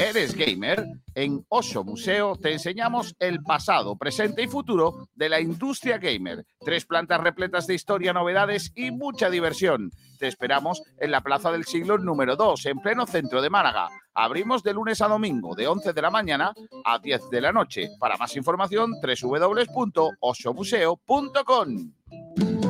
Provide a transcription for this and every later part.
¿Eres gamer? En Oso Museo te enseñamos el pasado, presente y futuro de la industria gamer. Tres plantas repletas de historia, novedades y mucha diversión. Te esperamos en la Plaza del Siglo número 2, en pleno centro de Málaga. Abrimos de lunes a domingo, de 11 de la mañana a 10 de la noche. Para más información, www.osomuseo.com.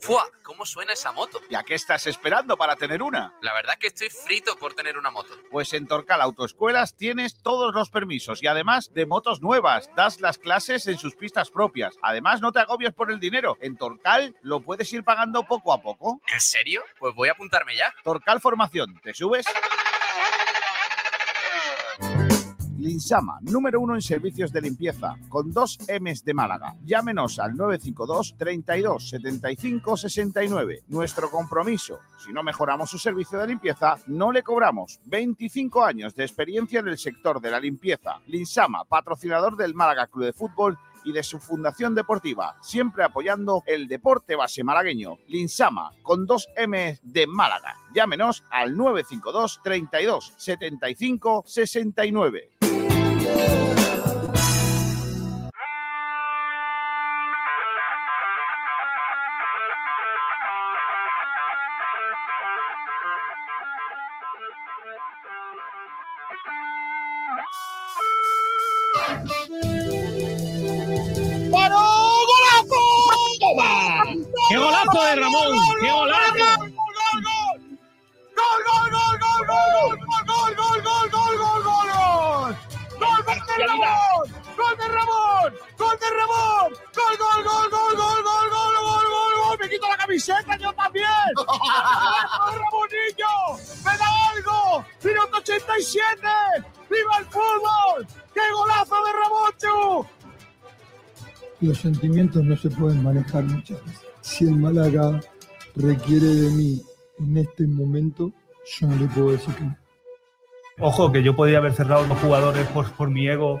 ¡Fua! ¿Cómo suena esa moto? ¿Y a qué estás esperando para tener una? La verdad es que estoy frito por tener una moto. Pues en Torcal Autoescuelas tienes todos los permisos y además de motos nuevas. Das las clases en sus pistas propias. Además, no te agobies por el dinero. En Torcal lo puedes ir pagando poco a poco. ¿En serio? Pues voy a apuntarme ya. Torcal Formación. ¿Te subes? Linsama, número uno en servicios de limpieza, con dos M's de Málaga. Llámenos al 952 32 75 69. Nuestro compromiso, si no mejoramos su servicio de limpieza, no le cobramos. 25 años de experiencia en el sector de la limpieza. Linsama, patrocinador del Málaga Club de Fútbol y de su fundación deportiva, siempre apoyando el deporte base malagueño. Linsama, con dos M de Málaga. Llámenos al 952 32 75 69. Camiseta yo también! ¡Gol, Ramonillo! ¡Me da algo! ¡Minuto 87! ¡Viva el fútbol! ¡Qué golazo de Ramón, Chu! Los sentimientos no se pueden manejar muchas veces. Si el Málaga requiere de mí en este momento, yo no le puedo decir que no. Ojo, que yo podía haber cerrado los jugadores por, por mi ego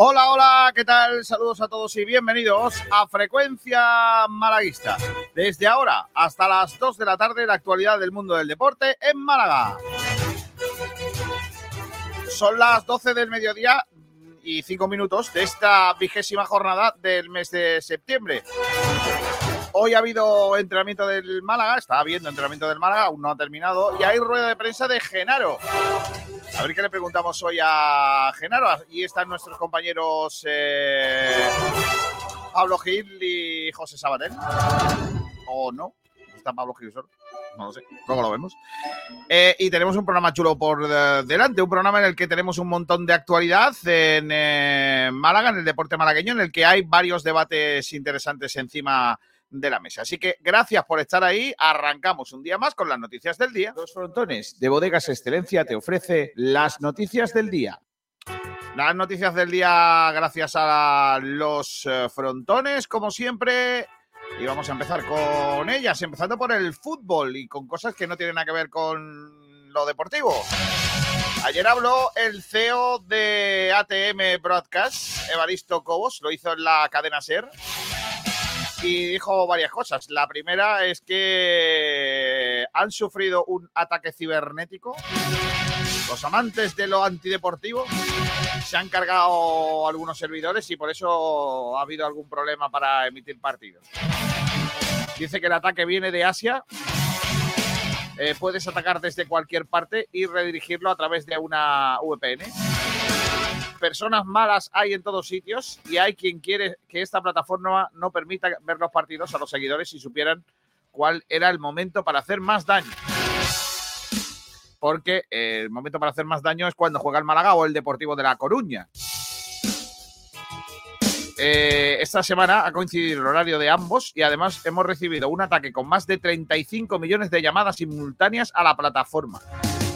Hola, hola, ¿qué tal? Saludos a todos y bienvenidos a Frecuencia Malaguista. Desde ahora hasta las 2 de la tarde, la actualidad del mundo del deporte en Málaga. Son las 12 del mediodía y 5 minutos de esta vigésima jornada del mes de septiembre. Hoy ha habido entrenamiento del Málaga, está habiendo entrenamiento del Málaga, aún no ha terminado, y hay rueda de prensa de Genaro. A ver qué le preguntamos hoy a Genaro. Y están nuestros compañeros eh, Pablo Gil y José Sabater. ¿O no? ¿Está Pablo Gil solo? No lo sé. Luego lo vemos. Eh, y tenemos un programa chulo por eh, delante. Un programa en el que tenemos un montón de actualidad en eh, Málaga, en el deporte malagueño, en el que hay varios debates interesantes encima de la mesa. Así que gracias por estar ahí. Arrancamos un día más con las noticias del día. Los frontones de Bodegas Excelencia te ofrece las noticias del día. Las noticias del día gracias a los eh, frontones, como siempre. Y vamos a empezar con ellas, empezando por el fútbol y con cosas que no tienen nada que ver con lo deportivo. Ayer habló el CEO de ATM Broadcast, Evaristo Cobos, lo hizo en la cadena SER y dijo varias cosas. La primera es que han sufrido un ataque cibernético. Los amantes de lo antideportivo se han cargado algunos servidores y por eso ha habido algún problema para emitir partidos. Dice que el ataque viene de Asia, eh, puedes atacar desde cualquier parte y redirigirlo a través de una VPN. Personas malas hay en todos sitios y hay quien quiere que esta plataforma no permita ver los partidos a los seguidores si supieran cuál era el momento para hacer más daño. Porque el momento para hacer más daño es cuando juega el Málaga o el Deportivo de La Coruña. Eh, esta semana ha coincidido el horario de ambos y además hemos recibido un ataque con más de 35 millones de llamadas simultáneas a la plataforma.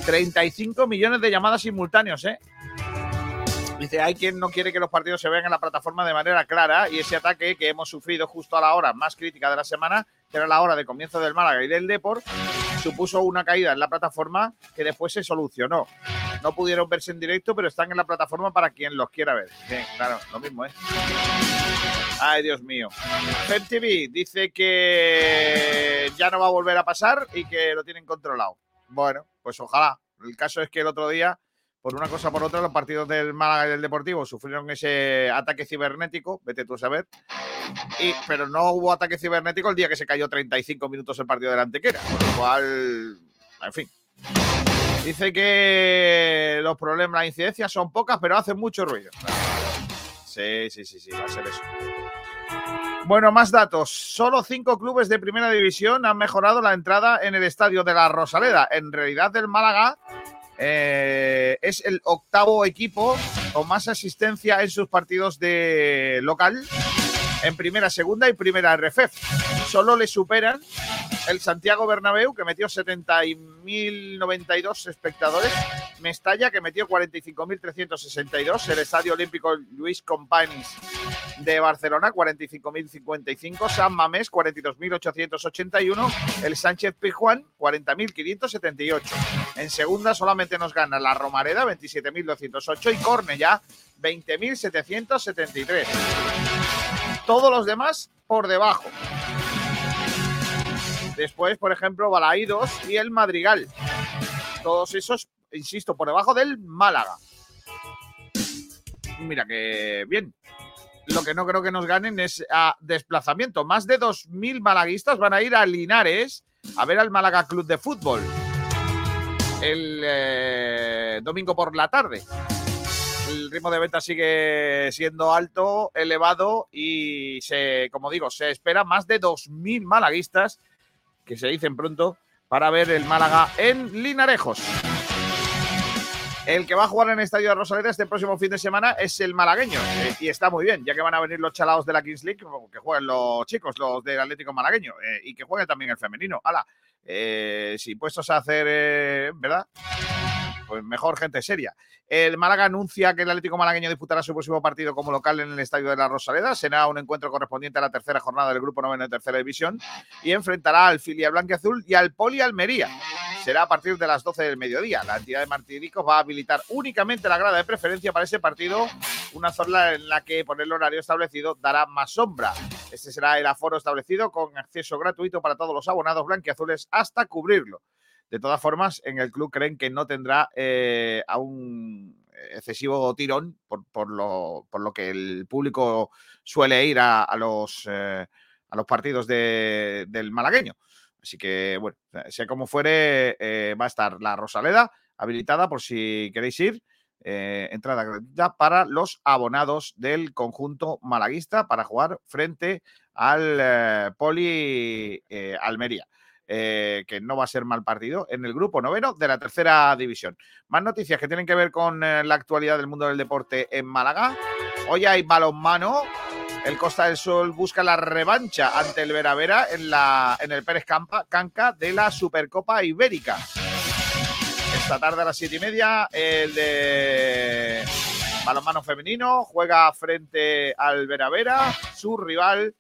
35 millones de llamadas simultáneos, ¿eh? Dice, hay quien no quiere que los partidos se vean en la plataforma de manera clara y ese ataque que hemos sufrido justo a la hora más crítica de la semana, que era la hora de comienzo del Málaga y del Deport, supuso una caída en la plataforma que después se solucionó. No pudieron verse en directo, pero están en la plataforma para quien los quiera ver. Bien, claro, lo mismo, ¿eh? Ay, Dios mío. TV dice que ya no va a volver a pasar y que lo tienen controlado. Bueno, pues ojalá. El caso es que el otro día por una cosa por otra, los partidos del Málaga y del Deportivo sufrieron ese ataque cibernético, vete tú a saber, pero no hubo ataque cibernético el día que se cayó 35 minutos el partido de la Antequera, con lo cual, en fin. Dice que los problemas, las incidencias son pocas, pero hacen mucho ruido. Sí, sí, sí, sí, va a ser eso. Bueno, más datos. Solo cinco clubes de primera división han mejorado la entrada en el estadio de la Rosaleda. En realidad, del Málaga eh, es el octavo equipo con más asistencia en sus partidos de local en primera, segunda y primera RFF. Solo le superan el Santiago Bernabéu, que metió 70.092 espectadores, Mestalla, que metió 45.362, el Estadio Olímpico Luis Companys de Barcelona, 45.055, San Mamés, 42.881, el Sánchez Pijuán, 40.578. En segunda solamente nos gana la Romareda, 27.208, y Cornellá, 20.773. Todos los demás por debajo. Después, por ejemplo, Balaídos y el Madrigal. Todos esos, insisto, por debajo del Málaga. Mira que bien. Lo que no creo que nos ganen es a desplazamiento. Más de 2.000 malaguistas van a ir a Linares a ver al Málaga Club de Fútbol el eh, domingo por la tarde el ritmo de venta sigue siendo alto, elevado y se, como digo, se espera más de 2.000 malaguistas que se dicen pronto para ver el Málaga en Linarejos. El que va a jugar en el Estadio de Rosaleda este próximo fin de semana es el malagueño. Eh, y está muy bien, ya que van a venir los chalados de la Kings League, que jueguen los chicos, los del Atlético Malagueño, eh, y que juegue también el femenino. Hala, eh, si puestos a hacer, ¿verdad? Pues mejor gente seria. El Málaga anuncia que el Atlético Malagueño disputará su próximo partido como local en el Estadio de la Rosaleda. Será un encuentro correspondiente a la tercera jornada del Grupo 9 de Tercera División y enfrentará al Filia Azul y al Poli Almería. Será a partir de las 12 del mediodía. La entidad de Martiricos va a habilitar únicamente la grada de preferencia para ese partido, una zona en la que por el horario establecido dará más sombra. Este será el aforo establecido con acceso gratuito para todos los abonados blanquiazules hasta cubrirlo. De todas formas, en el club creen que no tendrá eh, a un excesivo tirón por, lo, que el público suele ir a, los, eh, a los partidos del malagueño. Así que, bueno, sea como fuere, eh, va a estar la Rosaleda habilitada por si queréis ir. entrada gratuita para los abonados del conjunto malaguista para jugar frente al Poli Almería. Eh, que no va a ser mal partido, en el grupo noveno de la tercera división. Más noticias que tienen que ver con eh, la actualidad del mundo del deporte en Málaga. Hoy hay balonmano. El Costa del Sol busca la revancha ante el Veravera en, la, en el Pérez Campa, Canca de la Supercopa Ibérica. Esta tarde a las siete y media, el de balonmano femenino juega frente al Veravera, su rival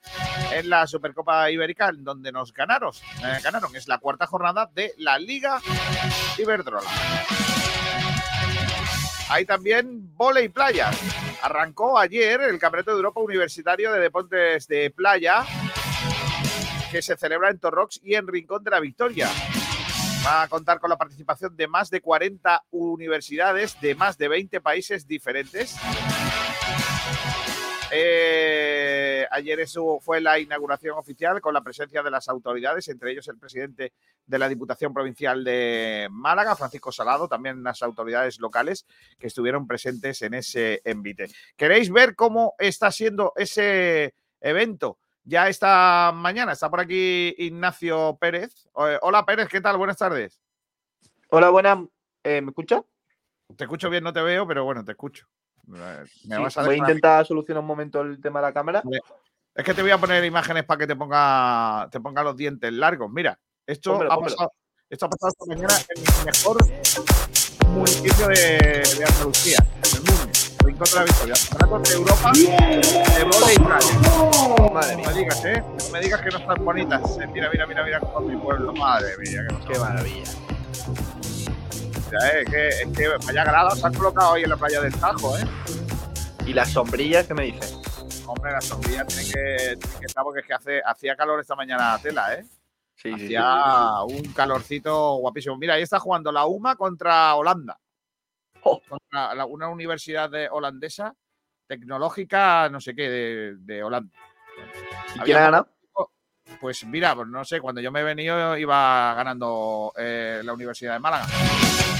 en la Supercopa Ibérica, donde nos ganaron. Eh, ganaron. Es la cuarta jornada de la Liga Iberdrola. Hay también volei playa. Arrancó ayer el Campeonato de Europa Universitario de Deportes de Playa, que se celebra en Torrox y en Rincón de la Victoria. Va a contar con la participación de más de 40 universidades de más de 20 países diferentes. Eh, ayer fue la inauguración oficial con la presencia de las autoridades, entre ellos el presidente de la Diputación Provincial de Málaga, Francisco Salado, también las autoridades locales que estuvieron presentes en ese envite. ¿Queréis ver cómo está siendo ese evento? Ya esta mañana está por aquí Ignacio Pérez. Eh, hola Pérez, ¿qué tal? Buenas tardes. Hola, buenas. Eh, ¿Me escucha? Te escucho bien, no te veo, pero bueno, te escucho. Eh, voy a intentar solucionar un momento el tema de la cámara. Es que te voy a poner imágenes para que te ponga, te ponga los dientes largos. Mira, esto, ha, pasado, esto ha pasado esta mañana en el mejor municipio de, de Andalucía, en el mundo. De la Victoria. Campeonatos de Europa de y playa. Madre mía. No me digas, ¿eh? No me digas que no están bonitas. Mira, mira, mira, mira cómo mi pueblo. Madre mía, qué maravilla es que, es que vaya grados se han colocado hoy en la playa del Tajo, ¿eh? ¿Y las sombrillas qué me dices? Hombre, las sombrillas tienen que, que estar porque es que hace, hacía calor esta mañana la tela, ¿eh? Sí, hacía un calorcito guapísimo. Mira, ahí está jugando la UMA contra Holanda. Contra una universidad de holandesa tecnológica, no sé qué, de, de Holanda. ¿Y quién ha ganado? Pues mira, pues no sé, cuando yo me he venido iba ganando eh, la Universidad de Málaga.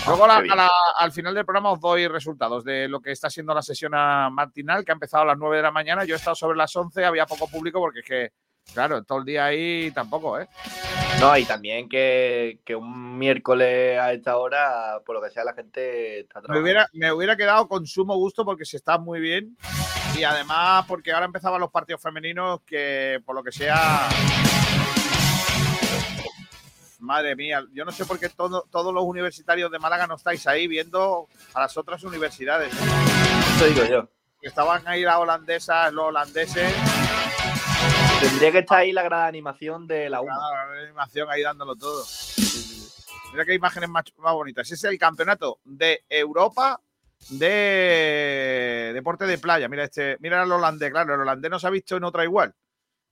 Luego al final del programa os doy resultados de lo que está siendo la sesión matinal, que ha empezado a las 9 de la mañana. Yo he estado sobre las 11, había poco público porque es que, claro, todo el día ahí tampoco, ¿eh? No, y también que, un miércoles a esta hora, por lo que sea, la gente está trabajando. Me hubiera, me hubiera quedado con sumo gusto porque se está muy bien. Y además porque ahora empezaban los partidos femeninos que, por lo que sea madre mía, yo no sé por qué todos los universitarios de Málaga no estáis ahí viendo a las otras universidades. Eso digo yo. estaban ahí las holandesas, los holandeses. Tendría que estar ahí la gran animación de la UMA. La gran animación ahí dándolo todo. Mira qué imágenes más, bonitas. Ese es el campeonato de Europa de deporte de playa. Mira este, mira el holandés, claro, el holandés no se ha visto en otra igual.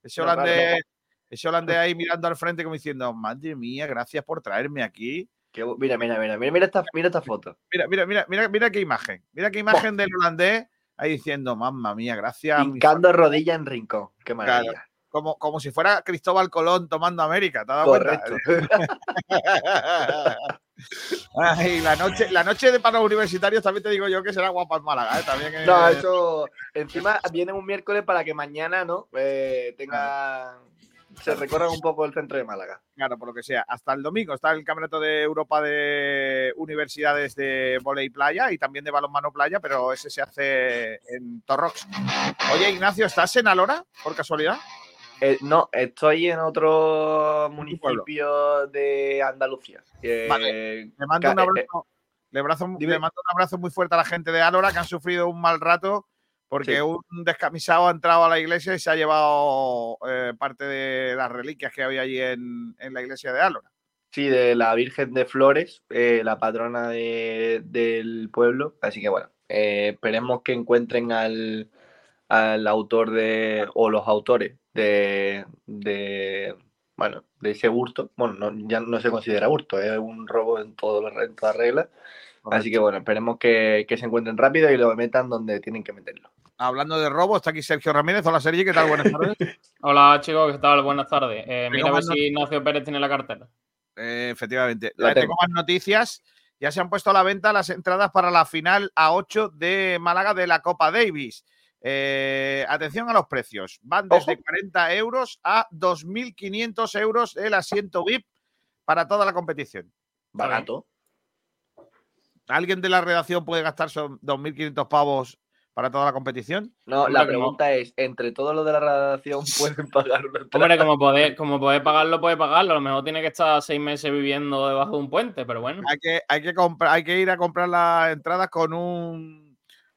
Ese holandés ese holandés ahí mirando al frente como diciendo, madre mía, gracias por traerme aquí. mira, mira, mira, mira, mira esta, mira esta foto. Mira, mira, mira, mira, mira qué imagen. Mira qué imagen del holandés ahí diciendo, mamma mía, gracias. Hincando rodilla en rincón. Qué maravilla. Como, como si fuera Cristóbal Colón tomando América, ¿te has dado Correcto. Ay, la noche, la noche de para los universitarios también te digo yo que será guapa en Málaga, ¿eh? También No, eso encima viene un miércoles para que mañana, ¿no? Eh, tenga se recorre un poco el centro de Málaga. Claro, por lo que sea. Hasta el domingo está el Campeonato de Europa de Universidades de Volei Playa y también de Balonmano Playa, pero ese se hace en Torrox. Oye, Ignacio, ¿estás en Alora, por casualidad? Eh, no, estoy en otro municipio de Andalucía. vale. Le mando, un abrazo, le, le mando un abrazo muy fuerte a la gente de Alora que han sufrido un mal rato porque un descamisado ha entrado a la iglesia y se ha llevado eh, parte de las reliquias que había allí en, la iglesia de Álora. Sí, de la Virgen de Flores, eh, la patrona del pueblo. Así que bueno, eh, esperemos que encuentren al, autor de, o los autores de, bueno, de ese hurto. Bueno, ya no se considera hurto, es un robo en, todo, en toda regla. Así que bueno, esperemos que, que, se encuentren rápido y lo metan donde tienen que meterlo hablando de robo, está aquí Sergio Ramírez. Hola, Sergio, ¿qué tal? Buenas tardes. Hola, chicos, ¿qué tal? Buenas tardes. Eh, mira a ver si Ignacio Pérez tiene la cartera. Eh, efectivamente. La tengo. más noticias. Ya se han puesto a la venta las entradas para la final a 8 de Málaga de la Copa Davis. Eh, atención a los precios. Van desde 40 euros a 2.500 euros el asiento VIP para toda la competición. Barato. ¿Alguien de la redacción puede gastar 2.500 pavos para toda la competición? No, la pregunta es, ¿entre todos los de la redacción pueden pagar una Hombre, como puede, como puede pagarlo, puede pagarlo. A lo mejor tiene que estar seis meses viviendo debajo de un puente, pero bueno. Hay que, hay que, comprar, hay que ir a comprar las entradas con un,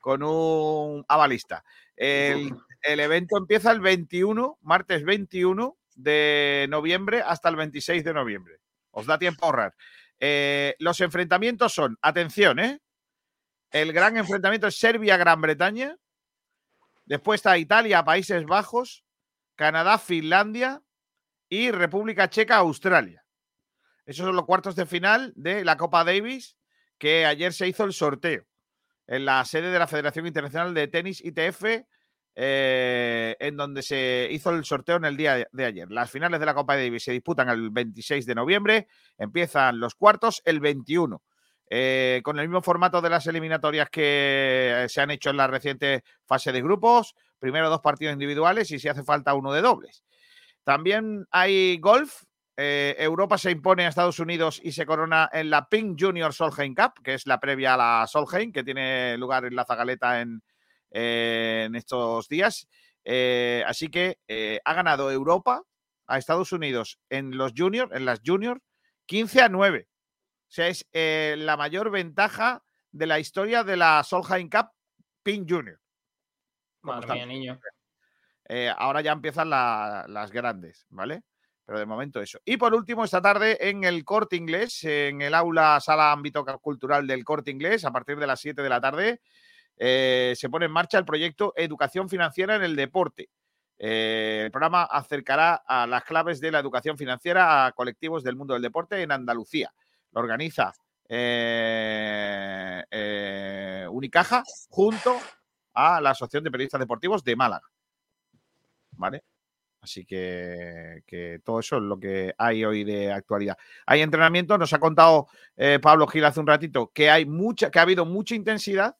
con un avalista. El, el evento empieza el 21, martes 21 de noviembre hasta el 26 de noviembre. Os da tiempo a ahorrar. Eh, los enfrentamientos son, atención, ¿eh? El gran enfrentamiento es Serbia-Gran Bretaña. Después está Italia, Países Bajos, Canadá, Finlandia y República Checa, Australia. Esos son los cuartos de final de la Copa Davis que ayer se hizo el sorteo en la sede de la Federación Internacional de Tenis ITF eh, en donde se hizo el sorteo en el día de ayer. Las finales de la Copa Davis se disputan el 26 de noviembre, empiezan los cuartos el 21. eh, con el mismo formato de las eliminatorias que se han hecho en la reciente fase de grupos, primero dos partidos individuales y si hace falta uno de dobles. También hay golf. Eh, Europa se impone a Estados Unidos y se corona en la Pink Junior Solheim Cup, que es la previa a la Solheim, que tiene lugar en la Zagaleta en, eh, en estos días. Eh, así que eh, ha ganado Europa a Estados Unidos en los juniors, en las juniors, 15 a 9. O sea, es la mayor ventaja de la historia de la Solheim Cup Pink Junior. ¿Cómo Madre está? mía, niño. Ahora ya empiezan la- las grandes, ¿vale? Pero de momento eso. Y por último, esta tarde en el Corte Inglés, en el aula sala ámbito cultural del Corte Inglés, a partir de las 7 de la tarde, eh, se pone en marcha el proyecto Educación Financiera en el Deporte. Eh, el programa acercará a las claves de la educación financiera a colectivos del mundo del deporte en Andalucía. Lo organiza eh, Unicaja junto a la Asociación de Periodistas Deportivos de Málaga. ¿Vale? Así que, que todo eso es lo que hay hoy de actualidad. Hay entrenamiento, nos ha contado eh, Pablo Gil hace un ratito que hay mucha, que ha habido mucha intensidad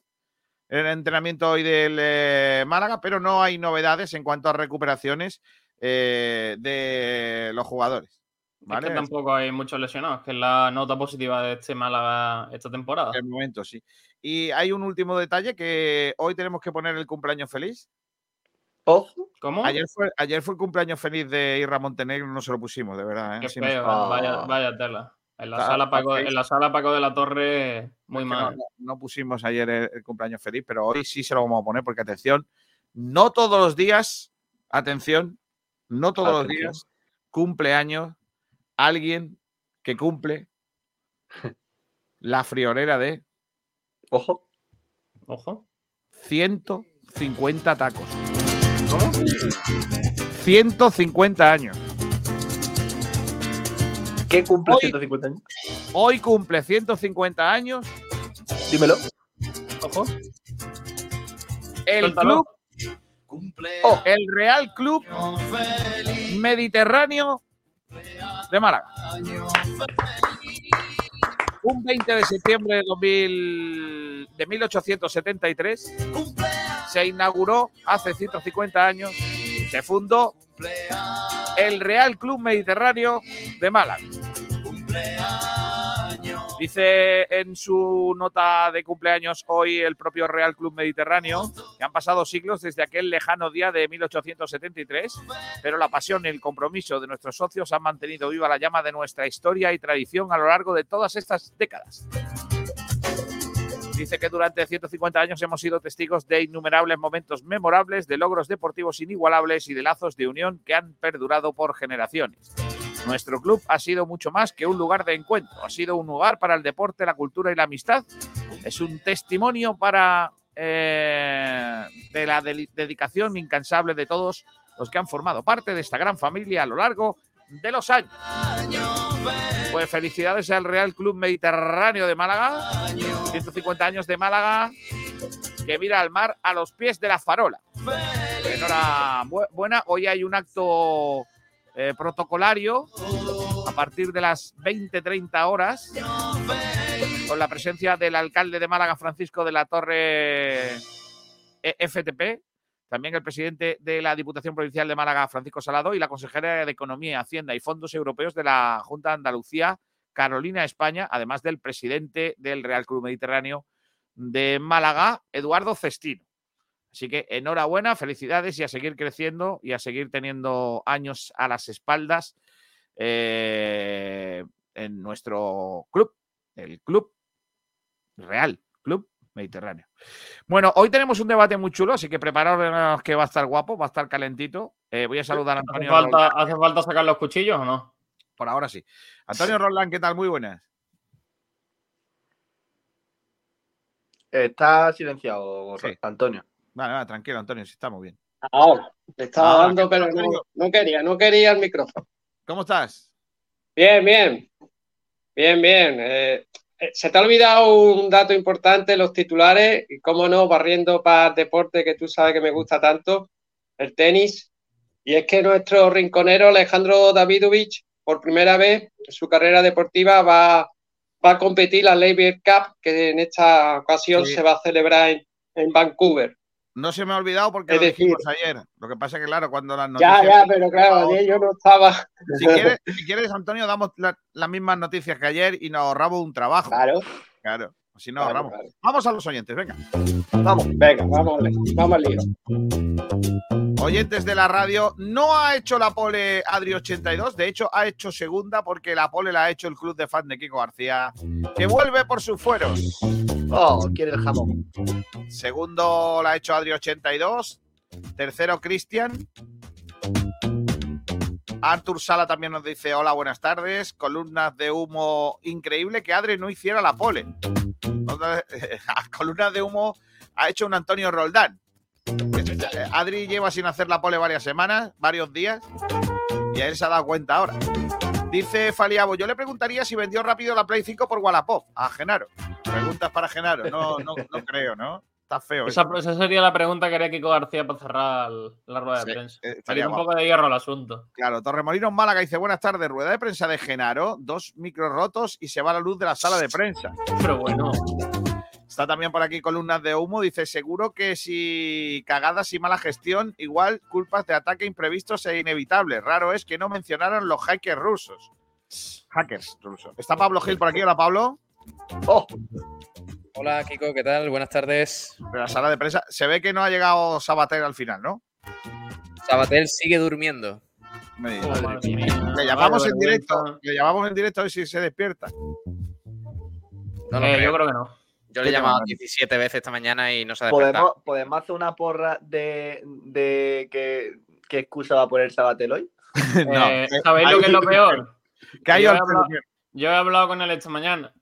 en el entrenamiento hoy del eh, Málaga, pero no hay novedades en cuanto a recuperaciones eh, de los jugadores. Es ¿Vale? que tampoco hay muchos lesionados, que es la nota positiva de este Málaga esta temporada. De momento, sí. Y hay un último detalle que hoy tenemos que poner el cumpleaños feliz. Ojo. ¿Cómo? Ayer fue, ayer fue el cumpleaños feliz de Irra Montenegro, no se lo pusimos, de verdad. ¿eh? Qué feo, vaya, vaya tela. En la, Claro, sala Paco, en la sala Paco de la Torre, muy Es que no- mal. No, no pusimos ayer el, el cumpleaños feliz, pero hoy sí se lo vamos a poner porque, atención, no todos los días, atención, no todos los días cumpleaños alguien que cumple la friolera de Ojo. Ojo. 150 tacos. 150 años. ¿Qué cumple Hoy- 150 años? Hoy cumple 150 años Dímelo. Ojo. el Suéltalo. club, oh, el Real Club Mediterráneo de Málaga. Un 20 de septiembre de, 2000 de 1873 se inauguró hace 150 años, se fundó el Real Club Mediterráneo de Málaga. Dice en su nota de cumpleaños hoy el propio Real Club Mediterráneo que han pasado siglos desde aquel lejano día de 1873, pero la pasión y el compromiso de nuestros socios han mantenido viva la llama de nuestra historia y tradición a lo largo de todas estas décadas. Dice que durante 150 años hemos sido testigos de innumerables momentos memorables, de logros deportivos inigualables y de lazos de unión que han perdurado por generaciones. Nuestro club ha sido mucho más que un lugar de encuentro, ha sido un lugar para el deporte, la cultura y la amistad. Es un testimonio para eh, de la de- dedicación incansable de todos los que han formado parte de esta gran familia a lo largo de los años. Pues felicidades al Real Club Mediterráneo de Málaga, 150 años de Málaga, que mira al mar a los pies de la farola. Enhorabuena, hoy hay un acto eh, protocolario a partir de las 20-30 horas con la presencia del alcalde de Málaga, Francisco de la Torre eh, FTP, también el presidente de la Diputación Provincial de Málaga, Francisco Salado, y la consejera de Economía, Hacienda y Fondos Europeos de la Junta de Andalucía, Carolina España, además del presidente del Real Club Mediterráneo de Málaga, Eduardo Cestino. Así que enhorabuena, felicidades y a seguir creciendo y a seguir teniendo años a las espaldas eh, en nuestro club, el Club Real, Club Mediterráneo. Bueno, hoy tenemos un debate muy chulo, así que preparaos que va a estar guapo, va a estar calentito. Eh, voy a saludar a ¿Hace Antonio falta, Roldán, ¿Hace falta sacar los cuchillos o no? por ahora sí. Antonio Roland, ¿qué tal? Muy buenas. Está silenciado, Sí. Antonio. Vale, vale, tranquilo, Antonio, si estamos bien. Ahora, le estaba Ahora, dando, ¿qué pero no, no quería, no quería el micrófono. ¿Cómo estás? Bien, bien. Bien, bien. Eh, se te ha olvidado un dato importante, los titulares, y cómo no, barriendo para el deporte que tú sabes que me gusta tanto, el tenis. Y es que nuestro rinconero Alejandro Davidovich, por primera vez en su carrera deportiva, va, va a competir la Labor Cup, que en esta ocasión Sí. se va a celebrar en, en Vancouver. No se me ha olvidado porque Es lo decir- dijimos ayer. Lo que pasa es que, claro, cuando las Ya, noticias. ya, pero claro, ayer yo no estaba. Si quieres, si quieres, Antonio, damos la- las mismas noticias que ayer y nos ahorramos un trabajo. Claro, Claro, claro, ahorramos. claro. Vamos a los oyentes, venga. Vamos, venga, vamos, vamos al lío. Oyentes de la radio, no ha hecho la pole Adri82, de hecho ha hecho segunda porque la pole la ha hecho el club de fan de Kiko García, que vuelve por sus fueros. Oh, quiere el jamón. Segundo la ha hecho Adri82, tercero Cristian. Artur Sala también nos dice hola, buenas tardes, columnas de humo increíble que Adri no hiciera la pole. Columnas de humo ha hecho un Antonio Roldán. Adri lleva sin hacer la pole varias semanas, varios días, y a él se ha dado cuenta ahora. Dice Faliabo, yo le preguntaría si vendió rápido la Play 5 por Wallapop a Genaro. Preguntas para Genaro, no, no, no creo, ¿no? Está feo. Esa, sería la pregunta que haría Kiko García para cerrar la rueda Sí, de prensa. eh, Sería estaría un poco de hierro al asunto. Claro, Torremolinos Málaga dice, buenas tardes, rueda de prensa de Genaro, dos micros rotos y se va la luz de la sala de prensa. Pero bueno, Está también por aquí columnas de humo, dice, seguro que si cagadas y mala gestión, igual culpas de ataque imprevistos e inevitables. Raro es que no mencionaran los hackers rusos. Hackers rusos. Está Pablo Gil por aquí, hola Pablo. Oh, Hola Kiko, ¿qué tal? Buenas tardes. De la sala de prensa. Se ve que no ha llegado Sabater al final, ¿no? Sabatel sigue durmiendo. Me oh, Le llamamos en directo, le llamamos en directo a ver si se despierta. No lo Eh, creo. yo creo que no. Yo ¿Qué le he llamado mandan? 17 veces esta mañana y no se ha despertado. ¿podemos, ¿podemos hacer una porra de, de qué, qué excusa va a poner Sabatel hoy? No, Eh, que- ¿Sabéis lo que es lo peor? Que hay Yo he hablado- Yo he hablado con él esta mañana.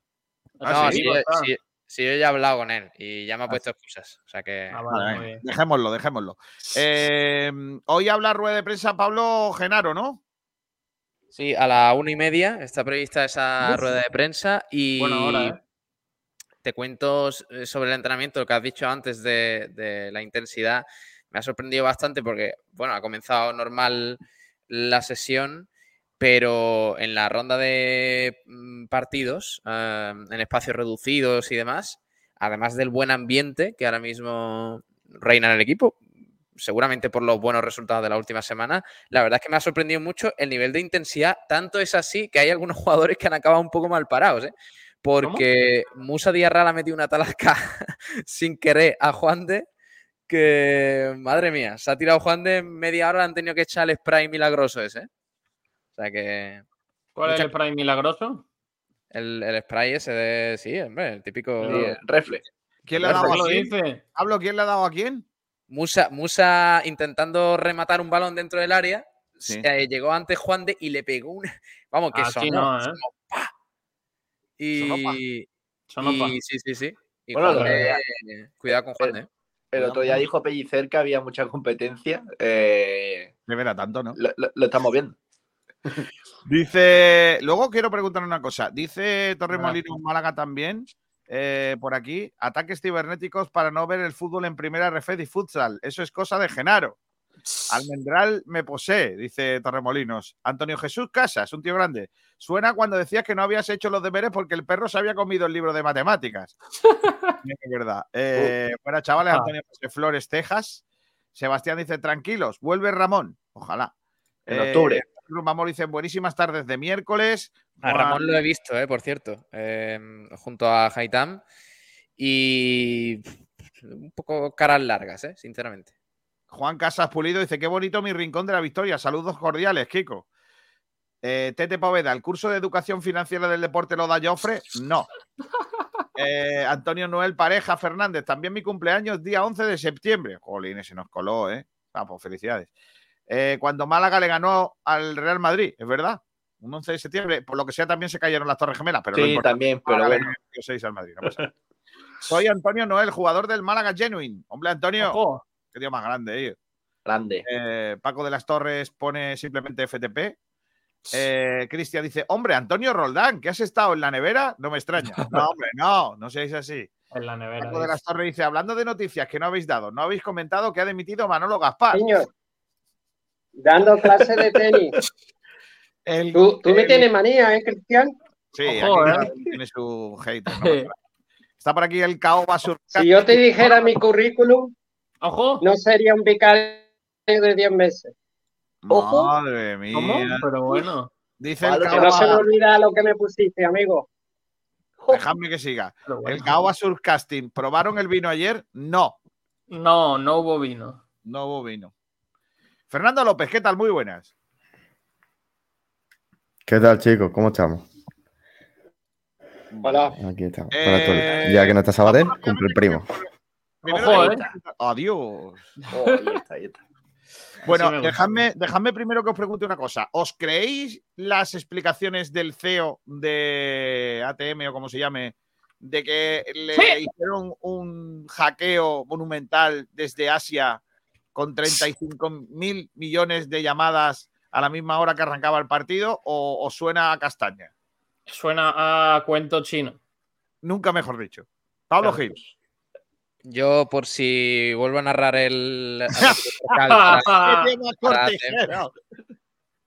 Ah, no, sí, sí, está. sí, sí, yo ya he hablado con él y ya me ha Ah, puesto excusas. O sea que. Ah, vale, Vale, dejémoslo, dejémoslo. Eh, hoy habla rueda de prensa Pablo Genaro, ¿no? Sí, a la una y media está prevista esa Uf. rueda de prensa y ¿eh? te cuento eh, sobre el entrenamiento, lo que has dicho antes de, de la intensidad. Me ha sorprendido bastante porque, bueno, ha comenzado normal la sesión, pero en la ronda de mm, partidos, eh, en espacios reducidos y demás, además del buen ambiente que ahora mismo reina en el equipo, seguramente por los buenos resultados de la última semana, la verdad es que me ha sorprendido mucho el nivel de intensidad. Tanto es así que hay algunos jugadores que han acabado un poco mal parados, ¿eh? Porque Musa Diarra ha metido una talasca sin querer a Juan de que, madre mía, se ha tirado Juan de media hora, han tenido que echar el spray milagroso ese. ¿eh? O sea que ¿Cuál es el spray milagroso? el, el spray ese de, sí, hombre, el típico... Sí, reflex. ¿Quién le ha dado ¿Quién a lo quién? dice? Pablo, ¿quién le ha dado a quién? Musa, Musa intentando rematar un balón dentro del área, Sí. eh, llegó antes Juan de y le pegó una... Vamos, que Así sonó, no, ¿eh? sonó, ¡pa! Y, Sonó, pa. Sonó pa. y sí, sí, sí. Y Bueno, Juan lo- de- cuidado con Juan de. El otro día dijo Pellicer que había mucha competencia. eh, De ver a tanto, ¿no? lo, lo- lo estamos viendo. Dice, luego quiero preguntar una cosa. Dice Torremolinos Málaga también, eh, por aquí, ataques cibernéticos para no ver el fútbol en primera refed y futsal. Eso es cosa de Genaro. Almendral me posee, dice Torremolinos. Antonio Jesús Casas, un tío grande. Suena cuando decías que no habías hecho los deberes porque el perro se había comido el libro de matemáticas. es verdad. Eh, bueno, chavales, Ah. Antonio José Flores, Texas. Sebastián dice, tranquilos, vuelve Ramón. Ojalá. En Eh, octubre. Rumamor dice, buenísimas tardes de miércoles. A Juan- Ramón lo he visto, eh, por cierto, eh, junto a Haitam. Y un poco caras largas, eh, sinceramente. Juan Casas Pulido dice, qué bonito mi rincón de la victoria. Saludos cordiales, Kiko. Eh, Tete Poveda, ¿el curso de educación financiera del deporte lo da Jofre? No. Eh, Antonio Noel Pareja Fernández, también mi cumpleaños, día 11 de septiembre. Jolín, se nos coló, ¿eh? Ah, pues felicidades. Eh, cuando Málaga le ganó al Real Madrid, es verdad. Un 11 de septiembre, por lo que sea, también se cayeron las Torres Gemelas, pero Sí, también, pero Málaga bueno. metió seis al Madrid, no pasa nada. Soy Antonio Noel, jugador del Málaga Genuine. Hombre, Antonio, Ojo. qué tío más grande, eh. Grande. Eh, Paco de las Torres pone simplemente FTP. Eh, Cristian dice, hombre, Antonio Roldán, que has estado en la nevera, no me extraña. No, hombre, no, no seáis así. En la nevera. Paco de las. Torres dice, hablando de noticias que no habéis dado, no habéis comentado que ha dimitido Manolo Gaspar. Señor, dando clases de tenis. El- Tú, tú me tienes manía, ¿eh, Cristian? Sí, Ojo, aquí ¿eh? tiene su hater. ¿no? Está por aquí el Cao Basur. Si yo te dijera mi currículum, Ojo. no sería un vicario de 10 meses. Ojo. Madre mía. ¿Cómo? Pero bueno. Dice el Palo, Que no se me olvida lo que me pusiste, amigo. Dejadme que siga. bueno. El Cao Basur Casting. ¿Probaron el vino ayer? No, No, no hubo vino. no hubo vino. Fernando López, ¿qué tal? Muy buenas. ¿Qué tal, chicos? ¿Cómo estamos? Hola. Aquí estamos. Eh. Ya que no está Sabater, cumple el primo. Ojo, ¿eh? Adiós. Oh, ahí está, ahí está. Bueno, dejadme, dejadme primero que os pregunte una cosa. ¿Os creéis las explicaciones del CEO de ATM o como se llame, de que le Sí. hicieron un hackeo monumental desde Asia con 35 mil millones de llamadas a la misma hora que arrancaba el partido o suena a castaña? Suena a cuento chino. Nunca mejor dicho. Pablo Claro. Gil. Yo, por si vuelvo a narrar el.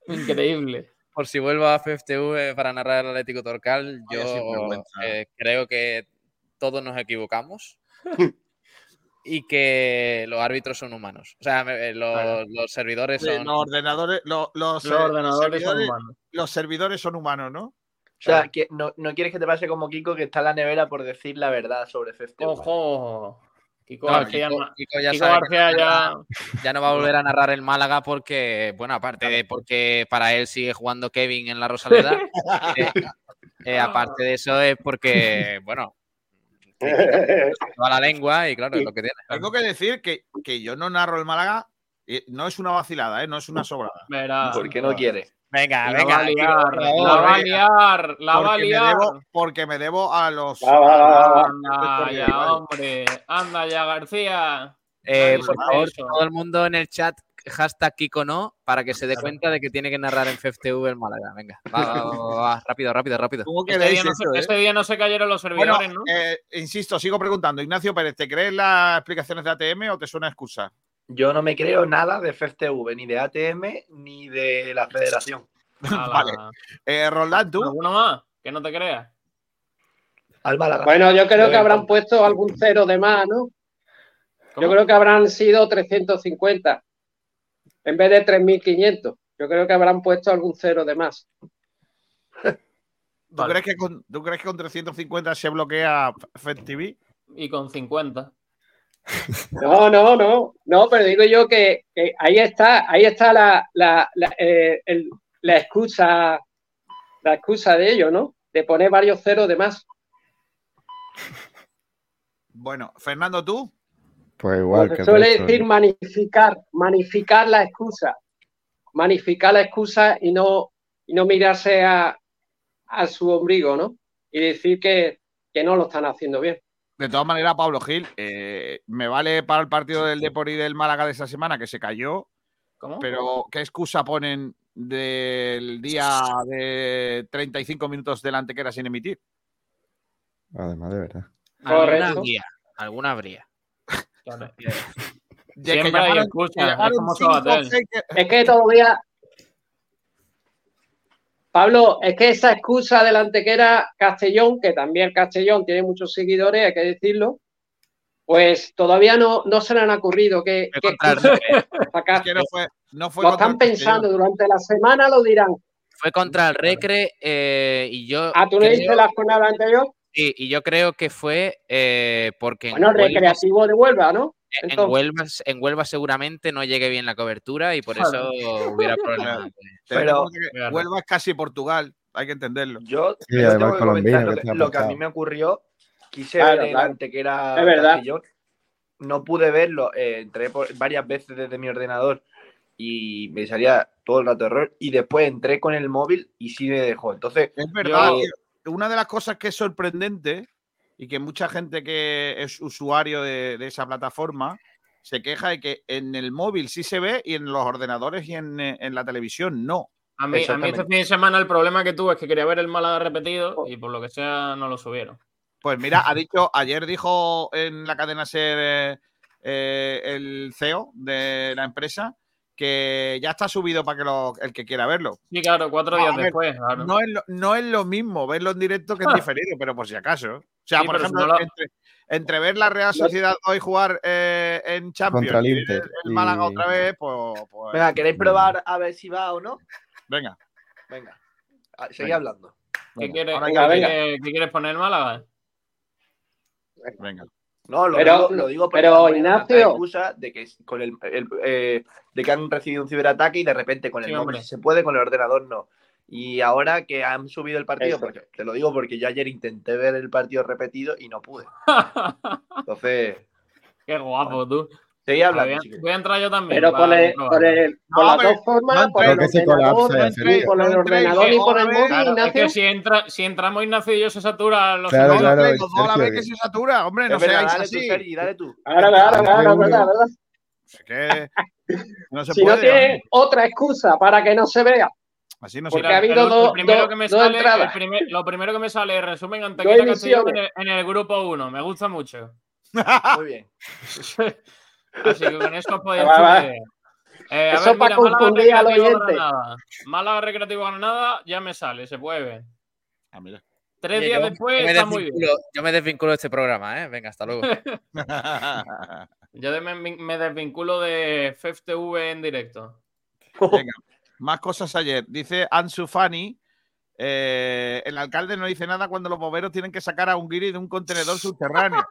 Increíble. por si vuelvo a FFTV para narrar el Atlético Torcal, yo eh, creo que todos nos equivocamos y que los árbitros son humanos. O sea, me- eh, los, Claro. los servidores son. Los ordenadores, lo- los, Los eh, ordenadores son humanos. los servidores son humanos, ¿no? O sea, que no, no quieres que te pase como Kiko, que está en la nevera por decir la verdad sobre FFTV. Ojo. Kiko No, García, Kiko- ya Kiko García ya. ya no va a volver a narrar el Málaga porque, bueno, aparte de porque para él sigue jugando Kevin en la Rosaleda, eh, eh, aparte de eso es porque, bueno, toda la lengua y claro, es lo que tiene. Tengo que decir que, que yo no narro el Málaga, y no es una vacilada, ¿eh? no es una sobrada. Verá. ¿Por qué no quiere? Venga, La venga. va liar, la va a liar, la va a porque, me liar. debo, porque me debo a los. Va, va, va, va. Anda ya, hombre. Anda ya, García. Eh, por favor, todo el mundo en el chat, hashtag Kiko no, para que se dé cuenta de que tiene que narrar en FFTV el Málaga. Venga, va, va, va, va, va, rápido, rápido, rápido. ¿Cómo Este queréis día, no eso, se, eh? este día no se cayeron los Bueno, servidores, ¿no? eh, insisto, sigo preguntando. Ignacio Pérez, ¿te crees las explicaciones de ATM o te suena excusa? Yo no me creo nada de FFTV, ni de ATM, ni de la federación. Vale. Eh, Roldán, ¿tú? ¿Alguno más? Que no te creas. Al Málaga. Bueno, yo creo que habrán puesto algún cero de más, ¿no? Yo creo que habrán sido 350 en vez de 3.500. Yo creo que habrán puesto algún cero de más. ¿Tú, Vale. crees que con, ¿Tú crees que con 350 se bloquea FTV? Y con 50. No, no, no, no, pero digo yo que, que ahí está, ahí está la, la, la, eh, el- la excusa, la excusa de ello, ¿no? De poner varios ceros de más. Bueno, Fernando, ¿tú? Pues igual que suele decir magnificar, magnificar la excusa, magnificar la excusa y no, y no mirarse a, a su ombligo, ¿no? Y decir que, que no lo están haciendo bien. De todas maneras, Pablo Gil, eh, me vale para el partido del Depor y del Málaga de esa semana que se cayó, ¿Cómo? pero ¿qué excusa ponen del día de 35 minutos delante que era sin emitir? Además, de verdad. Alguna habría, alguna habría. De Siempre hay es que todavía. Pablo, es que esa excusa del antequera Castellón, que también Castellón tiene muchos seguidores, hay que decirlo, pues todavía no, no se le han ocurrido que. Es que no fue, no fue Lo están pensando, durante la semana lo dirán. fue contra el Recre eh, y yo. Ah, tú no creo- dices la jornada anterior. Sí, y yo creo que fue eh, porque en Bueno, Huelva- recreativo de Huelva, ¿no? En Entonces- Huelva, en Huelva seguramente no llegue bien la cobertura y por eso hubiera problemas. En Pero- Huelva es casi Portugal, hay que entenderlo. Yo, Sí, yo además tengo que comentar lo que lo a mí me ocurrió. Quise Claro, ver claro. ante que era Es verdad. Castellón. No pude verlo, eh, entré por- varias veces desde mi ordenador y me salía todo el rato error. Y después entré con el móvil y sí me dejó. Entonces, Es verdad, Yo- que una de las cosas que es sorprendente y que mucha gente que es usuario de, de esa plataforma se queja de que en el móvil sí se ve y en los ordenadores y en, eh, en la televisión no. A mí, a mí este fin de semana el problema que tuve es que quería ver el Málaga repetido y por lo que sea no lo subieron. Pues mira, ha dicho, ayer dijo en la cadena Ser eh, eh, el CEO de la empresa que ya está subido para que lo- el que quiera verlo. Sí, claro, cuatro días ver, después. claro. No es, lo, no es lo mismo verlo en directo que en diferido, pero por si acaso. O sea, Sí, por si ejemplo, no lo- entre, entre ver la Real Sociedad hoy jugar eh, en Champions Contra el y el y- Málaga otra vez, pues, pues, Venga, ¿queréis probar a ver si va o no? venga. Venga. Ah, Seguí Venga. hablando. ¿Qué venga, quieres, ahora qué ya- venga. quieres- qué quieres poner Málaga? venga. No, lo Pero- digo, lo digo porque pero, Ignacio- excusa de que con el, el, eh, de que han recibido un ciberataque y de repente con el Sí, sí se puede, con el ordenador no. Y ahora que han subido el partido, Eso. porque te lo digo porque yo ayer intenté ver el partido repetido y no pude. Entonces, Qué guapo, tú. Seguí Voy hablando, a, chiquillos. voy a entrar yo también. Pero por, el, por, el, No, por las dos formas, no por el entré, que se ordenador, colapsa, serio. por el ordenador por móvil, Claro, es Ignacio. que si, entra, si entramos Ignacio y yo se satura los Claro, No, claro, hombre, los dos a la vez que- se satura, hombre, no seáis dale así. dale tú. Es que no se Si no tiene otra excusa para que no se vea. Así no se porque ha habido dos- el primero dos- que me dos sale, entradas. lo primero que me sale es resumen Antequera en el grupo 1. Me gusta mucho. Muy bien. Así que con eso podéis. Eh, a Eso ver, pa' mira, confundir al Recreativo oyente. Granada. Málaga Recreativo Granada ya me sale, se puede ver. Ah, mira. Tres Oye, días yo- después yo me, está muy bien. desvinculo, yo me desvinculo de este programa, ¿eh? Venga, hasta luego. Yo de- me, me desvinculo de FFTV en directo. Venga, más cosas ayer. Dice Ansu Fani. eh, el alcalde no dice nada cuando los bomberos tienen que sacar a un guiri de un contenedor subterráneo.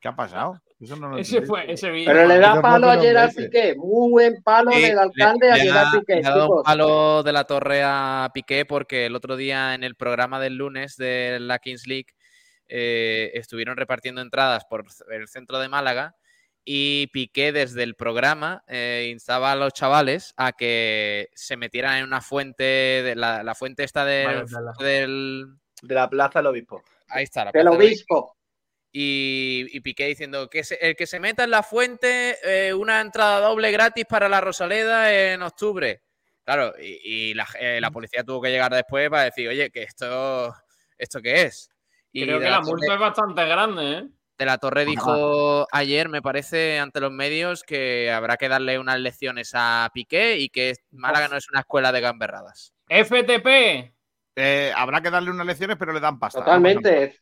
¿Qué ha pasado? Eso no lo Ese fue ese vídeo. Pero le da Eso palo a Gerard veces. Piqué. Muy buen palo Sí, del alcalde le- a le Gerard Piqué, le ha dado un palo de la torre a Piqué porque el otro día en el programa del lunes de la Kings League eh, estuvieron repartiendo entradas por el centro de Málaga y Piqué desde el programa eh, instaba a los chavales a que se metieran en una fuente, de la, la fuente esta del, del- De la plaza del obispo. Ahí está, la plaza del obispo. Y, y Piqué diciendo que se- el que se meta en la fuente, eh, una entrada doble gratis para la Rosaleda en octubre. Claro, y, y la, eh, la policía tuvo que llegar después para decir, oye, que esto, ¿esto qué es? Y Creo que la la multa Torre- es bastante grande, ¿eh? de la Torre dijo ayer, me parece, ante los medios, que habrá que darle unas lecciones a Piqué y que Málaga no es una escuela de gamberradas. FTP. Eh, habrá que darle unas lecciones, pero le dan pasta. Totalmente.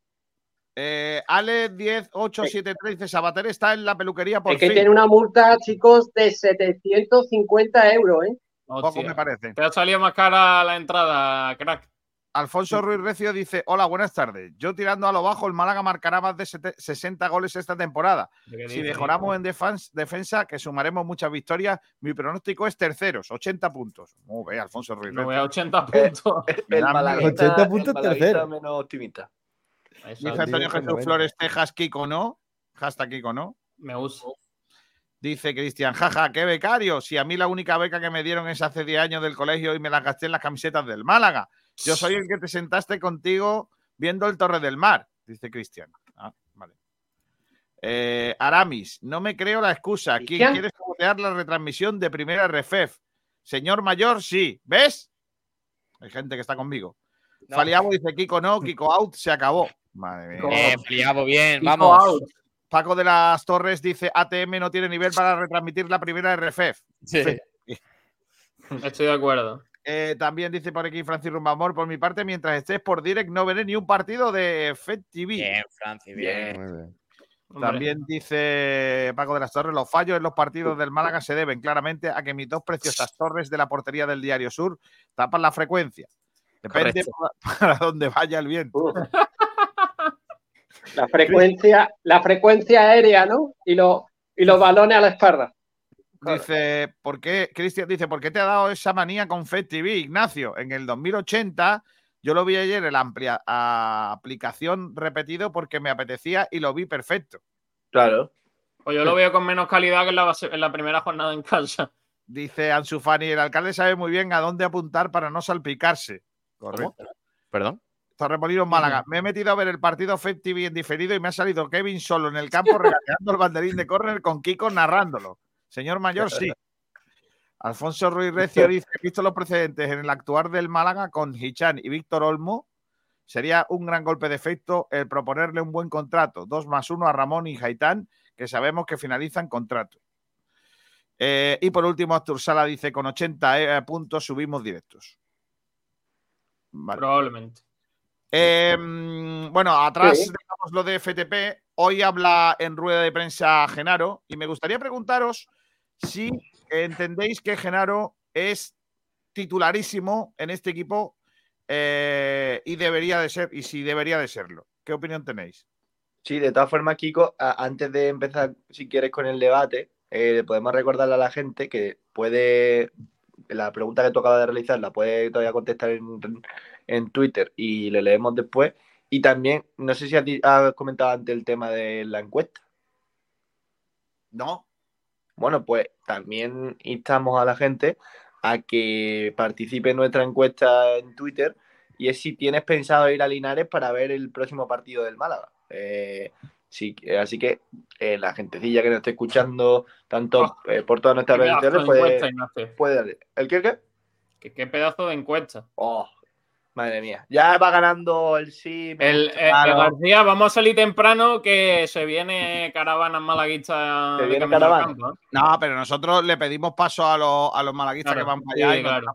Eh, Ale 10, 8, 7, 13. Sabater está en la peluquería por Es que fin. tiene una multa, chicos, de 750 euros, ¿eh? Poco me parece. Te ha salido más cara la entrada, crack. Alfonso Ruiz Recio dice: Hola, buenas tardes. Yo tirando a lo bajo, el Málaga marcará más de sete- 60 goles esta temporada. Si mejoramos en defensa, defensa, que sumaremos muchas victorias, mi pronóstico es terceros, 80 puntos. Muy bien, Alfonso Ruiz Me Recio. a 80 puntos. Me El da malaguista, 80 puntos el tercero. menos optimista. Dice Antonio Jesús 90. Flores Tejas, Kiko no. Hashtag Kiko no. me gusta. Dice Cristian, jaja, qué becario. Si a mí la única beca que me dieron es hace 10 años del colegio y me las gasté en las camisetas del Málaga. Yo soy el que te sentaste contigo viendo el Torre del Mar, dice Cristian. Ah, vale. Eh, Aramis, no me creo la excusa. ¿Quién quiere sabotear la retransmisión de primera RFEF? Señor mayor, sí. ¿Ves? Hay gente que está conmigo. No. Faliabo dice Kiko no, Kiko out, se acabó. Madre mía. Eh, bien, vamos. out. Paco de las Torres dice ATM no tiene nivel para retransmitir la primera RFEF. Sí. Estoy de acuerdo. Eh, también dice por aquí Francis Rumbamor, por mi parte, mientras estés por direct no veré ni un partido de FED TV. Bien, Francis, bien. Muy bien. Hombre, También dice Paco de las Torres, los fallos en los partidos del Málaga se deben claramente a que mis dos preciosas torres de la portería del Diario Sur tapan la frecuencia. Depende para, para dónde vaya el viento. La frecuencia, la frecuencia aérea, ¿no? Y, los y los balones a la espalda. Dice, ¿por qué, Cristian dice, ¿por qué te ha dado esa manía con FED TV, Ignacio? En el 2080, yo lo vi ayer en la amplia a- aplicación repetido porque me apetecía y lo vi perfecto. Claro. Pues yo lo veo con menos calidad que en la, base- en la primera jornada en casa. Dice Ansu Fani, el alcalde sabe muy bien a dónde apuntar para no salpicarse. Correcto. Perdón. Torremolinos, Málaga. Me he metido a ver el partido FED TV en diferido y me ha salido Kevin solo en el campo regateando el banderín de córner con Kiko narrándolo. Señor mayor, sí. Alfonso Ruiz Recio dice, visto los precedentes en el actuar del Málaga con Hichan y Víctor Olmo, sería un gran golpe de efecto el proponerle un buen contrato, dos más uno a Ramón y Haitán, que sabemos que finalizan contrato. Eh, y por último, Astur Sala dice, con 80 eh, puntos subimos directos. Vale. Probablemente. Eh, mm, bueno, atrás Sí. dejamos lo de FTP. Hoy habla en rueda de prensa Genaro y me gustaría preguntaros si entendéis que Genaro es titularísimo en este equipo eh, y debería de ser, y si debería de serlo. ¿Qué opinión tenéis? Sí, de todas formas, Kiko, antes de empezar, si quieres, con el debate, eh, podemos recordarle a la gente que puede, la pregunta que tú acabas de realizar la puede todavía contestar en, en Twitter y le leemos después. Y también, no sé si has comentado antes el tema de la encuesta. No. Bueno, pues también instamos a la gente a que participe en nuestra encuesta en Twitter y es si tienes pensado ir a Linares para ver el próximo partido del Málaga. Eh, sí, eh, así que eh, la gentecilla que nos esté escuchando, tanto eh, por todas nuestras redes sociales, puede, puede darle. ¿El qué, el qué? ¿Qué, qué pedazo de encuesta. Oh, madre mía. Ya va ganando el sí. El. García, vamos a salir temprano que se viene caravana malaguista Se de viene camino al caravana. campo, ¿eh? No, pero nosotros le pedimos paso a, los- a los malaguistas Claro, que van para sí, allá. y nos claro.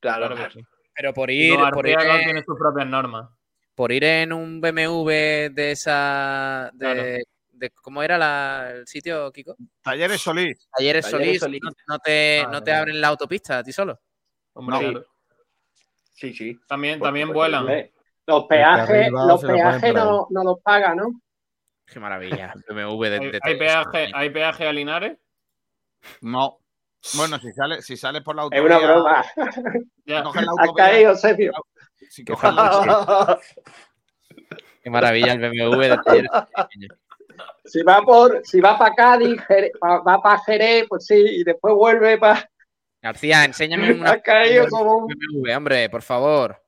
Claro, Claro sí. Pero por Y ir, por ir, tiene sus propias normas. Por ir en un BMW de esa. De, Claro. de- ¿Cómo era la- el sitio, Kiko? Talleres Solís. Talleres Talleres Solís. Solís. No, no te, no te mía. abren la autopista a ti solo. Hombre, No. claro. Sí, sí. También, Por también supuesto, vuelan. Los peajes, los peajes no, no los paga, ¿no? Qué maravilla. BMW de, ¿Hay, de hay peaje. ¿Hay peaje a Linares? No. Bueno, si sales si sales por la Es autovía. una broma. Ya. coges la Ha caído, Sergio. Si coges la autovía- Qué maravilla el BMW de. Si va por, si va para Cádiz, va- va para Jerez, pues sí, y después vuelve para. García, enséñame una Ha caído foto como un. del BMW, hombre, por favor.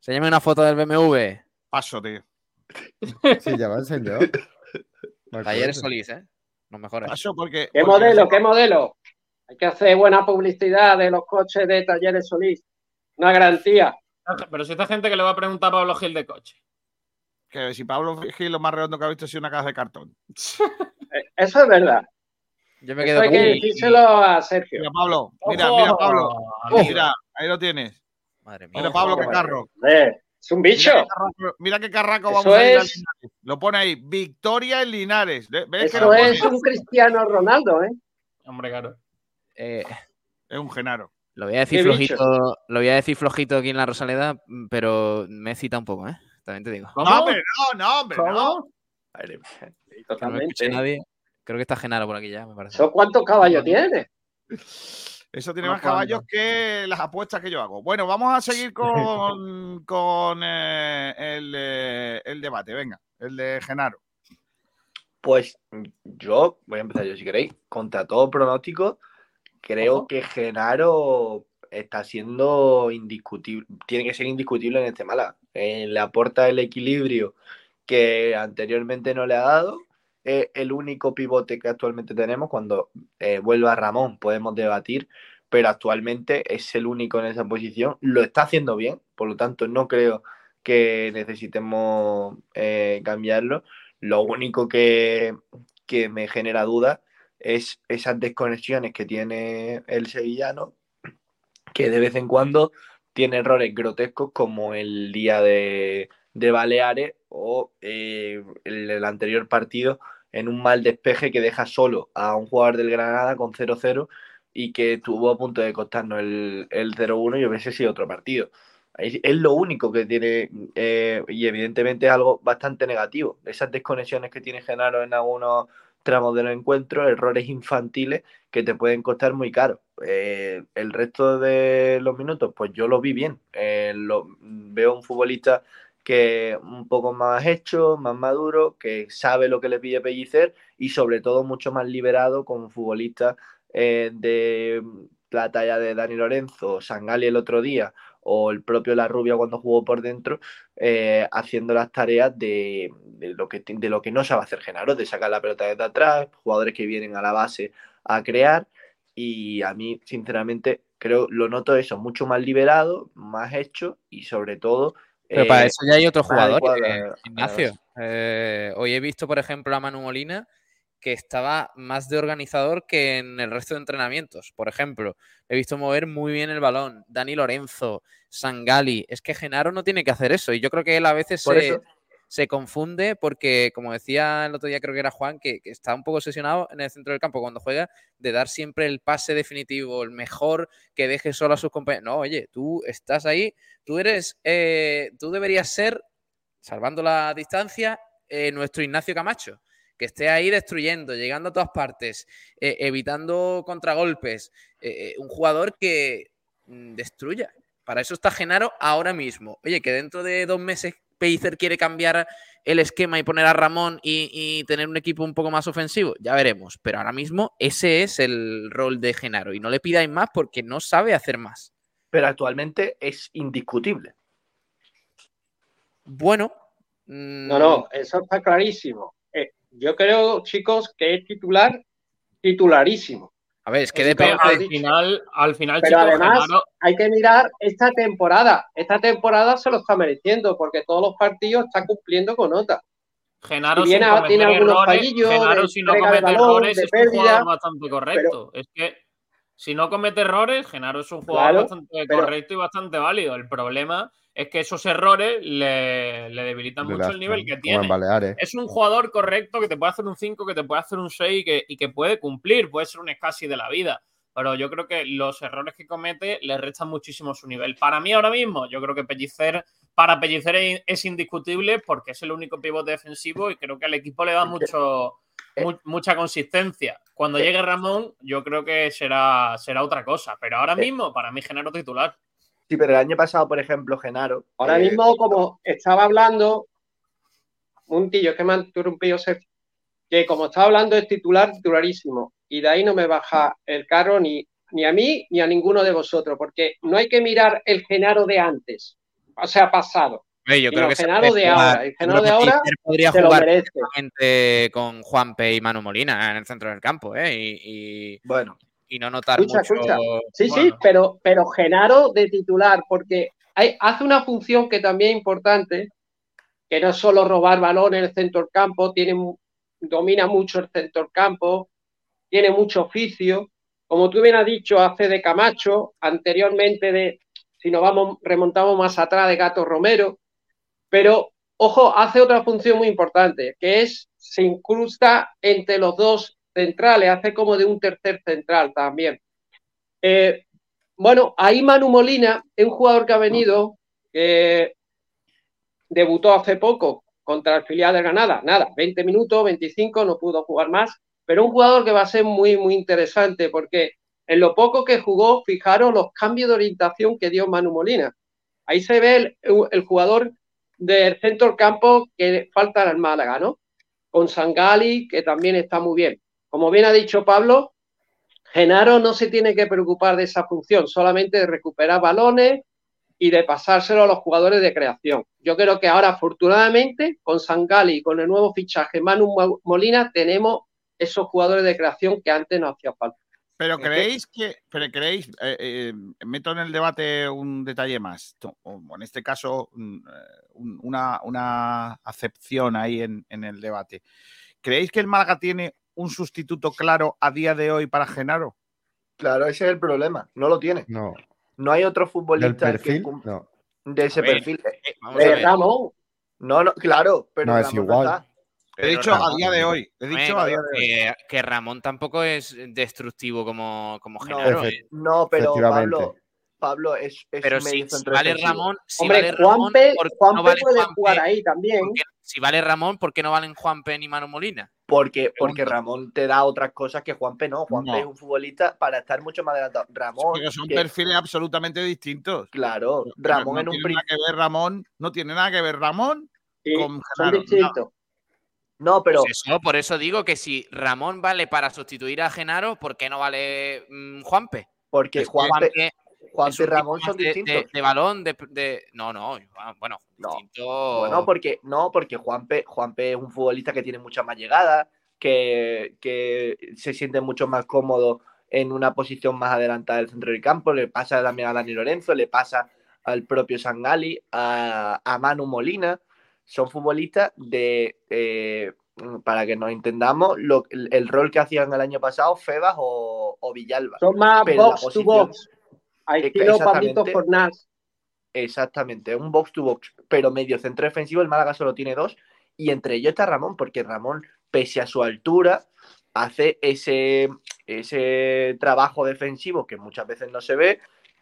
Enséñame una foto del BMW. Paso, tío. Sí, ya. Me Talleres acuerdo. Solís, ¿eh? Los mejores. Paso porque. ¿Qué porque- modelo? ¿Qué modelo? Hay que hacer buena publicidad de los coches de Talleres Solís. Una garantía. Pero si esta gente que le va a preguntar a Pablo Gil de coche. Que si Pablo Gil lo más redondo que ha visto ha sido una caja de cartón. Eh, Eso es verdad. Yo me Eso quedo hay con que decírselo a Sergio. Mira, Pablo. Mira, ¡Ojo! mira, Pablo. Amigo. Mira, ahí lo tienes. Madre mía. Mira, Pablo, qué carro. Eh, es un bicho. Mira qué carraco, mira qué carraco Eso vamos a ir a es- Linares. Lo pone ahí, Victoria en Linares. ¿Ves que Eso lo pone? es un Cristiano Ronaldo, ¿eh? Hombre, claro. Eh, Es un genaro. Lo voy a decir flojito, lo voy a decir flojito aquí en la Rosaleda, pero me cita un poco, ¿eh? También te digo. ¿Cómo? No, hombre, no, no, hombre, no. ¿Cómo? Madre mía. No Totalmente. escuche nadie. Creo que está Genaro por aquí ya, me parece. ¿Eso cuántos caballos tiene? Eso tiene No más caballos que las apuestas que yo hago. Bueno, vamos a seguir con, con eh, el, eh, el debate. Venga, el de Genaro. Pues yo, voy a empezar yo si queréis. Contra todo pronóstico, creo Ojo. que Genaro está siendo indiscutible, tiene que ser indiscutible en este Málaga. Eh, le aporta el equilibrio que anteriormente no le ha dado. Es el único pivote que actualmente tenemos. Cuando eh, vuelva Ramón podemos debatir, pero actualmente es el único en esa posición. Lo está haciendo bien, por lo tanto no creo que necesitemos eh, cambiarlo. Lo único que, que me genera duda es esas desconexiones que tiene el sevillano, que de vez en cuando tiene errores grotescos como el día de, de Baleares o eh, el, anterior partido en un mal despeje que deja solo a un jugador del Granada con 0-0 y que estuvo a punto de costarnos el, el 0-1 y hubiese sido otro partido. Es es lo único que tiene, eh, y evidentemente es algo bastante negativo. Esas desconexiones que tiene Genaro en algunos tramos del encuentro, errores infantiles que te pueden costar muy caro. Eh, el resto de los minutos, pues yo lo vi bien. Eh, lo, veo un futbolista que un poco más hecho, más maduro, que sabe lo que le pide Pellicer y sobre todo mucho más liberado como futbolista eh, de la talla de Dani Lorenzo, Sangali el otro día o el propio La Rubia cuando jugó por dentro, eh, haciendo las tareas de, de lo que, de lo que no sabe hacer Genaro, de sacar la pelota desde atrás, jugadores que vienen a la base a crear y a mí, sinceramente, creo, lo noto eso, mucho más liberado, más hecho y sobre todo... Pero para eh, eso ya hay otro jugador, Ignacio. Eh, hoy he visto, por ejemplo, a Manu Molina que estaba más de organizador que en el resto de entrenamientos. Por ejemplo, he visto mover muy bien el balón. Dani Lorenzo, Sangali. Es que Genaro no tiene que hacer eso. Y yo creo que él a veces se, confunde porque, como decía el otro día, creo que era Juan, que, que está un poco obsesionado en el centro del campo cuando juega de dar siempre el pase definitivo, el mejor, que deje solo a sus compañeros. No, oye, tú estás ahí, tú eres, eh, tú deberías ser, salvando la distancia, eh, nuestro Ignacio Camacho, que esté ahí destruyendo, llegando a todas partes, eh, evitando contragolpes, eh, eh, un jugador que mm, destruya. Para eso está Genaro ahora mismo. Oye, que dentro de dos meses Pellicer quiere cambiar el esquema y poner a Ramón y, y tener un equipo un poco más ofensivo, ya veremos. Pero ahora mismo ese es el rol de Genaro y no le pidáis más porque no sabe hacer más. Pero actualmente es indiscutible. Bueno. No, no, eso está clarísimo. Yo creo, chicos, que es titular, titularísimo. A ver, es que depende. Al final, al final, Pero chicos, además Genaro- hay que mirar esta temporada. Esta temporada se lo está mereciendo porque todos los partidos está cumpliendo con nota. Genaro Si cometer tiene algunos errores, fallillos Genaro si no comete balón, errores es un jugador bastante correcto. Es que si no comete errores, Genaro es un jugador Claro, bastante pero- correcto y bastante válido. El problema es que esos errores le, le debilitan Le mucho el nivel que tiene. en Baleares. Es un jugador correcto que te puede hacer un 5, que te puede hacer un 6 y que, y que puede cumplir. Puede ser un escasi de la vida. Pero yo creo que los errores que comete le restan muchísimo su nivel. Para mí ahora mismo, yo creo que Pellicer, para Pellicer es, indiscutible porque es el único pivote defensivo y creo que al equipo le da mucho, mu- mucha consistencia. Cuando llegue Ramón, yo creo que será, será otra cosa. Pero ahora mismo, para mí, Genaro titular. Sí, pero el año pasado, por ejemplo, Genaro. Ahora eh, mismo, como estaba hablando, un tío que me ha interrumpido, que como estaba hablando es titular, titularísimo. Y de ahí no me baja el carro ni, ni a mí ni a ninguno de vosotros, porque no hay que mirar el Genaro de antes, o sea, pasado. Oye, yo creo que Genaro puede de jugar. ahora. El Genaro de ahora podría se lo jugar merece. perfectamente con Juanpe y Manu Molina en el centro del campo, ¿eh? Y, y- bueno. Y no notar Escucha, mucho. escucha. Sí, sí, pero, pero Genaro de titular, porque hay, hace una función que también es importante, que no es solo robar balón en el centro del campo, tiene, domina mucho el centro del campo, tiene mucho oficio. Como tú bien has dicho, hace de Camacho, anteriormente de, si nos vamos, remontamos más atrás, de Gato Romero, pero ojo, hace otra función muy importante, que es se incrusta entre los dos centrales, hace como de un tercer central también. Eh, bueno, ahí Manu Molina es un jugador que ha venido, que debutó hace poco contra el filial de Granada. Nada, 20 minutos, 25, no pudo jugar más, pero un jugador que va a ser muy, muy interesante porque en lo poco que jugó, fijaros los cambios de orientación que dio Manu Molina. Ahí se ve el, jugador del centro campo que falta al Málaga, ¿no? Con Sangali, que también está muy bien. Como bien ha dicho Pablo, Genaro no se tiene que preocupar de esa función, solamente de recuperar balones y de pasárselo a los jugadores de creación. Yo creo que ahora, afortunadamente, con Sangali y con el nuevo fichaje Manu Mo- Molina, tenemos esos jugadores de creación que antes no hacía falta. Pero creéis que, pero creéis, eh, eh, meto en el debate un detalle más, o en este caso eh, un- una, una acepción ahí en, en el debate. ¿Creéis que el Málaga tiene un sustituto claro a día de hoy para Genaro? Claro, ese es el problema. No lo tiene. No. No hay otro Del futbolista perfil, no. de ese ver, perfil. eh, vamos a Eh, ver. Ramón, No, no, claro, pero No, es igual. He Pero dicho a día de hoy. He dicho a día de hoy. que, que Ramón tampoco es destructivo como, como No, Genaro. ¿eh? No, pero. Pablo, Pablo es, es Pero si, vale. Ramón, si hombre, vale Ramón, Juanpe, ¿por qué Juanpe no vale puede Juanpe? jugar ahí también. ¿Por qué- si vale Ramón, ¿por qué no valen Juanpe ni Manu Molina? Porque, porque. Ramón te da otras cosas que Juanpe no. Juanpe No. es un futbolista para estar mucho más adelantado. Ramón, Pero son que- perfiles absolutamente distintos. claro, Pero Ramón no en un nada que ver Ramón, no tiene nada que ver Ramón Sí, con son Genaro. distintos. No, pero Pues eso, por eso digo que si Ramón vale para sustituir a Genaro, ¿por qué no vale mm, Juanpe? porque Juanpe, Juanpe un y Ramón son de, distintos. de- de balón, de, de- No, no, bueno, No. distinto... Bueno, porque no, porque Juanpe, Juanpe es un futbolista que tiene mucha más llegada, que, que se siente mucho más cómodo en una posición más adelantada del centro del campo, le pasa también a Dani Lorenzo, le pasa al propio Sangali, a, a Manu Molina. Son futbolistas de, eh, para que nos entendamos, lo- el, el rol que hacían el año pasado Febas o, o Villalba. Son más Pero la box to posición- box. Al estilo Pablito exactamente. Fornás. Exactamente, un box to box, pero medio centro defensivo, el Málaga solo tiene dos, y entre ellos está Ramón, porque Ramón, pese a su altura, hace ese, ese trabajo defensivo que muchas veces no se ve,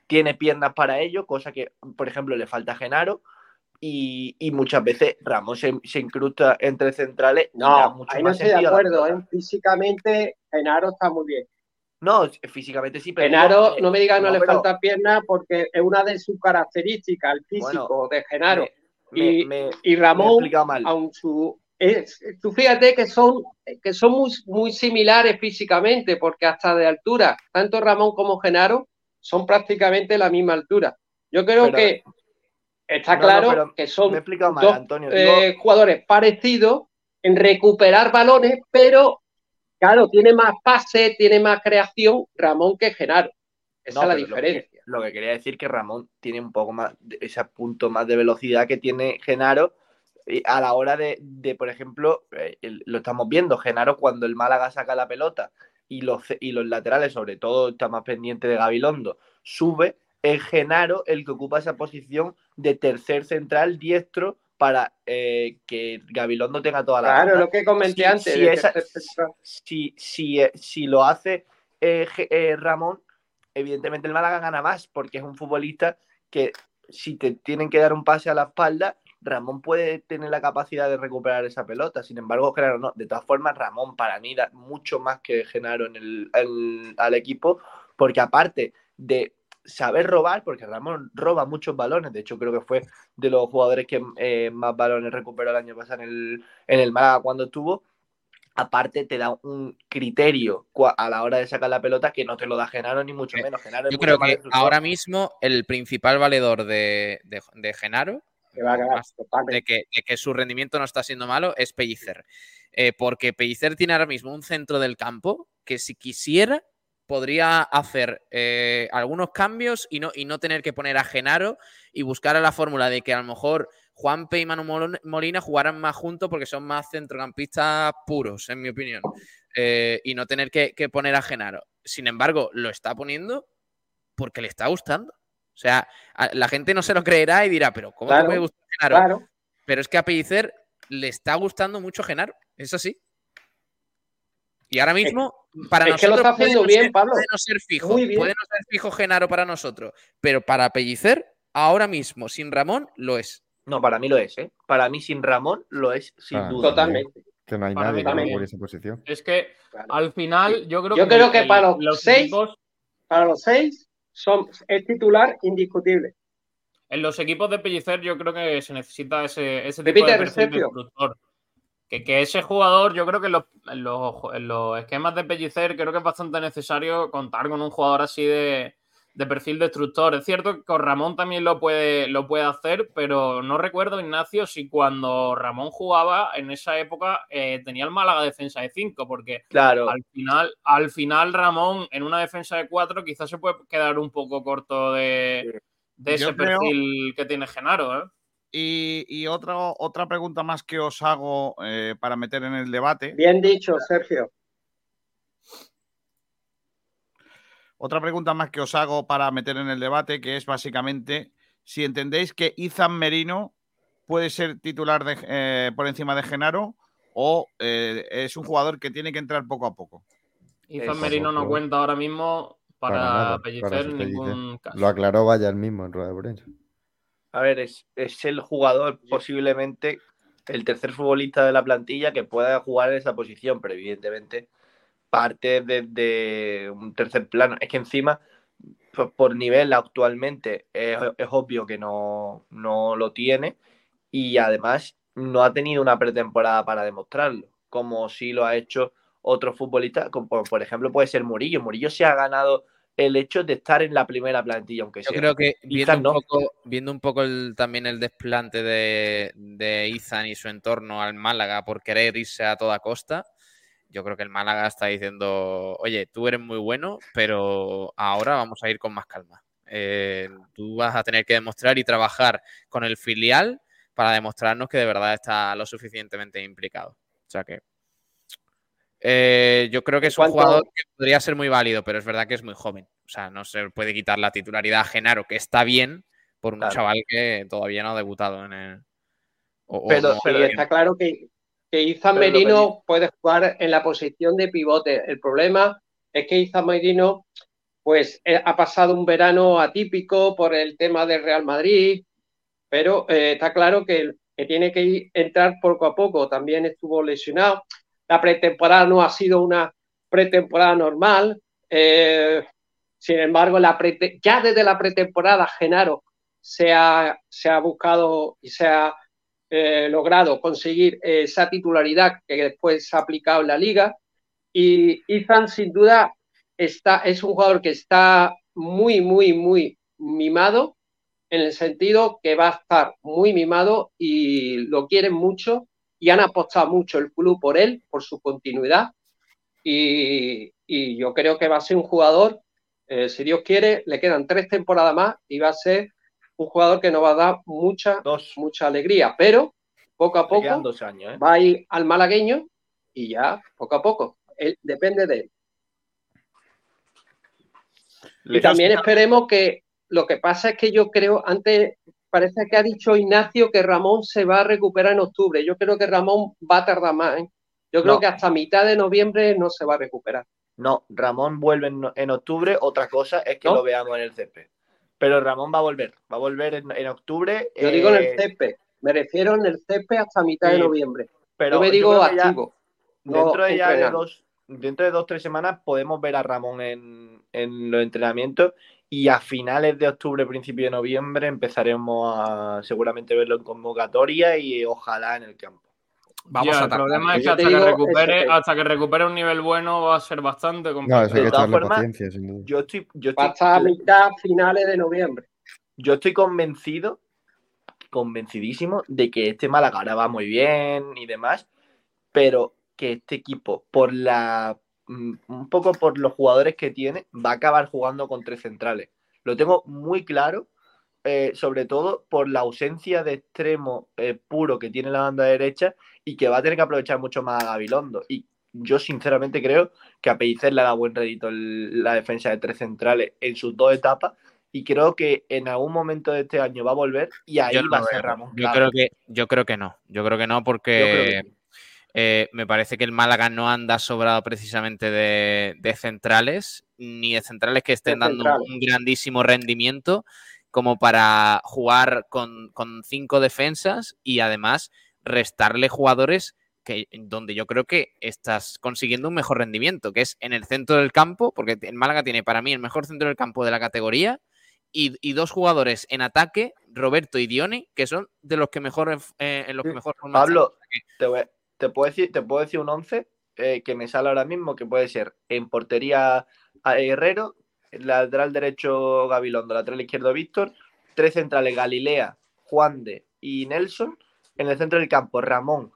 tiene piernas para ello, cosa que, por ejemplo, le falta a Genaro, y, y muchas veces Ramón se, se incrusta entre centrales. y da No, mucho ahí no más estoy de acuerdo. ¿eh? Físicamente, Genaro está muy bien. No, físicamente sí, pero. Genaro, eh, no me digas no, le pero falta pierna porque es una de sus características, el físico de Genaro. me- y, me- y Ramón, aun su, es- tú fíjate que son, que son muy, muy similares físicamente, porque hasta de altura, tanto Ramón como Genaro son prácticamente la misma altura. Yo creo Pero- que está No, no, claro que son me mal, dos Antonio. eh, jugadores parecidos en recuperar balones, pero claro, tiene más pase, tiene más creación Ramón que Genaro. Esa No, es la pero lo que- diferencia. Lo que, quería decir que Ramón tiene un poco más, de- ese punto más de velocidad que tiene Genaro a la hora de, de, por ejemplo, eh, el- lo estamos viendo, Genaro cuando el Málaga saca la pelota y los, y los laterales, sobre todo está más pendiente de Gabilondo, sube, es Genaro el que ocupa esa posición de tercer central diestro para eh, que Gabilondo tenga toda la Claro, lo que comenté Si- antes. si esa- si, si, eh, si lo hace eh, eh, Ramón, evidentemente el Málaga gana más, porque es un futbolista que si te tienen que dar un pase a la espalda, Ramón puede tener la capacidad de recuperar esa pelota. Sin embargo, Genaro no. De todas formas, Ramón para mí da mucho más que Genaro en el, el- al equipo, porque aparte de saber robar, porque Ramón roba muchos balones, de hecho creo que fue de los jugadores que eh, más balones recuperó el año pasado en el, en el Málaga cuando estuvo, aparte te da un criterio a la hora de sacar la pelota que no te lo da Genaro ni mucho menos. Genaro Yo creo que ahora mismo el principal valedor de, de- de Genaro, Que va a ganar, más totalmente. de que, de que su rendimiento no está siendo malo, es Pellicer. Eh, porque Pellicer tiene ahora mismo un centro del campo que si quisiera podría hacer eh, algunos cambios y no, y no tener que poner a Genaro y buscar a la fórmula de que a lo mejor Juanpe y Manu Molina jugaran más juntos porque son más centrocampistas puros, en mi opinión. Eh, y no tener que, que poner a Genaro. Sin embargo, lo está poniendo porque le está gustando. O sea, a- la gente no se lo creerá y dirá, pero ¿cómo te puede gustar Genaro? Claro. Pero es que a Pellicer le está gustando mucho Genaro, es así. Y ahora mismo, para es que lo nosotros. está puede haciendo no bien, ser- Pablo. Puede no ser fijo, Muy bien. puede no ser fijo Genaro para nosotros, pero para Pellicer, ahora mismo, sin Ramón, lo es. No, para mí lo es, ¿eh? Para mí sin Ramón lo es, sin Ah, duda. Totalmente. Que no hay Para nadie que esa posición. Es que Claro. al final yo creo Yo que, creo que el- para los seis- equipos, Para los seis, son, es titular indiscutible. en los equipos de Pellicer yo creo que se necesita ese, ese tipo Repite, de perfil Sergio. Que, que ese jugador, yo creo que en los, en los- en los esquemas de Pellicer creo que es bastante necesario contar con un jugador así de, de perfil destructor. Es cierto que con Ramón también lo puede, lo puede hacer, pero no recuerdo, Ignacio, si cuando Ramón jugaba en esa época eh, tenía el Málaga defensa de 5, porque Claro, al final, al final Ramón en una defensa de 4 quizás se puede quedar un poco corto de, de ese creo- perfil que tiene Genaro. ¿eh? Y, y otra, otra pregunta más que os hago eh, para meter en el debate. Bien dicho, Sergio. Otra pregunta más que os hago para meter en el debate, que es básicamente si entendéis que Izan Merino puede ser titular de, eh, por encima de Genaro o eh, es un jugador que tiene que entrar poco a poco. Izan Merino no cuenta ahora mismo para, Para nada, Pellicer para en ningún caso. Lo aclaró Vaya el mismo en rueda de prensa. A ver, es, es el jugador posiblemente el tercer futbolista de la plantilla que pueda jugar en esa posición, pero evidentemente parte desde un tercer plano. Es que encima, por, por nivel actualmente, es, es obvio que no, no lo tiene y además no ha tenido una pretemporada para demostrarlo, como sí lo ha hecho otros futbolistas, como por, por ejemplo puede ser Murillo. Murillo se ha ganado el hecho de estar en la primera plantilla, aunque Yo sea. creo que viendo un no. poco, viendo un poco el- también el desplante de, de Izan y su entorno al Málaga por querer irse a toda costa, yo creo que el Málaga está diciendo, oye, tú eres muy bueno, pero ahora vamos a ir con más calma. Eh, tú vas a tener que demostrar y trabajar con el filial para demostrarnos que de verdad está lo suficientemente implicado. O sea que eh, yo creo que es un jugador que podría ser muy válido, pero es verdad que es muy joven. O sea, no se puede quitar la titularidad a Genaro, que está bien, por un Claro. chaval que todavía no ha debutado en el. o- o Pero- no- está claro que, que Izan Pero Merino puede jugar en la posición de pivote. El problema es que Izan Merino pues eh, ha pasado un verano atípico por el tema del Real Madrid, pero eh, está claro que, que tiene que ir- entrar poco a poco. También estuvo lesionado. La pretemporada no ha sido una pretemporada normal. Eh, sin embargo, la ya desde la pretemporada, Genaro se ha, se ha buscado y se ha eh, logrado conseguir esa titularidad que después se ha aplicado en la liga. Y Ethan, sin duda, está, es un jugador que está muy, muy, muy mimado, en el sentido que va a estar muy mimado y lo quieren mucho y han apostado mucho el club por él, por su continuidad. Y, y yo creo que va a ser un jugador, eh, si Dios quiere, le quedan tres temporadas más y va a ser un jugador que nos va a dar mucha, Dos. mucha alegría, pero poco a poco dos años, ¿eh? va a ir al malagueño y ya, poco a poco. Él, depende de él. Y también esperemos que lo que pasa es que yo creo, antes parece que ha dicho Ignacio que Ramón se va a recuperar en octubre. Yo creo que Ramón va a tardar más. ¿eh? Yo creo No. que hasta mitad de noviembre no se va a recuperar. No, Ramón vuelve en, en octubre. Otra cosa es que ¿No? lo veamos en el CP. Pero Ramón va a volver. Va a volver en, en octubre. Yo digo en el eh, CP. Me refiero en el CP hasta mitad de noviembre. Pero yo me digo ya activo. no dentro de ya de dos, dentro de dos, tres semanas podemos ver a Ramón en, en los entrenamientos. Y a finales de octubre, principio de noviembre, empezaremos a seguramente verlo en convocatoria y ojalá en el campo. Vamos Ya, a el atacar. problema es que hasta que, recupere, SP. hasta que recupere un nivel bueno va a ser bastante No, complicado. eso hay que De todas formas, paciencia, sin duda. Yo estoy, yo estoy, estar a mitad, finales de noviembre. yo estoy convencido, convencidísimo de que este Málaga ahora va muy bien y demás, pero que este equipo, por la un poco por los jugadores que tiene, va a acabar jugando con tres centrales. Lo tengo muy claro, eh, sobre todo por la ausencia de extremo eh, puro que tiene la banda derecha y que va a tener que aprovechar mucho más a Gabilondo. Y yo sinceramente creo que a Pellicer le da buen rédito el- la defensa de tres centrales en sus dos etapas y creo que en algún momento de este año va a volver y ahí Yo no va a ser. Ramón Yo creo que, yo creo que no. Yo creo que no, porque. Eh, me parece que el Málaga no anda sobrado precisamente de, de centrales, ni de centrales que estén De dando un, centrales. un grandísimo rendimiento como para jugar con, con cinco defensas y además restarle jugadores que, donde yo creo que estás consiguiendo un mejor rendimiento, que es en el centro del campo, porque el Málaga tiene para mí el mejor centro del campo de la categoría y, y dos jugadores en ataque, Roberto y Dioni, que son de los que mejor eh, en los que mejor Pablo, te, voy- te puedo decir, te puedo decir un 11 eh, que me sale ahora mismo, que puede ser en portería a Herrero, lateral derecho Gabilondo, lateral izquierdo Víctor, tres centrales Galilea, Juan de y Nelson, en el centro del campo Ramón,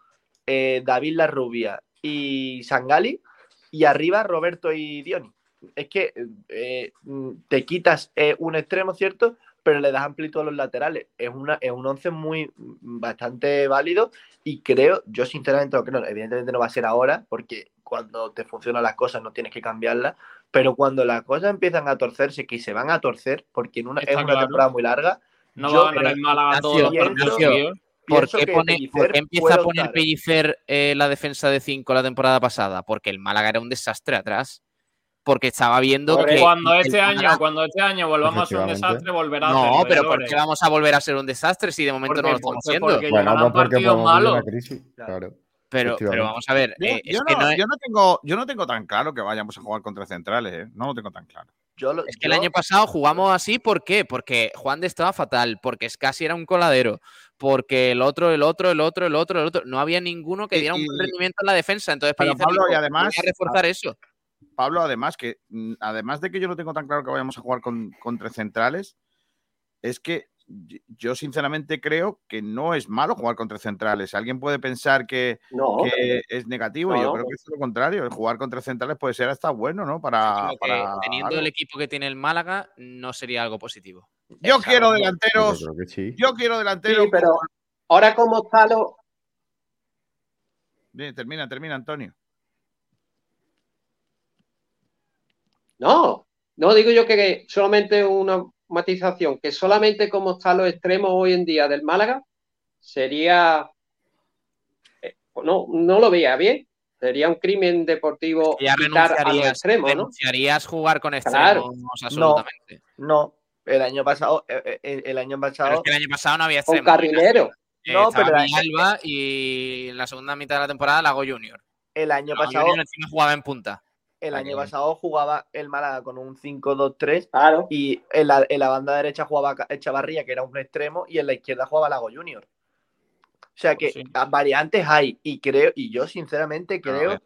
eh, David Larrubia y Sangali, y arriba Roberto y Dioni. Es que eh, mm, te quitas un extremo, ¿cierto? Pero le das amplitud a los laterales. Es, una, es un 11 muy bastante válido y creo, yo sinceramente lo creo, evidentemente no va a ser ahora, porque cuando te funcionan las cosas no tienes que cambiarlas, pero cuando las cosas empiezan a torcerse, que se van a torcer, porque en una, es Está una claro. temporada muy larga, No va a ganar el Málaga todos los partidos. ¿Por qué, pone- por qué empieza a poner Pellicer eh, la defensa de 5 la temporada pasada? Porque el Málaga era un desastre atrás. Porque estaba viendo que. Cuando el este año, cuando este año volvamos a ser un desastre, volverá a No, pero ¿por qué vamos a volver a ser un desastre si de momento Porque- no lo estamos siendo? porque Bueno, pues porque malos. una crisis. Claro. Pero, pero vamos a ver. Yo, eh, es yo que no, no es- yo no tengo, yo no tengo tan claro que vayamos a jugar contra centrales, ¿eh? No lo tengo tan claro. Yo lo- Es que el año pasado jugamos así, ¿por qué? Porque Juan de estaba fatal, porque Scassi era un coladero, porque el otro, el otro, el otro, el otro, el otro. No había ninguno que Y- diera un y- buen rendimiento en la defensa. Entonces, Pellicer Pablo, y además- "Voy a reforzar eso. Pablo, además que mm, además de que yo no tengo tan claro que vayamos a jugar con, con tres centrales, es que yo sinceramente creo que no es malo jugar con tres centrales. Alguien puede pensar que, No. que es negativo No, yo no. creo que es lo contrario. El jugar con tres centrales puede ser hasta bueno, ¿no? Para, teniendo algo. el equipo que tiene el Málaga, no sería algo positivo. Yo quiero delanteros. sí. Yo quiero delanteros. Sí, pero ahora como está lo... Bien, termina, termina, Antonio. No, no digo yo que, solamente una matización, que solamente como están los extremos hoy en día del Málaga, sería... eh, No, no lo veía bien. Sería un crimen deportivo Ya quitar a los extremos, ¿no? renunciarías jugar con Claro. extremos absolutamente. No, el año pasado, eh, eh, el año Pero pasado, es que el año pasado no había Con extremos. carrilero. Eh, No, pero la- Villalba y en la segunda mitad de la temporada Lago Junior. el año Lago pasado, Junior encima jugaba en punta. El Ah, año pasado jugaba el Málaga con un 5-2-3 Claro. y en la, en la banda derecha jugaba Echavarría, que era un extremo, y en la izquierda jugaba Lago Junior. O sea que Pues sí. a- variantes hay, y creo, y yo sinceramente creo,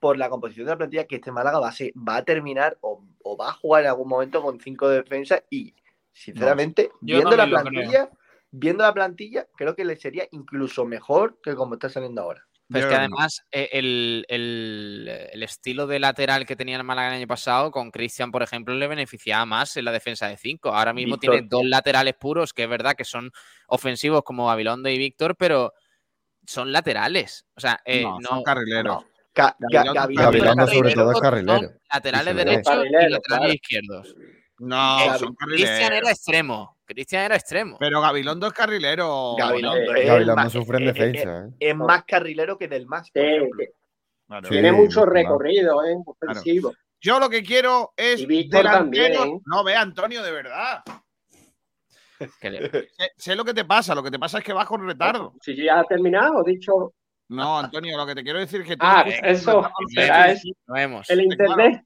por la composición de la plantilla, que este Málaga va a, ser- va a terminar o, o va a jugar en algún momento con cinco defensas, y sinceramente, viendo la plantilla, viendo la plantilla, creo que le sería incluso mejor que como está saliendo ahora. Pero es que además eh, el, el- el estilo de lateral que tenía el Málaga el año pasado, con Cristian, por ejemplo, le beneficiaba más en la defensa de 5. Ahora mismo Víctor. tiene dos laterales puros, que es verdad que son ofensivos como Gabilondo y Víctor, pero son laterales. O sea, eh, no, no, son carrileros. No. Ga- Gabilondo- Gabilondo Gabilondo es sobre todo es carrilero. laterales derechos y laterales claro. izquierdos. No, Eh, son Cristian era extremo. Cristian era extremo. Pero Gabilondo es carrilero. Gabilondo ¿no? es Gabilondo más- sufre en eh, eh, defensa. ¿eh? es más carrilero que del más, por Sí, ejemplo. Claro. Sí. Tiene mucho claro. recorrido, ¿eh? Ofensivo. Yo lo que quiero es Y Víctor delanteros- también. No, ve, Antonio, de verdad. Sé, sé lo que te pasa. Lo que te pasa es que vas con retardo. Si ya ha terminado, dicho No, Antonio, lo que te quiero decir es que tú Ah, eso, será eso. lo vemos. el internet.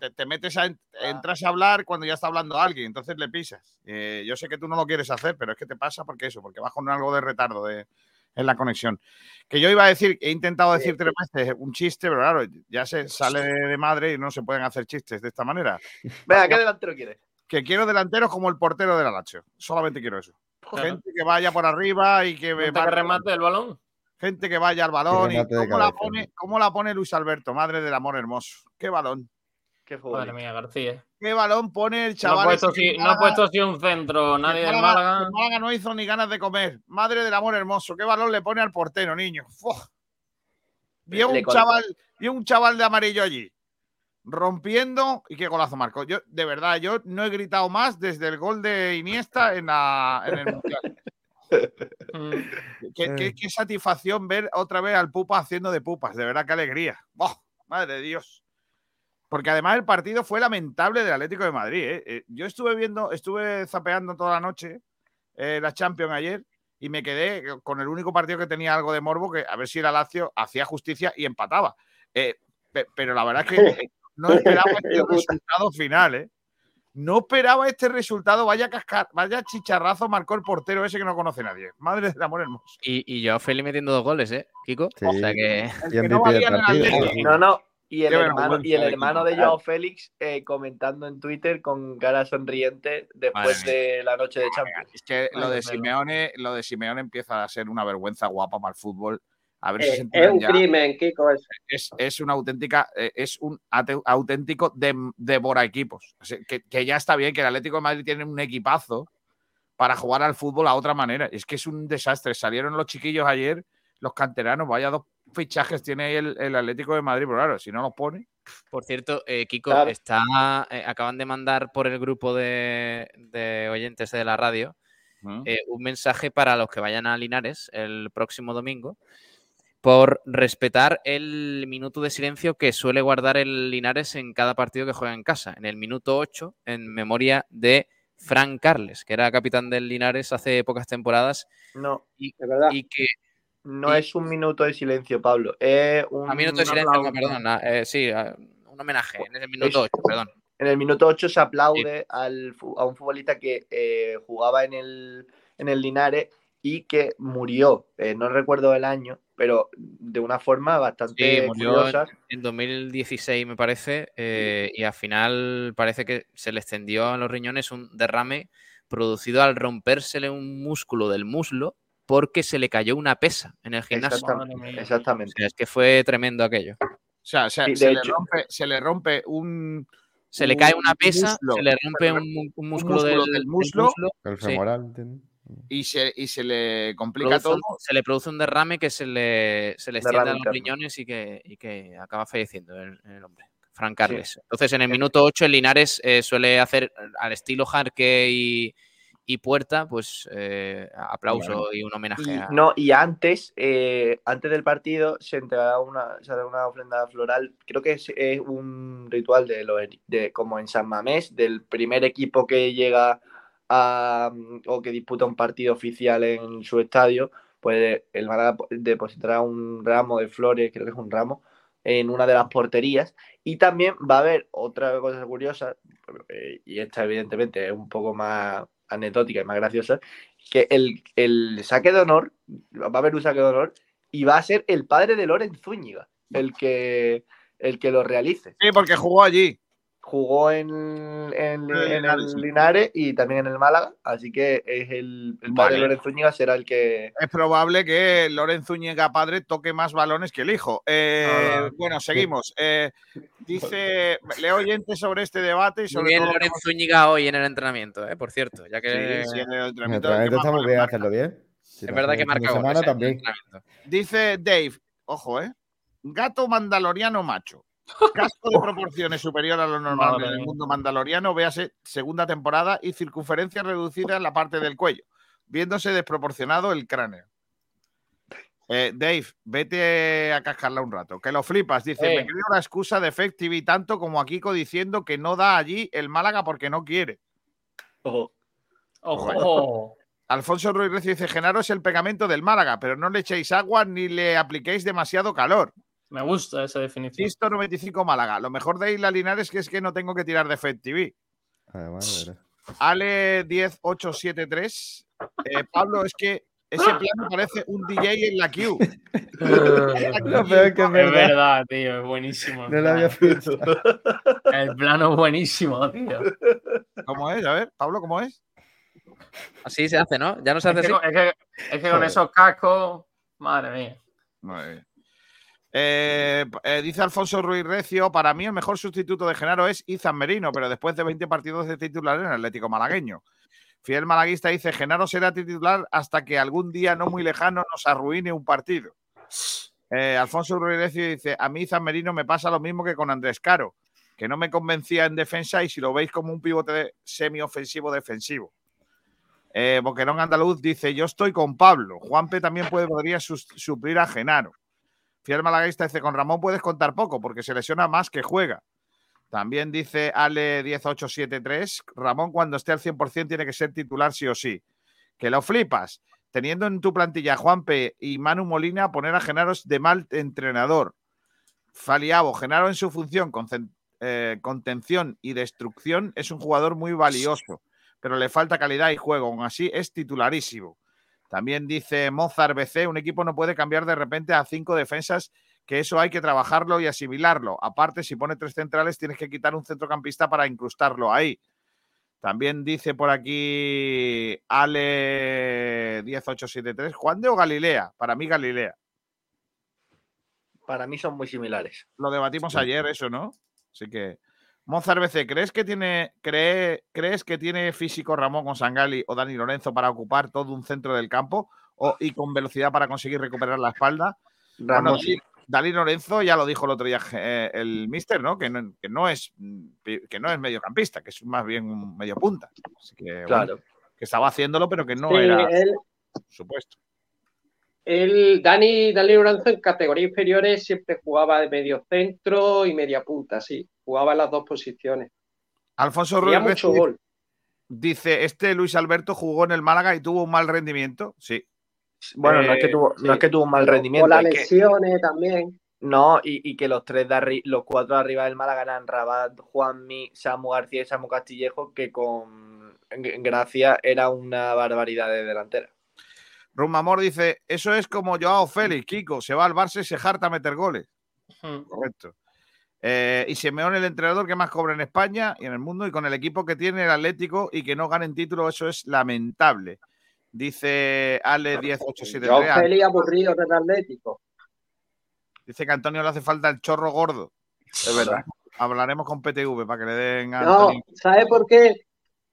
Te, te metes a, entras a hablar cuando ya está hablando alguien, entonces le pisas. Eh, yo sé que tú no lo quieres hacer, pero es que te pasa porque eso, porque vas con algo de retardo de, en la conexión. Que yo iba a decir, he intentado decir tres veces un chiste, pero claro, ya se sale de, madre y no se pueden hacer chistes de esta manera. Venga, ¿qué delantero quieres? Que quiero delanteros como el portero de la Lazio. Solamente quiero eso. Gente que vaya por arriba y que, marque- remate el balón. gente que vaya al balón. Y cómo, la cabeza. pone, cómo la pone Luis Alberto, madre del amor hermoso. Qué balón. ¿Qué Madre mía, García. Qué balón pone el No ha chaval. puesto, no ha puesto así un centro nadie del Málaga- Málaga. no hizo ni ganas de comer. Madre del amor hermoso. Qué balón le pone al portero, niño. Fua. Vi a Le un chaval, vi a un chaval de amarillo allí. Rompiendo y qué golazo marcó. Yo, de verdad, yo no he gritado más desde el gol de Iniesta en, la, en el Mundial. Mm. Qué, qué- qué satisfacción ver otra vez al Pupa haciendo de pupas. De verdad, qué alegría. ¡Buah! Madre de Dios. Porque además el partido fue lamentable del Atlético de Madrid. ¿eh? Eh, Yo estuve viendo, estuve zapeando toda la noche eh, la Champions ayer y me quedé con el único partido que tenía algo de morbo, que a ver si el Lazio hacía justicia y empataba. Eh, pe- pero la verdad es que eh, no esperaba este resultado final, ¿eh? No esperaba este resultado. Vaya cascar, vaya chicharrazo marcó el portero ese que no conoce nadie. Madre del amor hermoso. Y, y yo Feli metiendo dos goles, ¿eh, Kiko? Sí. O sea que. El Y que no valía en el. No, no. Y el Qué hermano, y el de hermano de Joao Félix eh, comentando en Twitter con cara sonriente después Madre de la noche de Champions. Es que lo de. Simeone, lo de Simeone empieza a ser una vergüenza guapa para el fútbol. A ver si se Eh, es un ya. crimen, Kiko. Es, es una auténtica, eh, es un auténtico de, devora equipos. O sea, que, que ya está bien que el Atlético de Madrid tiene un equipazo para jugar al fútbol a otra manera. Es que es un desastre. Salieron los chiquillos ayer, los canteranos, vaya dos fichajes tiene ahí el, el Atlético de Madrid, pero claro, si no los pone. Por cierto, eh, Kiko, Claro. está, eh, acaban de mandar por el grupo de, de oyentes de la radio eh, un mensaje para los que vayan a Linares el próximo domingo por respetar el minuto de silencio que suele guardar el Linares en cada partido que juega en casa. En el minuto 8, en memoria de Frank Carles, que era capitán del Linares hace pocas temporadas No, Es verdad. y que no Y- es un minuto de silencio, Pablo. Es un a minuto de silencio, no, perdón, eh, sí, un homenaje en el minuto 8, perdón. En el minuto 8 se aplaude al a un futbolista que eh, jugaba en el, en el Linares y que murió, eh, no recuerdo el año, pero de una forma bastante Sí, murió curiosa. en 2016, me parece, eh, y al final parece que se le extendió a los riñones un derrame producido al rompérsele un músculo del muslo porque se le cayó una pesa en el gimnasio. Exactamente. O sea, es que fue tremendo aquello. O sea, se, Sí, le rompe, se le rompe un, Se le cae una Un pesa, muslo. se le rompe un, músculo, músculo del, del del muslo. El Sí. femoral. ¿entiendes? y se, y se le complica produce todo. se le produce un derrame que se le, se le extiende a los riñones y que, y que acaba falleciendo el, el hombre. Frank Carles. Entonces, en el minuto 8, el Linares eh, suele hacer al estilo Jarque y, y Puerta, pues eh, aplauso y un homenaje Y, a. no, y antes, eh, antes del partido se entrega una, se hace una ofrenda floral. Creo que es, es un ritual de, lo, de como en San Mamés, del primer equipo que llega a, o que disputa un partido oficial en su estadio, pues el Málaga depositará un ramo de flores, creo que es un ramo, en una de las porterías. Y también va a haber otra cosa curiosa, eh, y esta evidentemente es un poco más anecdótica y más graciosa, que el, el saque de honor, va a haber un saque de honor, y va a ser el padre de Loren Zúñiga el que, el que lo realice. Sí, porque jugó allí. Jugó en, en, en el Linares y también en el Málaga, así que es el, el padre Vale. de Loren Zúñiga será el que... Es probable que Lorenzo Zúñiga padre toque más balones que el hijo. Eh, Ah. bueno, seguimos. Eh, dice, leo oyentes sobre este debate y Muy sobre bien, todo. Lorenzo Zúñiga hoy en el entrenamiento, eh, por cierto. Ya que Sí, sí, en el En el entrenamiento, entrenamiento está muy bien hacerlo bien. Si es verdad que marca goles, entrenamiento. Dice Dave, ojo, ¿eh? Gato mandaloriano macho. Casco de proporciones superior a lo normal Madre en el mundo mandaloriano, véase segunda temporada y circunferencia reducida en la parte del cuello, viéndose desproporcionado el cráneo. Eh, Dave, vete a cascarla un rato, que lo flipas. Dice, Eh. me creo la excusa de Effect TV tanto como a Kiko diciendo que no da allí el Málaga porque no quiere. Ojo, Ojo. Alfonso Ruiz Recio dice, Genaro es el pegamento del Málaga, pero no le echéis agua ni le apliquéis demasiado calor. Me gusta esa definición. Listo 95 Málaga. Lo mejor de Isla Linares que es que no tengo que tirar de Fed TV. Además. Ale 10873. Eh, Pablo, es que ese plano parece un DJ en la Q. Lo peor es que es Es verdad. verdad, tío, es buenísimo. el No lo había plano. pensado. El plano es buenísimo, tío. ¿Cómo es? A ver, Pablo, ¿cómo es? Así se hace, ¿no? Ya no se Es hace que, así. con- es que- es que con esos cascos, madre mía. Muy bien. Eh, eh, dice Alfonso Ruiz Recio, para mí el mejor sustituto de Genaro es Izan Merino, pero después de 20 partidos de titular en el Atlético Malagueño. Fiel malaguista dice, Genaro será titular hasta que algún día no muy lejano nos arruine un partido. Eh, Alfonso Ruiz Recio dice, a mí Izan Merino me pasa lo mismo que con Andrés Caro, que no me convencía en defensa y si lo veis como un pivote de- semiofensivo defensivo. Boquerón Andaluz dice, yo estoy con Pablo. Juanpe también puede, podría suplir a Genaro. Fiel Malaguista dice, con Ramón puedes contar poco porque se lesiona más que juega. También dice Ale 10873, Ramón cuando esté al 100% tiene que ser titular sí o sí. Que lo flipas. Teniendo en tu plantilla a Juanpe y Manu Molina, poner a Genaro de mal entrenador. Faliabo, Genaro en su función, eh, contención y destrucción, es un jugador muy valioso, pero le falta calidad y juego. Aún así, es titularísimo. También dice Mozart BC, un equipo no puede cambiar de repente a cinco defensas, que eso hay que trabajarlo y asimilarlo. Aparte, si pone tres centrales, tienes que quitar un centrocampista para incrustarlo ahí. También dice por aquí Ale 10873, Juan de o Galilea. Para mí, Galilea. para mí son muy similares. Lo debatimos ayer, eso, ¿no? Así que. Mozart BC, ¿crees que tiene, cree, ¿crees que tiene físico Ramón Gonzangali o Dani Lorenzo para ocupar todo un centro del campo o, y con velocidad para conseguir recuperar la espalda? Bueno, Dani, Lorenzo ya lo dijo el otro día eh, el mister, ¿no? Que no, que no es que no es mediocampista, que es más bien un medio punta. Así que, bueno, claro. que estaba haciéndolo, pero que no Sí, era él, supuesto. Él- Dani, Dani Lorenzo en categorías inferiores siempre jugaba de medio centro y media punta, sí. Jugaba en las dos posiciones. Alfonso Ruiz mucho gol. dice: Este Luis Alberto jugó en el Málaga y tuvo un mal rendimiento. Sí. Bueno, no, es que Eh, tuvo, sí. no es que tuvo un mal rendimiento. Por las que- lesiones también. no, y, y que los tres de arri- los cuatro de arriba del Málaga eran Rabat, Juanmi, Samu García y Samu Castillejo, que con Gracia era una barbaridad de delantera. Rumamor dice: Eso es como Joao Félix, Kiko. Se va al Barça y se jarta a meter goles. Hmm. Correcto. Eh, y Simeone, el entrenador que más cobra en España y en el mundo, y con el equipo que tiene el Atlético y que no ganen título, eso es lamentable. Dice Ale Yo 10873. feliz aburrido del Atlético. Dice que a Antonio le hace falta el chorro gordo. Es verdad. Hablaremos con PTV para que le den a No. ¿sabes por qué?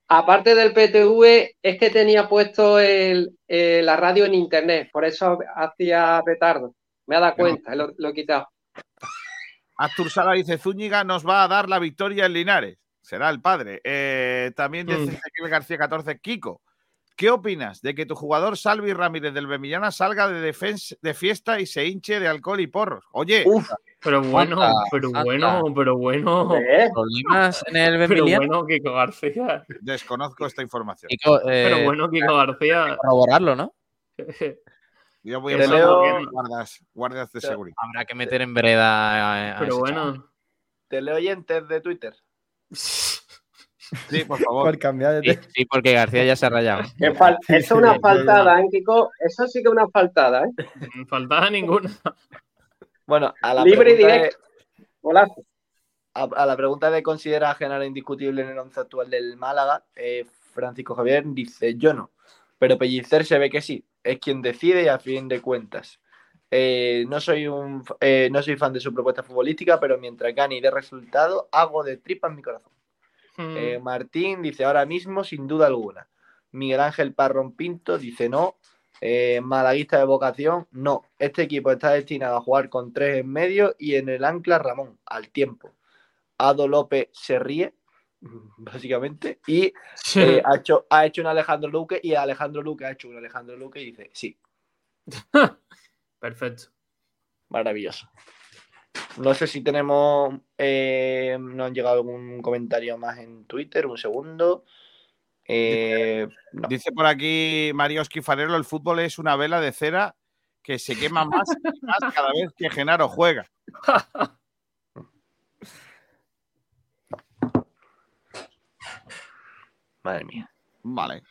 Aparte del PTV, es que tenía puesto el, eh, la radio en internet, por eso hacía retardo. Me he dado cuenta, lo, lo he quitado. Astur Sala dice: Zúñiga nos va a dar la victoria en Linares. Será el padre. Eh, también dice Mm. García 14. Kiko, ¿qué opinas de que tu jugador Salvi Ramírez del Bemillana salga de, de fiesta y se hinche de alcohol y porros? Oye, Uf, Pero bueno, pero bueno, pero bueno. ¿Eh? ¿Problemas en el Pero bueno, Kiko García. desconozco esta información. Kiko, Pero eh, bueno, Kiko García. corroborarlo, ¿no? Yo voy a usar leo- guardas, guardias de seguridad. Habrá que meter en vereda. a- a Pero ese chaval. bueno. te leo oyentes de Twitter. Sí, por favor. Por cambiar de Sí, sí, porque García ya se ha rayado. Qué fal- Sí, Eso es sí, una sí, faltada, ¿eh, Kiko? Eso sí que es una faltada, ¿eh? Faltaba ninguna. Bueno, a la Libre y pregunta de- directo. Golazo. a, a la pregunta de considera a Genaro indiscutible en el once actual del Málaga, eh, Francisco Javier dice yo no, pero Pellicer se ve que sí, es quien decide y a fin de cuentas. Eh, no, soy un, eh, no soy fan de su propuesta futbolística, pero mientras gane y dé resultado, hago de tripa en mi corazón. Mm. Eh, Martín dice ahora mismo, sin duda alguna. Miguel Ángel Parrón Pinto dice no. Eh, Malaguista de vocación, no. Este equipo está destinado a jugar con tres en medio y en el ancla Ramón, al tiempo. Ado López se ríe, básicamente, y eh, ha, hecho, ha hecho un Alejandro Luque y Alejandro Luque ha hecho un Alejandro Luque y dice sí, Perfecto. maravilloso. No sé si tenemos, eh, nos han llegado algún comentario más en Twitter, un segundo. Eh, no. Dice por aquí Marioski Farelo, el fútbol es una vela de cera que se quema más y más cada vez que Genaro juega. Madre mía. Vale.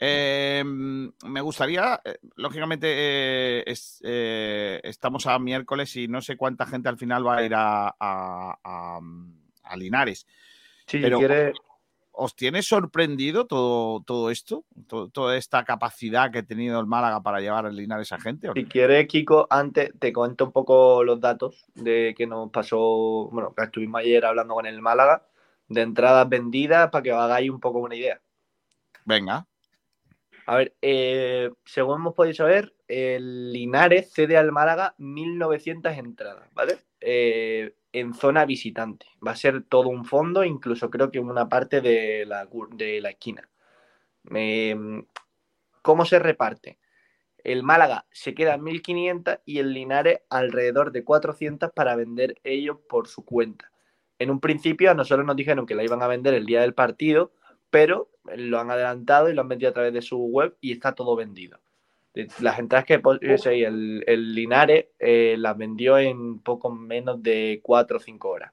Eh, me gustaría, eh, lógicamente, eh, es- eh, estamos a miércoles y no sé cuánta gente al final va a ir a, a- a- a Linares. Sí, Pero- si quieres, ¿Os tiene sorprendido todo, todo esto? To- toda esta capacidad que ha tenido el Málaga para llevar al Linares a gente. ¿o no? si quieres, Kiko, antes te cuento un poco los datos de que nos pasó, bueno, que estuvimos ayer hablando con el Málaga, de entradas vendidas para que os hagáis un poco una idea. Venga. A ver, eh, según hemos podido saber, el Linares cede al Málaga 1.900 entradas, ¿vale? Eh, en zona visitante. Va a ser todo un fondo, incluso creo que una parte de la, de la esquina. ¿Cómo se reparte? El Málaga se queda en 1.500 y el Linares alrededor de 400 para vender ellos por su cuenta. En un principio a nosotros nos dijeron que la iban a vender el día del partido, pero lo han adelantado y lo han vendido a través de su web y está todo vendido. Las entradas que poseí el, el Linares eh, las vendió en poco menos de 4 o 5 horas.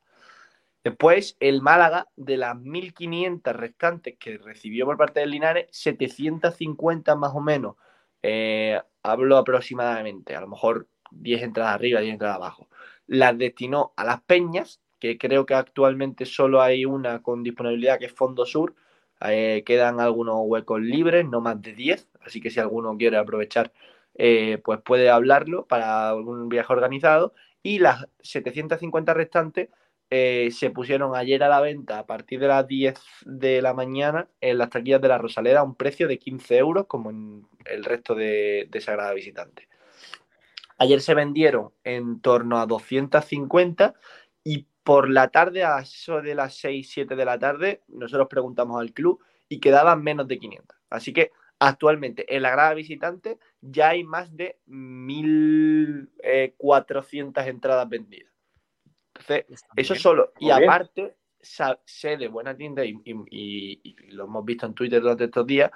Después, el Málaga, de las 1.500 restantes que recibió por parte del Linares, 750 más o menos, eh, hablo aproximadamente, a lo mejor 10 entradas arriba, 10 entradas abajo, las destinó a las peñas, que creo que actualmente solo hay una con disponibilidad, que es Fondo Sur. Eh, quedan algunos huecos libres, no más de 10, así que si alguno quiere aprovechar, eh, pues puede hablarlo para algún viaje organizado. Y las 750 restantes eh, se pusieron ayer a la venta a partir de las 10 de la mañana en las taquillas de la Rosaleda a un precio de 15 euros, como en el resto de, de Sagrada Visitante. Ayer se vendieron en torno a 250 y por la tarde, a eso de las 6, 7 de la tarde, nosotros preguntamos al club y quedaban menos de 500. Así que actualmente en la grada visitante ya hay más de 1.400 entradas vendidas. Entonces, eso solo. Y Muy aparte, sé de buena tienda y, y- y- y lo hemos visto en Twitter durante estos días,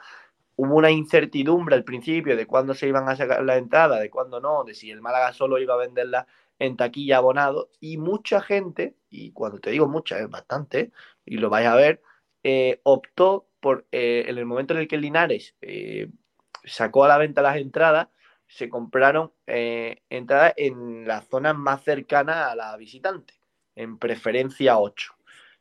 hubo una incertidumbre al principio de cuándo se iban a sacar las entradas, de cuándo no, de si el Málaga solo iba a venderlas en taquilla abonado y mucha gente, y cuando te digo mucha es bastante, y lo vais a ver, eh, optó por, eh, en el momento en el que Linares eh, sacó a la venta las entradas, se compraron entradas en las zonas más cercanas a la visitante, en preferencia 8.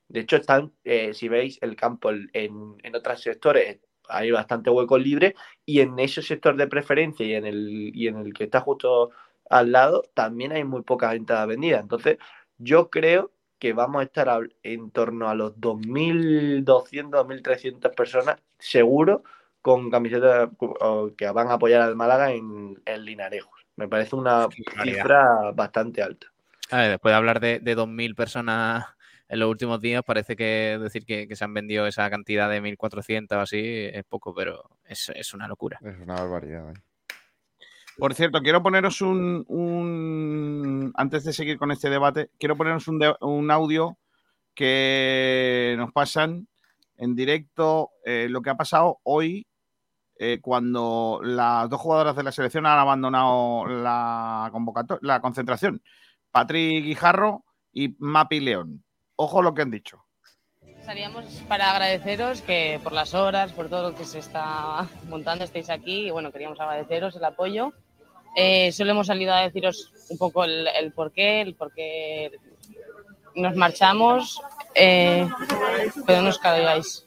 De hecho, están, si veis el campo en, en otros sectores, hay bastante huecos libres y en ese sector de preferencia y en el, y en el que está justo al lado también hay muy pocas entradas vendidas. Entonces, yo creo que vamos a estar a- en torno a los 2.200, 2.300 personas, seguro, con camisetas o que van a apoyar al Málaga en, en Linarejos. Me parece una cifra bastante alta. A ver, después de hablar de, de 2.000 personas en los últimos días, parece que decir que, que se han vendido esa cantidad de 1.400 o así es poco, pero es, es una locura. Es una barbaridad. ¿eh? Por cierto, quiero poneros un, Antes de seguir con este debate, quiero poneros un, de- un audio que nos pasan en directo eh, lo que ha pasado hoy eh, cuando las dos jugadoras de la selección han abandonado la convocatoria, la concentración. Patrick Guijarro y Mapi León. Ojo lo que han dicho. Salíamos para agradeceros que por las horas, por todo lo que se está montando, estéis aquí y bueno, queríamos agradeceros el apoyo. Eh, solo hemos salido a deciros un poco el, el por qué, el por qué nos marchamos, eh, pero no os caigáis.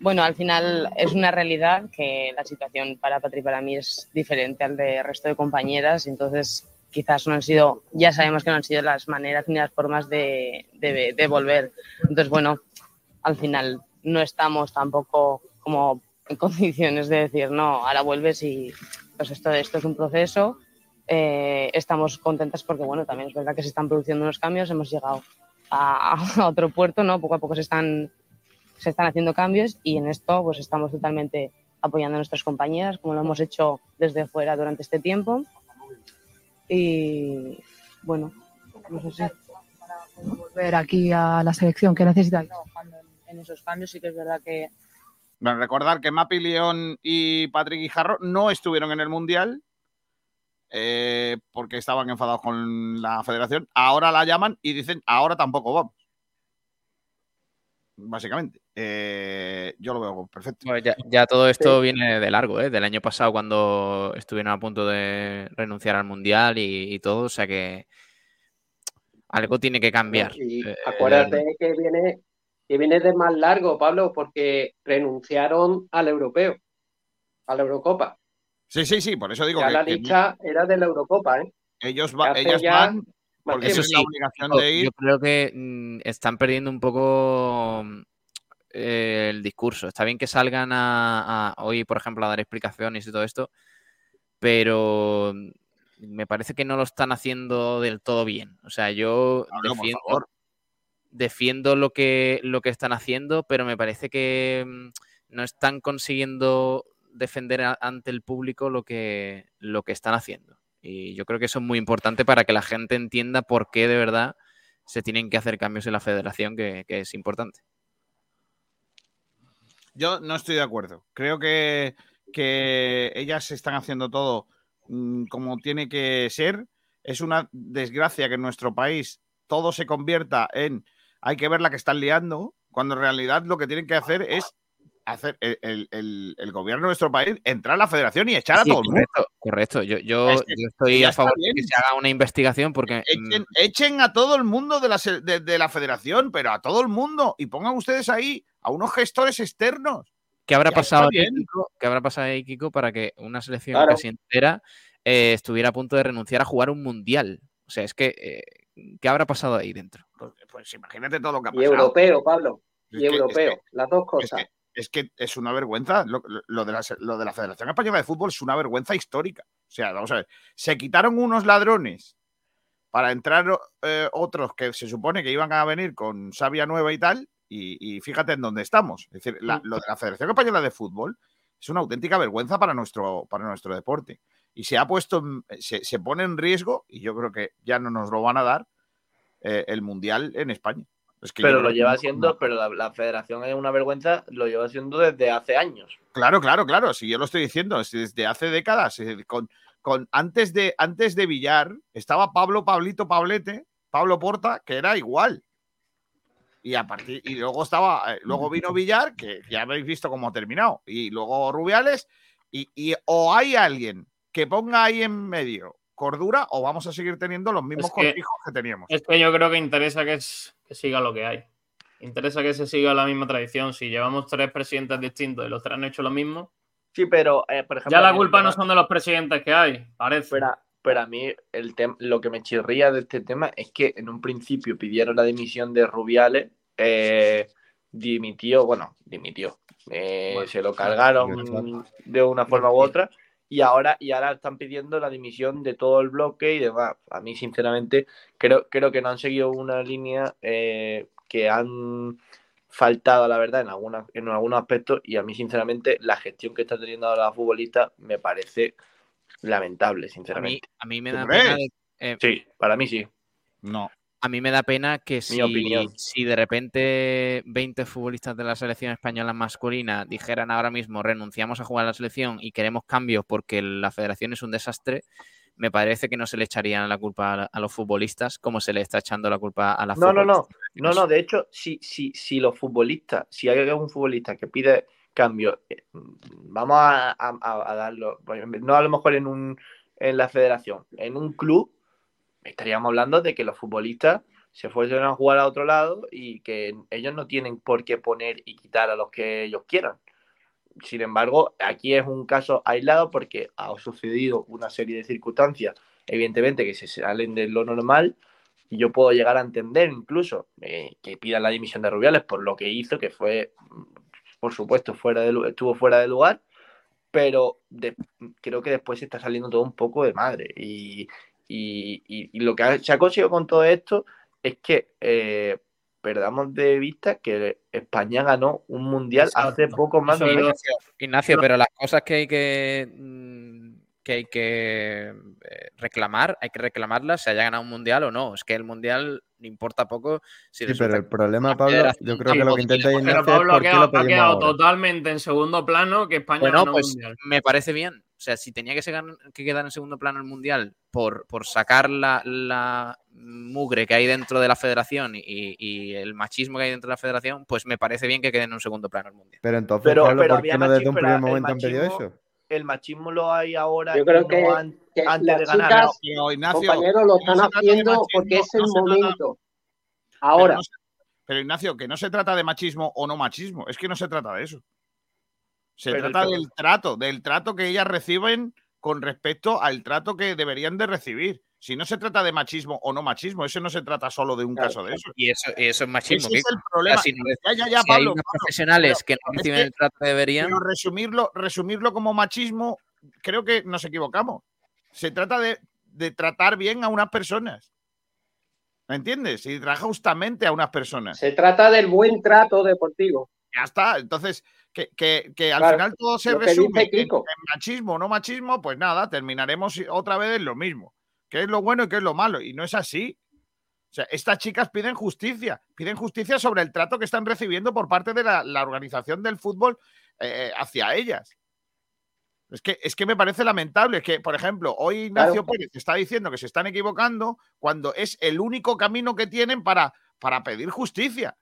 Bueno, al final es una realidad que la situación para Patri para mí es diferente al del resto de compañeras, entonces quizás no han sido, ya sabemos que no han sido las maneras ni las formas de, de, de volver. Entonces, bueno, al final no estamos tampoco como en condiciones de decir, no, ahora vuelves y pues esto, esto es un proceso. Eh, estamos contentas porque, bueno, también es verdad que se están produciendo unos cambios, hemos llegado a, a otro puerto, ¿no? Poco a poco se están, se están haciendo cambios y en esto pues estamos totalmente apoyando a nuestras compañeras, como lo hemos hecho desde fuera durante este tiempo. Y bueno, no sé si volver aquí a la selección que necesitáis. en esos cambios sí que es verdad que recordar que Mapi León y Patrick Guijarro no estuvieron en el Mundial eh, porque estaban enfadados con la federación. Ahora la llaman y dicen, ahora tampoco vamos. Básicamente. Eh, yo lo veo perfecto. Pues ya, ya todo esto viene de largo, ¿eh? Del año pasado cuando estuvieron a punto de renunciar al Mundial y, y todo, o sea que algo tiene que cambiar. Y Eh, acuérdate que viene, que viene de más largo, Pablo, porque renunciaron al europeo, a la Eurocopa. Sí, sí, sí, por eso digo Ya que, la que lista era de la Eurocopa, ¿eh? ellos, va- ellas ya van porque Eso tienen sí, la obligación yo, de ir. yo creo que mm, están perdiendo un poco mm, eh, el discurso. Está bien que salgan a, a- hoy, por ejemplo, a dar explicaciones y todo esto, pero mm, me parece que no lo están haciendo del todo bien. O sea, yo defiendo, favor. Defiendo lo que, lo que están haciendo, pero me parece que mm, no están consiguiendo defender ante el público lo que, lo que están haciendo. Y yo creo que eso es muy importante para que la gente entienda por qué de verdad se tienen que hacer cambios en la federación, que, que es importante. Yo no estoy de acuerdo. Creo que, que ellas están haciendo todo mm, como tiene que ser. Es una desgracia que en nuestro país todo se convierta en hay que ver la que están liando, cuando en realidad lo que tienen que hacer es hacer el, el- el- el gobierno de nuestro país entrar a la federación y echar Sí, a todo el mundo. correcto. Yo, yo, Es que yo estoy a favor de que se haga una investigación porque mm, Echen, echen a todo el mundo de la, de, de la federación, pero a todo el mundo. Y pongan ustedes ahí a unos gestores externos. ¿Qué habrá pasado ahí. Kiko? ¿Qué habrá pasado ahí, Kiko, para que una selección Claro. casi entera eh, estuviera a punto de renunciar a jugar un mundial? O sea, es que eh, ¿qué habrá pasado ahí dentro? Pues, pues imagínate todo lo que ha Y pasado. europeo, Pablo. Es Y que- es europeo. que- Las dos Es cosas. que, es que es una vergüenza. Lo, lo de la, se- lo de la Federación Española de Fútbol es una vergüenza histórica. O sea, vamos a ver. Se quitaron unos ladrones para entrar eh, otros que se supone que iban a venir con savia nueva y tal. Y, y fíjate en dónde estamos. Es decir, la- lo de la Federación Española de Fútbol es una auténtica vergüenza para nuestro, para nuestro deporte. Y se ha puesto, en- se, se pone en riesgo, y yo creo que ya no nos lo van a dar, eh, el Mundial en España. Es que Pero lo lleva no- haciendo, pero la, la federación es una vergüenza, lo lleva haciendo desde hace años. Claro, claro, claro. Si yo lo estoy diciendo, es desde hace décadas. Con, con, antes, de, antes de Villar estaba Pablo, Pablito, Pablete, Pablo Porta, que era igual. Y a partir, y luego estaba, eh, luego vino Villar, que ya habéis visto cómo ha terminado. Y luego Rubiales, Y, y o hay alguien que ponga ahí en medio cordura o vamos a seguir teniendo los mismos Es que- cortijos que teníamos. Es que yo creo que interesa que, es- que siga lo que hay. Interesa que se siga la misma tradición. Si llevamos tres presidentes distintos y los tres han hecho lo mismo, Sí, pero, eh, por ejemplo. ya la culpa no son de los presidentes que hay, parece. Pero, pero a mí el lo que me chirría de este tema es que en un principio pidieron la dimisión de Rubiales, eh, dimitió, bueno, dimitió, eh, Bueno, se lo sí, cargaron de una forma u otra y ahora, y ahora están pidiendo la dimisión de todo el bloque y demás. A mí, sinceramente, creo, creo que no han seguido una línea eh, que han faltado, la verdad, en, algunas, en algunos aspectos y a mí, sinceramente, la gestión que está teniendo ahora la futbolista me parece lamentable, A mí, sinceramente. a mí me ¿Tú da crees? pena. de- eh, Sí, para mí sí. No. A mí me da pena que si, si de repente 20 futbolistas de la selección española masculina dijeran ahora mismo renunciamos a jugar a la selección y queremos cambios porque la federación es un desastre, me parece que no se le echarían la culpa a, a los futbolistas como se le está echando la culpa a la No, no, no. No, no, de hecho, si, si, si los futbolistas, si hay algún futbolista que pide cambio, eh, vamos a, a- a darlo, pues, no a lo mejor en un en la federación, en un club, estaríamos hablando de que los futbolistas se fuesen a jugar a otro lado y que ellos no tienen por qué poner y quitar a los que ellos quieran. Sin embargo, aquí es un caso aislado porque ha sucedido una serie de circunstancias, evidentemente, que se salen de lo normal. Y yo puedo llegar a entender incluso eh, que pidan la dimisión de Rubiales por lo que hizo, que fue, mm, por supuesto, fuera de, estuvo fuera de lugar, pero creo que después se está saliendo todo un poco de madre. Y, y- y- y lo que ha- se ha conseguido con todo esto es que eh, perdamos de vista que España ganó un mundial hace poco más de. Ignacio, Ignacio, pero las cosas que hay que, mm, que, hay que eh, reclamar, hay que reclamarlas, se haya ganado un mundial o no. Es que el mundial le importa poco si Sí, pero el problema, Pablo, yo creo que lo que intenta Ignacio Pero Pablo es ha por qué quedado, lo ha quedado ahora. totalmente en segundo plano que España Bueno, ganó pues un mundial. me parece bien. O sea, si tenía que, se gan- que quedar en segundo plano el mundial por, por sacar la, la mugre que hay dentro de la federación y, y el machismo que hay dentro de la federación, pues me parece bien que quede en un segundo plano el mundial. Pero entonces, Pero- Pablo, pero ¿por qué no desde un machismo, primer momento han pedido eso? El machismo lo hay ahora Yo creo no que, an- que antes las de ganar. chicas, compañeros, lo están haciendo machismo, porque es el no se trata- momento. Pero, Ahora, pero, Ignacio, que no se trata de machismo o no machismo, es que no se trata de eso. Se Pero trata del trato, del trato que ellas reciben con respecto al trato que deberían de recibir. Si no se trata de machismo o no machismo, eso no se trata solo de un Claro, caso de eso. Y eso, y eso es machismo. Ese es el problema. Si no- ya, ya, ya, si hay Pablo. unos Pablo, profesionales que no es reciben que- el trato que deberían, Pero resumirlo, resumirlo como machismo, creo que nos equivocamos. Se trata de, de tratar bien a unas personas. ¿Me entiendes? Y tratar justamente a unas personas. se trata del buen trato deportivo. Ya está. Entonces, que, que- que al Claro, final todo se resume en, en machismo o no machismo, pues nada, terminaremos otra vez en lo mismo. ¿Qué es lo bueno y qué es lo malo? Y no es así. O sea, estas chicas piden justicia, piden justicia sobre el trato que están recibiendo por parte de la, la organización del fútbol eh, hacia ellas. Es que, es que me parece lamentable que, por ejemplo, hoy Ignacio Claro. Pérez está diciendo que se están equivocando cuando es el único camino que tienen para, para pedir justicia.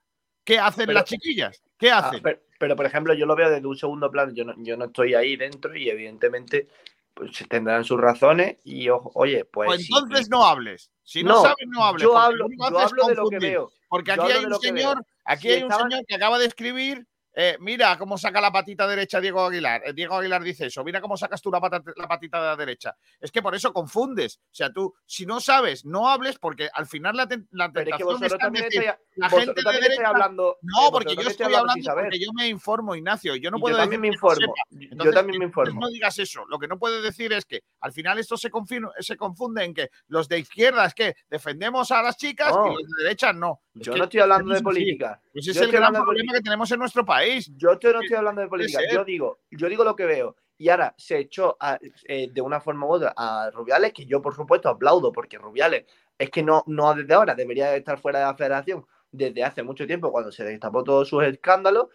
¿Qué hacen Pero- las chiquillas? ¿Qué Ah, hacen? pero, pero, por ejemplo, yo lo veo desde un segundo plano. Yo no, yo no estoy ahí dentro y evidentemente pues, tendrán sus razones. Y oye, pues. Pues sí, entonces no hables. Si no, No, sabes, no hables. yo porque hablo- yo hablo de lo que veo. Porque Yo aquí hay un señor, aquí Si hay un señor que acaba de escribir. Eh, mira cómo saca la patita derecha Diego Aguilar. Eh, Diego Aguilar dice eso. Mira cómo sacas tú la, la patita de la derecha. Es que por eso confundes. O sea, tú, si no sabes, no hables porque al final la, ten- la Pero es que tentación decir, la gente de derecha- hablando. eh, No, porque yo estoy hablando porque yo me informo, Ignacio. Yo no puedo yo también decir me que informo. Yo también me entonces informo. No digas eso. Lo que no puedes decir es que al final esto se, confin- se confunde en que los de izquierda es que defendemos a las chicas No. y los de derecha no. Es Yo que no estoy hablando de es política. Pues Yo es el gran de problema que tenemos en nuestro país. Yo no estoy hablando de política. Yo digo, yo digo lo que veo. Y ahora se echó a- eh, de una forma u otra a Rubiales, que yo por supuesto aplaudo, porque Rubiales es que no, no desde ahora, debería de estar fuera de la federación desde hace mucho tiempo, cuando se destapó todos sus escándalos,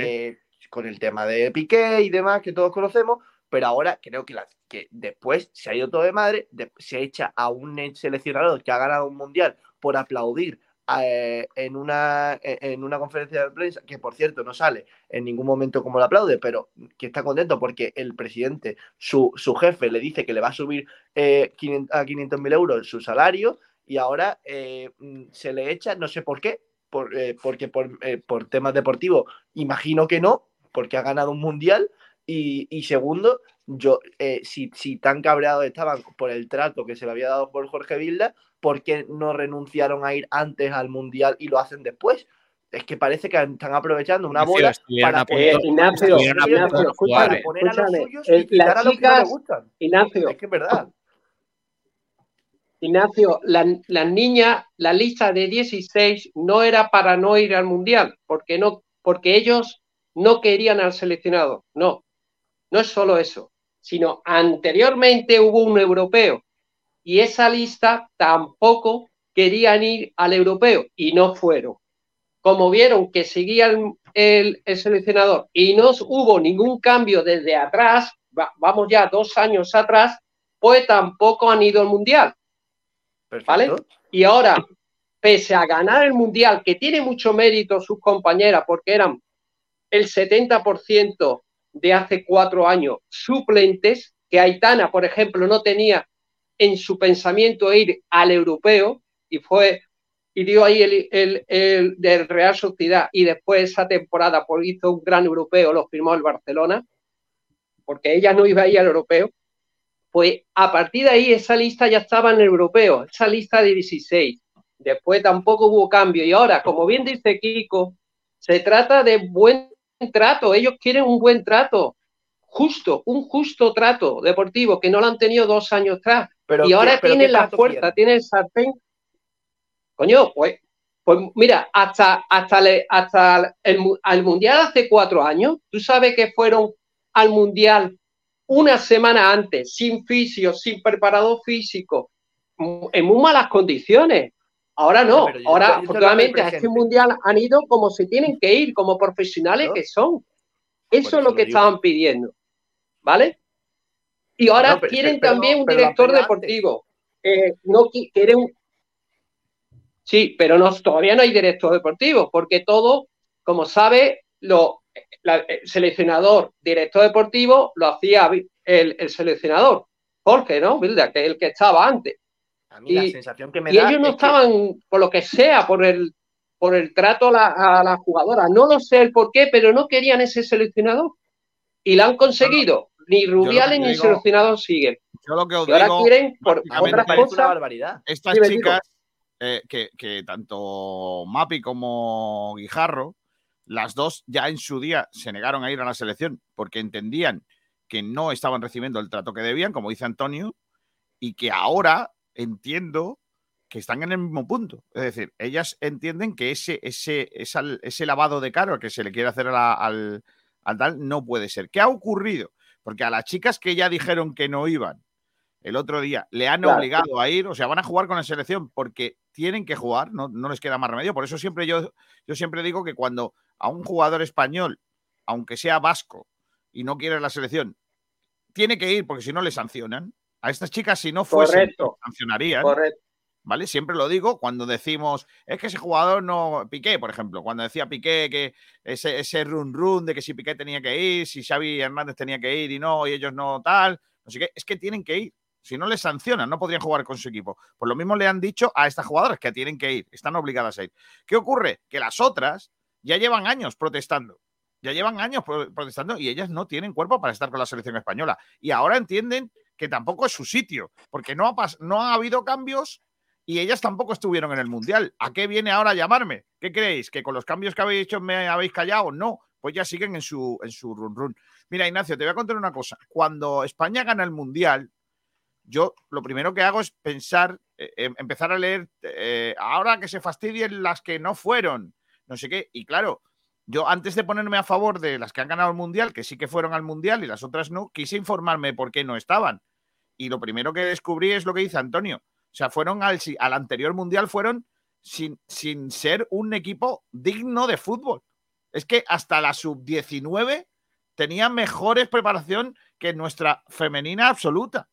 eh, con el tema de Piqué y demás que todos conocemos, pero ahora creo que, la- que después se ha ido todo de madre, de- se echa a un seleccionador que ha ganado un mundial por aplaudir eh, en, una, e, en una conferencia de prensa, que por cierto no sale en ningún momento como lo aplaude, pero que está contento porque el presidente, su, su jefe, le dice que le va a subir eh, 500 a 500 mil euros su salario y ahora eh, mm, se le echa, no sé por qué, por, eh, porque por, por temas deportivos, imagino que no, porque ha ganado un mundial. Y, y segundo, yo, si, si tan cabreados estaban por el trato que se le había dado por Jorge Vilda, ¿por qué no renunciaron a ir antes al mundial y lo hacen después? Es que parece que están aprovechando una bola para poner, a los suyos y quitar las a los que no gustan. Ignacio, Es que es verdad. Ignacio, la- las niñas, la lista de 16 no era para no ir al mundial, porque no, porque ellos no querían al seleccionado. No, no es solo eso, sino anteriormente hubo un europeo y esa lista tampoco querían ir al europeo y no fueron. Como vieron que seguía el, el- el seleccionador y no hubo ningún cambio desde atrás, va- vamos ya dos años atrás, pues tampoco han ido al mundial. ¿Vale? Perfecto. Y ahora, pese a ganar el mundial, que tiene mucho mérito sus compañeras, porque eran el 70% de hace cuatro años suplentes, que Aitana, por ejemplo, no tenía en su pensamiento ir al europeo y fue y dio ahí el, el- el del Real Sociedad y después esa temporada pues, hizo un gran europeo, lo firmó el Barcelona, porque ella no iba a ir al europeo pues a partir de ahí esa lista ya estaba en el europeo, esa lista de 16. Después tampoco hubo cambio. Y ahora, como bien dice Kiko, se trata de buen trato. Ellos quieren un buen trato, justo, un justo trato deportivo, que no lo han tenido dos años atrás. Pero y ¿qué- ahora pero qué tienen la trato fuerza, quieren? tienen el sartén. Coño, pues, pues mira, hasta, hasta, le- hasta el, mu- al Mundial hace cuatro años, tú sabes que fueron al Mundial una semana antes, sin fisio, sin preparador físico, en muy malas condiciones. Ahora no, ahora afortunadamente a este mundial han ido como se tienen que ir, como profesionales que son. Eso es lo que estaban pidiendo, ¿vale? Y ahora No, pero- quieren pero- también un pero director deportivo. Eh, no qui- quieren un- Sí, pero no, todavía no hay director deportivo, porque todo, como sabe, lo, la- el seleccionador, director deportivo, lo hacía el, el seleccionador, Jorge, ¿no? Bilda, que es el que estaba antes. A mí la sensación que me Y da ellos no es que- estaban, por lo que sea, por el, por el trato a la, a la jugadora. No lo sé el por qué, pero no querían ese seleccionador. Y lo han conseguido. Ni Rubiales ni seleccionador siguen. Yo lo que os Y ahora digo, quieren, por otras parece una cosas, barbaridad. estas chicas, eh, que, que tanto Mapi como Guijarro, las dos ya en su día se negaron a ir a la selección porque entendían que no estaban recibiendo el trato que debían, como dice Antonio, y que ahora entiendo que están en el mismo punto. Es decir, ellas entienden que ese, ese, esa- ese lavado de cara que se le quiere hacer a la- al, al tal no puede ser. ¿Qué ha ocurrido? Porque a las chicas que ya dijeron que no iban el otro día le han Claro. obligado a ir, o sea, van a jugar con la selección porque tienen que jugar, no, no les queda más remedio. Por eso siempre yo, yo siempre digo que cuando a un jugador español, aunque sea vasco y no quiere la selección, tiene que ir porque si no le sancionan. A estas chicas, si no Correcto. sancionarían. correcto. ¿Vale? Siempre lo digo cuando decimos, es que ese jugador no. Piqué, por ejemplo, cuando decía Piqué que ese, ese run run de que si Piqué tenía que ir, si Xavi Hernández tenía que ir y no, y ellos no tal, no sé qué, es que tienen que ir. Si no les sancionan, no podrían jugar con su equipo. Pues lo mismo le han dicho a estas jugadoras que tienen que ir, están obligadas a ir. ¿Qué ocurre? Que las otras ya llevan años protestando. Ya llevan años pro- protestando y ellas no tienen cuerpo para estar con la selección española. Y ahora entienden que tampoco es su sitio, porque no ha, no ha habido cambios y ellas tampoco estuvieron en el Mundial. ¿A qué viene ahora llamarme? ¿Qué creéis? ¿Que con los cambios que habéis hecho me habéis callado? No, pues ya siguen en su, en su run run. Mira, Ignacio, te voy a contar una cosa. Cuando España gana el Mundial, yo lo primero que hago es pensar, eh, em- empezar a leer, eh, ahora que se fastidien las que no fueron, no sé qué. Y claro, yo antes de ponerme a favor de las que han ganado el Mundial, que sí que fueron al Mundial y las otras no, quise informarme por qué no estaban. Y lo primero que descubrí es lo que dice Antonio. O sea, fueron al, al anterior Mundial, fueron sin, sin ser un equipo digno de fútbol. Es que hasta la sub-19 tenía mejores preparación que nuestra femenina absoluta.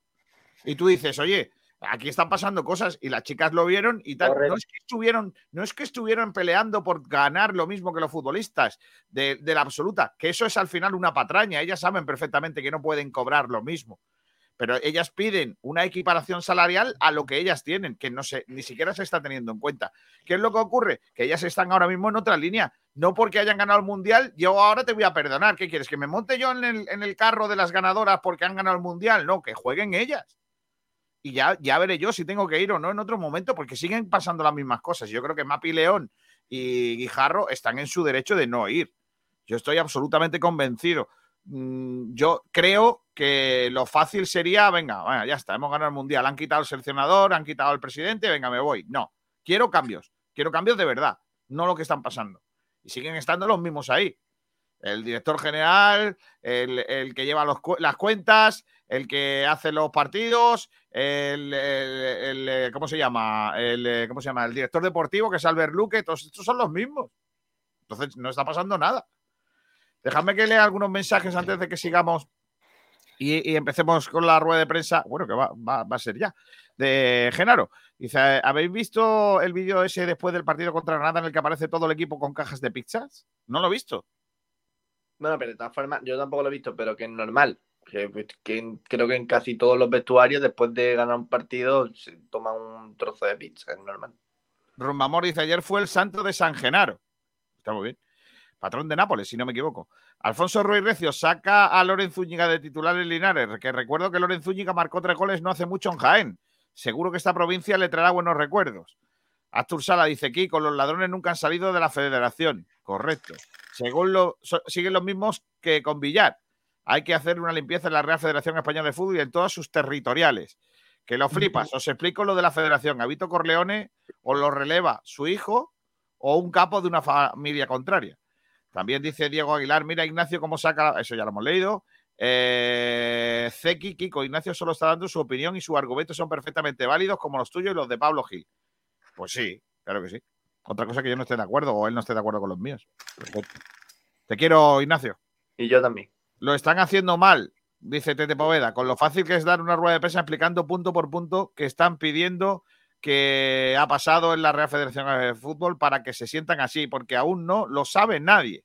Y tú dices, oye, Aquí están pasando cosas y las chicas lo vieron y tal. No es que estuvieron, no es que estuvieran peleando por ganar lo mismo que los futbolistas de, de la absoluta, que eso es al final una patraña. Ellas saben perfectamente que no pueden cobrar lo mismo. Pero ellas piden una equiparación salarial a lo que ellas tienen, que no se, ni siquiera se está teniendo en cuenta. ¿Qué es lo que ocurre? Que ellas están ahora mismo en otra línea. No porque hayan ganado el mundial, yo ahora te voy a perdonar. ¿Qué quieres? ¿Que me monte yo en el, en el carro de las ganadoras porque han ganado el mundial? No, que jueguen ellas y ya, ya veré yo si tengo que ir o no en otro momento, porque siguen pasando las mismas cosas. Yo creo que Mapi León y Guijarro están en su derecho de no ir. Yo estoy absolutamente convencido. Mm, Yo creo que lo fácil sería, venga, ya está, hemos ganado el mundial, han quitado el seleccionador, han quitado al presidente, venga, me voy. No, quiero cambios, quiero cambios de verdad, no lo que están pasando. Y siguen estando los mismos ahí. El director general, el, que lleva las cuentas, el que hace los partidos, el, el- el, eh, ¿cómo se llama? El, eh, ¿Cómo se llama? El director deportivo, que es Albert Luque, todos estos son los mismos. Entonces, no está pasando nada. Dejadme que lea algunos mensajes antes de que sigamos y, y empecemos con la rueda de prensa. Bueno, que va, va- va a ser ya. De Genaro. Dice: ¿Habéis visto el vídeo ese después del partido contra Granada en el que aparece todo el equipo con cajas de pizzas? No lo he visto. Bueno, pero de todas formas, yo tampoco lo he visto, pero que es normal. Que, pues, que creo que en casi todos los vestuarios, después de ganar un partido, se toma un trozo de pizza, es normal. Rumbamor dice: Ayer fue el santo de San Genaro. Está muy bien. Patrón de Nápoles, si no me equivoco. Alfonso Ruiz Recio saca a Loren Zúñiga de titular en Linares, que recuerdo que Loren Zúñiga marcó tres goles no hace mucho en Jaén. Seguro que esta provincia le traerá buenos recuerdos. Astur Sala dice: Kiko, los ladrones nunca han salido de la federación. Correcto. Según lo, so- siguen los mismos que con Villar. Hay que hacer una limpieza en la Real Federación Española de Fútbol y en todos sus territoriales. Que lo flipas. Os explico lo de la federación. A Vito Corleone o lo releva su hijo o un capo de una familia contraria. También dice Diego Aguilar, mira Ignacio cómo saca, eso ya lo hemos leído. Eh, Zeki, Kiko, Ignacio solo está dando su opinión y sus argumentos son perfectamente válidos como los tuyos y los de Pablo Gil. Pues sí, claro que sí. Otra cosa que yo no esté de acuerdo o él no esté de acuerdo con los míos. Perfecto. Te quiero, Ignacio. Y yo también. Lo están haciendo mal, dice Tete Poveda, con lo fácil que es dar una rueda de prensa explicando punto por punto que están pidiendo que ha pasado en la Real Federación de Fútbol para que se sientan así, porque aún no lo sabe nadie.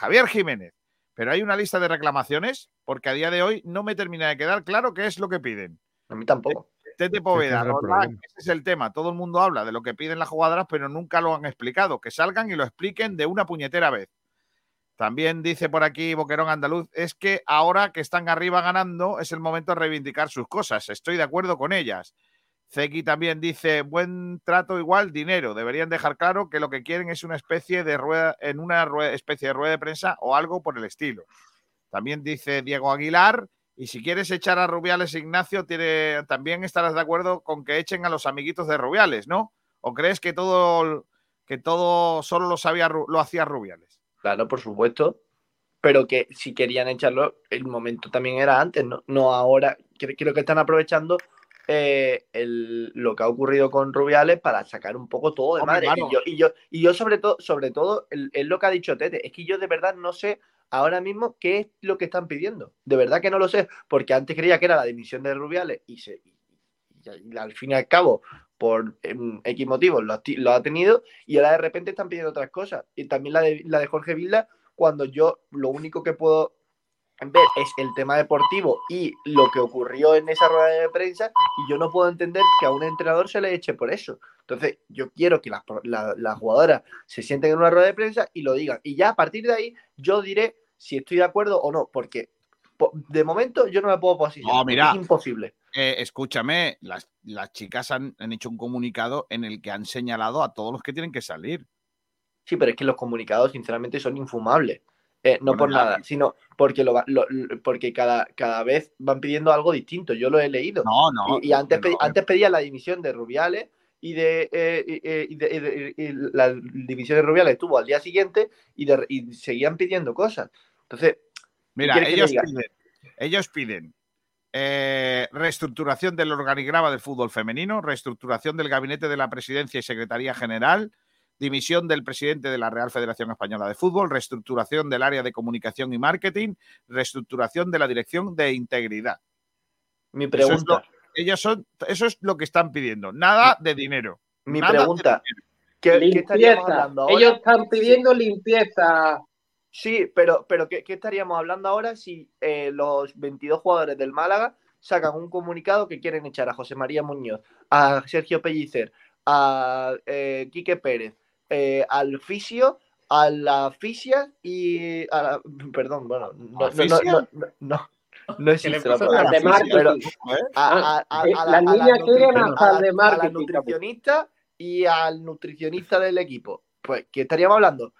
Javier Jiménez, pero hay una lista de reclamaciones, porque a día de hoy no me termina de quedar claro qué es lo que piden. A mí tampoco. Tete Poveda, es el Roldán, problema. ese es el tema. Todo el mundo habla de lo que piden las jugadoras, pero nunca lo han explicado. Que salgan y lo expliquen de una puñetera vez. También dice por aquí Boquerón Andaluz, es que ahora que están arriba ganando es el momento de reivindicar sus cosas. Estoy de acuerdo con ellas. Zeki también dice, buen trato igual, dinero. Deberían dejar claro que lo que quieren es una especie de rueda, en una especie de rueda de prensa o algo por el estilo. También dice Diego Aguilar, y si quieres echar a Rubiales Ignacio, tiene, también estarás de acuerdo con que echen a los amiguitos de Rubiales, ¿no? ¿O crees que todo, que todo solo lo, sabía, lo hacía Rubiales? Claro, por supuesto. Pero que si querían echarlo, el momento también era antes, no, no ahora. Creo que están aprovechando eh, el- lo que ha ocurrido con Rubiales para sacar un poco todo de Hombre, madre. claro. Y, yo, y, yo, y yo sobre todo, sobre todo, es lo que ha dicho Tete. Es que yo de verdad no sé ahora mismo qué es lo que están pidiendo. De verdad que no lo sé, porque antes creía que era la dimisión de Rubiales y, se, y- y al fin y al cabo, por em, X motivos, lo, ha ti- lo ha tenido y ahora de repente están pidiendo otras cosas. Y también la de, la de Jorge Vilda, cuando yo lo único que puedo ver es el tema deportivo y lo que ocurrió en esa rueda de prensa y yo no puedo entender que a un entrenador se le eche por eso. Entonces, yo quiero que las, la- jugadoras se sienten en una rueda de prensa y lo digan. Y ya a partir de ahí yo diré si estoy de acuerdo o no, porque po- de momento yo no me puedo posicionar. No, mira. Es imposible. Eh, escúchame, las, las chicas han, han hecho un comunicado en el que han señalado a todos los que tienen que salir. Sí, pero es que los comunicados, sinceramente, son infumables. Eh, no Bueno, por nada, sino porque, lo, va- lo- lo- porque cada, cada vez van pidiendo algo distinto. Yo lo he leído. No, no. y, y antes, no, antes pedían la dimisión de Rubiales y de, eh, y- eh, y de- y de- y la división de Rubiales estuvo al día siguiente y, seguían pidiendo cosas. Entonces, Mira, ellos piden, ellos piden eh, reestructuración del organigrama del fútbol femenino, reestructuración del gabinete de la presidencia y secretaría general, dimisión del presidente de la Real Federación Española de Fútbol, reestructuración del área de comunicación y marketing, reestructuración de la dirección de integridad. mi Eso es, pregunta, lo, ellos son, eso es lo que están pidiendo. Nada de dinero. Mi Nada de pregunta, dinero. ¿qué, qué estaríamos Limpieza. hablando ahora? Ellos están pidiendo limpieza. Sí, pero, pero ¿qué, qué estaríamos hablando ahora si eh, los 22 jugadores del Málaga sacan un comunicado que quieren echar a José María Muñoz, a Sergio Pellicer, a eh, Quique Pérez, eh, al Fisio, a la Fisia y a la... Perdón, bueno, no, no, no, no, no, no, no existe la palabra al de marketing? pero ¿eh? a, a- a- a las la, de a la marketing, nutricionista y al nutricionista del equipo. Pues, ¿qué estaríamos hablando?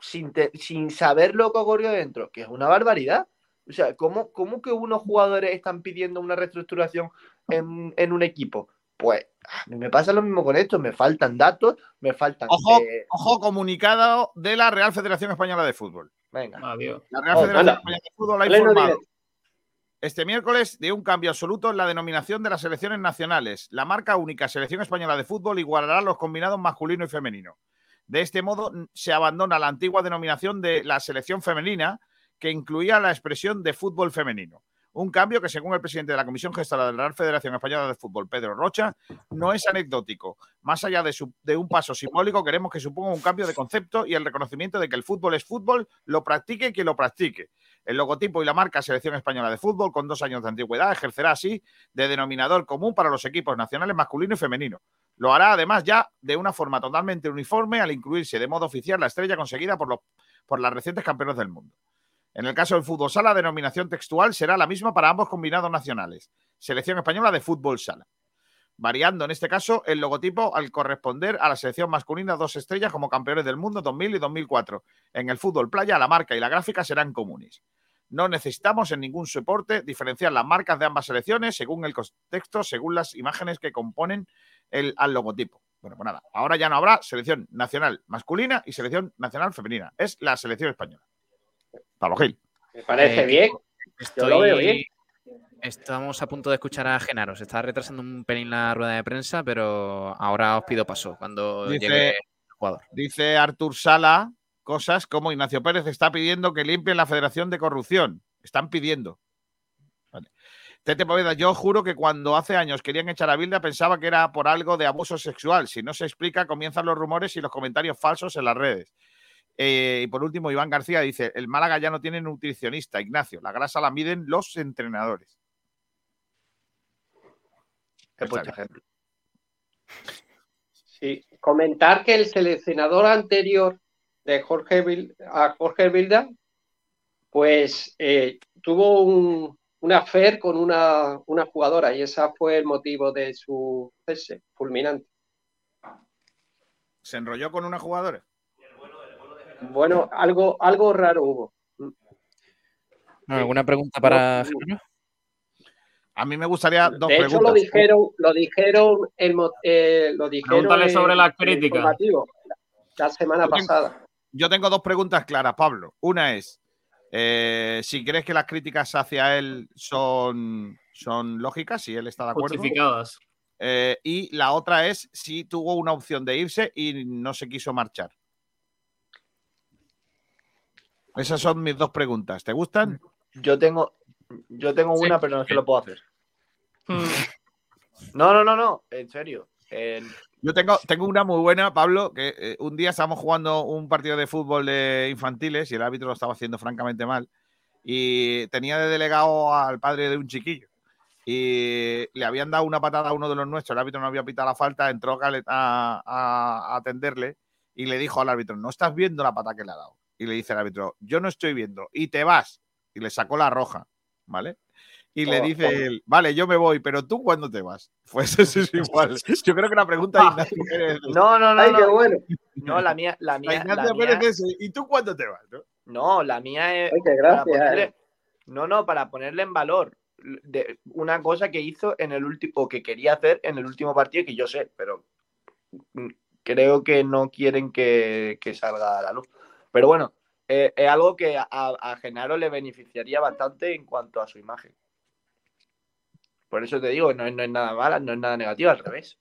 Sin, te- sin saber lo que ocurrió dentro, que es una barbaridad. O sea, ¿cómo, cómo que unos jugadores están pidiendo una reestructuración en, en un equipo? Pues a mí me pasa lo mismo con esto, me faltan datos, me faltan... Ojo, eh, ojo, comunicado de la Real Federación Española de Fútbol. venga. Adiós. La Real Oh, Federación. Española de Fútbol ha informado este miércoles de un cambio absoluto en la denominación de las selecciones nacionales. La marca única Selección Española de Fútbol igualará los combinados masculino y femenino. De este modo, se abandona la antigua denominación de la selección femenina, que incluía la expresión de fútbol femenino. Un cambio que, según el presidente de la Comisión Gestora de la Real Federación Española de Fútbol, Pedro Rocha, no es anecdótico. Más allá de, su- de un paso simbólico, queremos que suponga un cambio de concepto y el reconocimiento de que el fútbol es fútbol, lo practique quien lo practique. El logotipo y la marca Selección Española de Fútbol, con dos años de antigüedad, ejercerá así de denominador común para los equipos nacionales masculino y femenino. Lo hará además ya de una forma totalmente uniforme al incluirse de modo oficial la estrella conseguida por, los, por las recientes campeones del mundo. En el caso del fútbol sala, la denominación textual será la misma para ambos combinados nacionales. Selección Española de Fútbol Sala. Variando en este caso el logotipo al corresponder a la selección masculina dos estrellas como campeones del mundo 2000 y 2004. En el fútbol playa, la marca y la gráfica serán comunes. No necesitamos en ningún soporte diferenciar las marcas de ambas selecciones según el contexto, según las imágenes que componen el, al logotipo. Bueno, pues nada, ahora ya no habrá selección nacional masculina y selección nacional femenina. Es la selección española. Pablo Gil. Me parece Eh, bien. Yo lo veo bien. Estamos a punto de escuchar a Genaro. Se está retrasando un pelín la rueda de prensa, pero ahora os pido paso cuando Dice- llegue el jugador. Dice Artur Sala cosas como Ignacio Pérez está pidiendo que limpien la Federación de Corrupción. Están pidiendo. Vale. Tete Poveda, yo juro que cuando hace años querían echar a Bilda pensaba que era por algo de abuso sexual. Si no se explica, comienzan los rumores y los comentarios falsos en las redes. Eh, y por último, Iván García dice: el Málaga ya no tiene nutricionista, Ignacio. La grasa la miden los entrenadores. Puesto ejemplo. Sí. Comentar que el seleccionador anterior de Jorge a Jorge Vilda, pues eh, tuvo un, un affair con una, una jugadora y ese fue el motivo de su cese fulminante. ¿Se enrolló con una jugadora? Bueno, algo, algo raro hubo. ¿Alguna pregunta para No? A mí me gustaría dos de hecho, preguntas. lo dijeron, lo dijeron, el, eh, lo dijeron Pregúntale sobre el críticas. informativo la semana Yo tengo- pasada. Yo tengo dos preguntas claras, Pablo. Una es, eh, si crees que las críticas hacia él son, son lógicas, si él está de acuerdo. Justificadas. Eh, y la otra es si tuvo una opción de irse y no se quiso marchar. Esas son mis dos preguntas. ¿Te gustan? Yo tengo, yo tengo Sí. una, pero no se lo puedo hacer. No, no, no, no, en serio. Yo tengo, tengo una muy buena, Pablo, que eh, un día estábamos jugando un partido de fútbol de infantiles y el árbitro lo estaba haciendo francamente mal. Y tenía de delegado al padre de un chiquillo. Y le habían dado una patada a uno de los nuestros. El árbitro no había pitado la falta, entró a- a atenderle y le dijo al árbitro: No estás viendo la patada que le ha dado. Y le dice al árbitro: Yo no estoy viendo. Y te vas. Y le sacó la roja. ¿Vale? Y le Oh, dice oh. él, vale, yo me voy, pero tú cuándo te vas? Pues eso es igual. Yo creo que la pregunta de Ignacio Pérez. no, no, no, Ay, qué no. bueno. No, la mía, la mía, la Ignacio mía- Pérez es, ¿y tú cuándo te vas? no? No, la mía es Ay, qué para gracia, ponerle- eh. no, no, para ponerle en valor de una cosa que hizo en el último, o que quería hacer en el último partido, que yo sé, pero mm, creo que no quieren que, que salga a la luz. Pero bueno, eh, es algo que a, a Genaro le beneficiaría bastante en cuanto a su imagen. Por eso te digo, no, no es nada mala, no es nada negativo, al revés.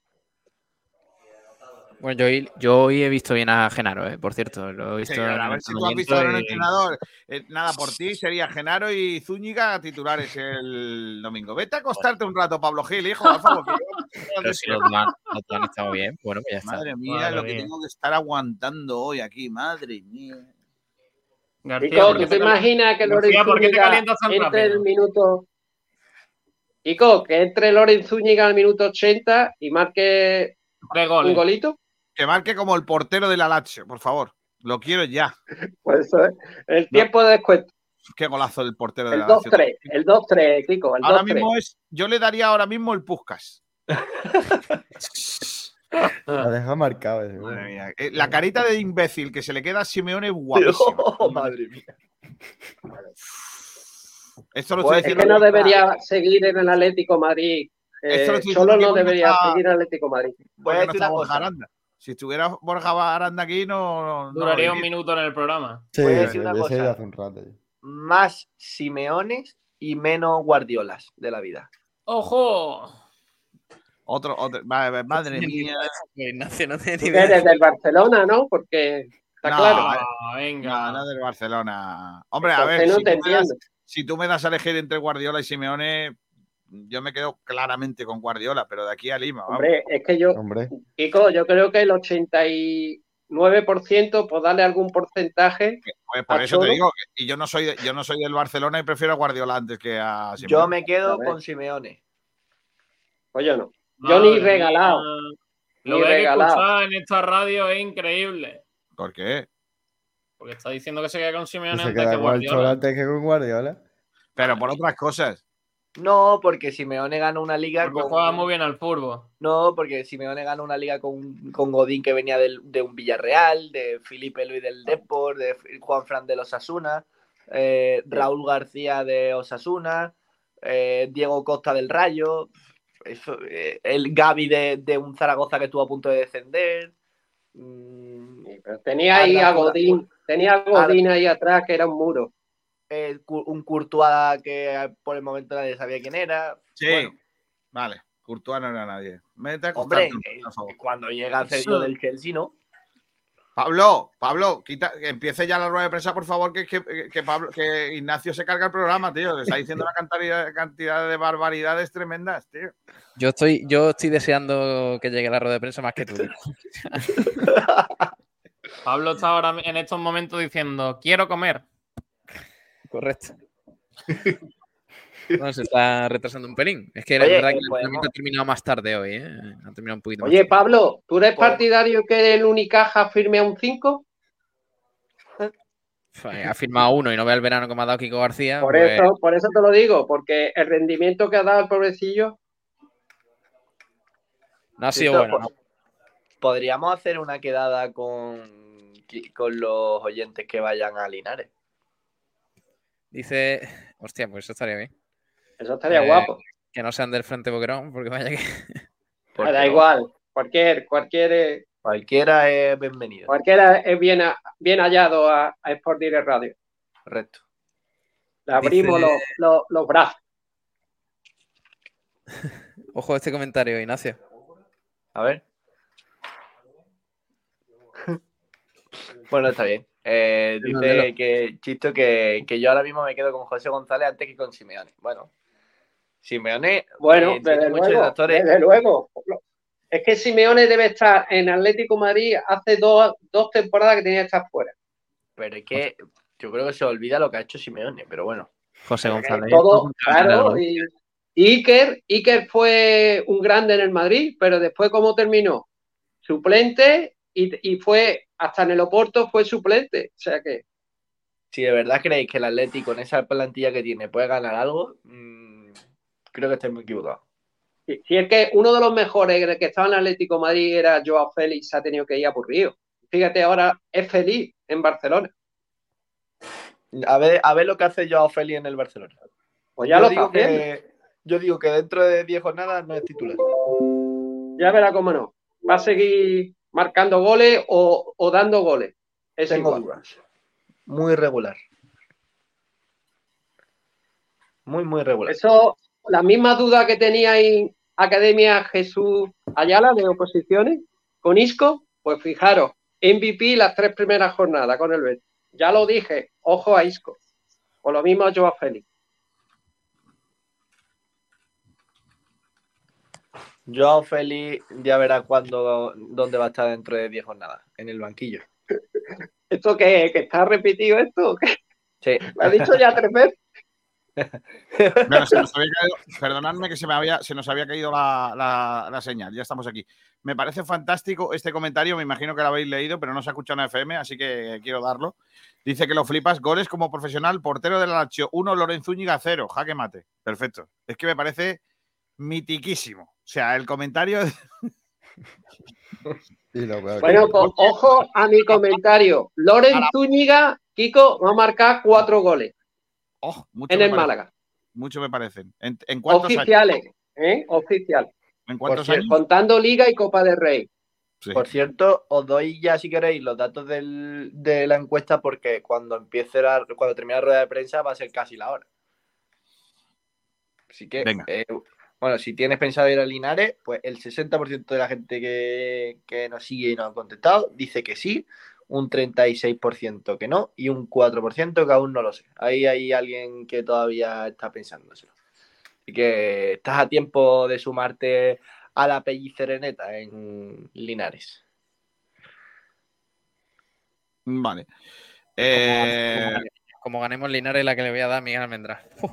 Bueno, yo hoy, yo hoy he visto bien a Genaro, eh, por cierto. Lo he visto Sí, en a ver si tú has visto entrenamiento a un y- entrenador. Eh, nada, por ti sería Genaro y Zúñiga titulares el domingo. Vete a acostarte un rato, Pablo Gil, hijo. por favor, Pero si los han, estado bien, bueno, pues ya está. Madre mía, Madre lo que mía. tengo que estar aguantando hoy aquí, madre mía. Kiko, ¿tú te imaginas que García, Lorenzo ¿por qué te Zúñiga calientas tan entre rápido? el minuto... Kiko, que entre Lorenzo Zúñiga al minuto 80 y marque Tres un golito? Que marque como el portero de la Lazio, por favor. Lo quiero ya. Pues eso es. El tiempo de descuento. Qué golazo del portero de El la Lazio. 2-3, el 2-3, Kiko, el Ahora 2-3. mismo es, yo le daría ahora mismo el Puscas. Lo deja marcado ese. Madre mía. Eh, La carita de imbécil que se le queda a Simeone es guapísima. Oh, madre mía. Esto lo Pues estoy es diciendo que no debería seguir en el Atlético Madrid. Eh, Esto lo estoy solo no debería seguir en el Atlético Madrid. Voy a decir una cosa. Si estuviera Borja Aranda aquí, no. no Duraría un minuto en el programa. Sí, Voy a sí, decir una hubiese ido cosa. hace un rato. ya. Más Simeones y menos Guardiolas de la vida. ¡Ojo! Otro, otro. Madre mía. Ignacio no tiene ni eres idea. del Barcelona, ¿no? Porque está No, claro. Ah, venga. No, no del Barcelona. Hombre, a ver, Entonces no si, te tú me das, entiendo. si tú me das a elegir entre Guardiola y Simeone, yo me quedo claramente con Guardiola, pero de aquí a Lima. vamos. Hombre, es que yo, Hombre, Kiko, yo creo que el 89%, por darle algún porcentaje, Pues por eso te digo, y yo no soy yo no soy del Barcelona y prefiero a Guardiola antes que a Yo Simeone. me quedo con Simeone. pues yo no. Yo ni regalado. mía. Lo Ni que regalado. en esta radio es increíble. ¿Por qué? Porque está diciendo que se queda con Simeone se antes queda que Guardiola. antes que con Guardiola. Pero por otras cosas. No, porque Simeone ganó una liga Porque con. juega muy bien al fútbol. No, porque Simeone ganó una liga con, con Godín que venía del- de un Villarreal, de Felipe Luis del Depor, de Juan Fran de los Osasuna, eh, Raúl García de Osasuna, eh, Diego Costa del Rayo, eso, eh, el Gaby de, de un Zaragoza que estuvo a punto de descender. mm, Pero tenía ahí a Godín, tenía a Godín ahí atrás que era un muro. Eh, un Courtois que por el momento nadie sabía quién era. Sí. Bueno, Vale. Courtois no era nadie. Hombre, eh, cuando llega el cedido del Chelsea, ¿no? Pablo, Pablo, quita, que empiece ya la rueda de prensa, por favor, que, que, que Pablo, que Ignacio se carga el programa, tío. Le está diciendo una cantidad, cantidad de barbaridades tremendas, tío. Yo estoy, yo estoy deseando que llegue la rueda de prensa más que tú. Pablo está ahora en estos momentos diciendo, quiero comer. Correcto. No, se está retrasando un pelín. Es que Oye, es verdad que eh, el entrenamiento ha terminado más tarde hoy, ¿eh? Ha terminado un poquito más Oye. Pablo, ¿tú eres Pues- partidario que el Unicaja firme a un 5? Ha firmado uno y no ve el verano que me ha dado Kiko García. Por pues, eso, por eso te lo digo, porque el rendimiento que ha dado el pobrecillo, no ha sido Esto, bueno. ¿no? po- Podríamos hacer una quedada con, con los oyentes que vayan a Linares. Dice, hostia, pues eso estaría bien. eso estaría Eh, guapo. Que no sean del Frente Boquerón, porque vaya que. ¿Por Ah, da igual, cualquier, cualquier, eh, Cualquiera es bienvenido. cualquiera es bien, a- bien hallado a, a Sport Direct Radio. Correcto. Le abrimos Dice- los, los, los brazos. Ojo a este comentario, Ignacio. A ver. bueno, está bien. Eh, dice que Chisto que, que yo ahora mismo me quedo con José González antes que con Simeone. Bueno, Simeone Bueno, eh, desde luego, detractores. desde luego. Es que Simeone debe estar en Atlético Madrid hace dos, dos temporadas que tenía que estar fuera. pero es que yo creo que se olvida lo que ha hecho Simeone, pero bueno. José González. Todo, Claro. y Iker, Iker fue un grande en el Madrid, pero después, ¿cómo terminó? Suplente y, y fue, hasta en el Oporto fue suplente. O sea que, Si de verdad creéis que el Atlético con esa plantilla que tiene puede ganar algo, mm, creo que estáis muy equivocados. si, si es que uno de los mejores que estaba en el Atlético de Madrid era Joao Félix, se ha tenido que ir a Río. Fíjate, ahora es feliz en Barcelona. A ver, a ver lo que hace Joao Félix en el Barcelona. Pues ya yo lo digo está haciendo. que, Yo digo que dentro de 10 jornadas no es titular. Ya verá cómo no. Va a seguir marcando goles o, o dando goles. Es Tengo igual. dudas. Muy regular. Muy, muy regular. Eso, la misma duda que tenía en Academia Jesús Ayala de oposiciones con Isco, Pues fijaros, MVP las tres primeras jornadas con el Betis. Ya lo dije, ojo a Isco. O lo mismo a Joao Félix. Joao Félix ya verá cuándo, dónde va a estar dentro de 10 jornadas, en el banquillo. ¿Esto qué? ¿Que está repetido esto? o qué? Sí. ¿Me ha dicho ya tres veces? Bueno, se nos había caído- perdonadme que se, me había, se nos había caído la, la- la señal. Ya estamos aquí. Me parece fantástico este comentario. Me imagino que lo habéis leído, pero no se ha escuchado en FM, así que quiero darlo. Dice que lo flipas. Goles como profesional, portero de la Lazio. Uno, Lorenzo Úñiga, cero. Jaque mate. Perfecto. Es que me parece mitiquísimo. O sea, el comentario. Y lo peor Bueno, que- pues, ojo a mi comentario. Loren Zúñiga, Kiko, va a marcar cuatro goles Oh, mucho en el parece- Málaga. Mucho me parecen. ¿En, en cuántos Oficiales, años? ¿eh? Oficial. ¿En cuántos años? Contando Liga y Copa del Rey. Sí. Por cierto, os doy ya si queréis los datos del- de la encuesta porque cuando empiece la, cuando termine la rueda de prensa va a ser casi la hora. Así que, Venga. eh, bueno, si tienes pensado ir a Linares, pues el 60% de la gente que, que nos sigue y nos ha contestado dice que sí, un 36% que no y un 4% que aún no lo sé. Ahí hay alguien que todavía está pensándoselo. Así que estás a tiempo de sumarte a la pellicereneta en Linares. Vale. Eh, Como ganemos Linares, la que le voy a dar a Miguel Almendra. Uf.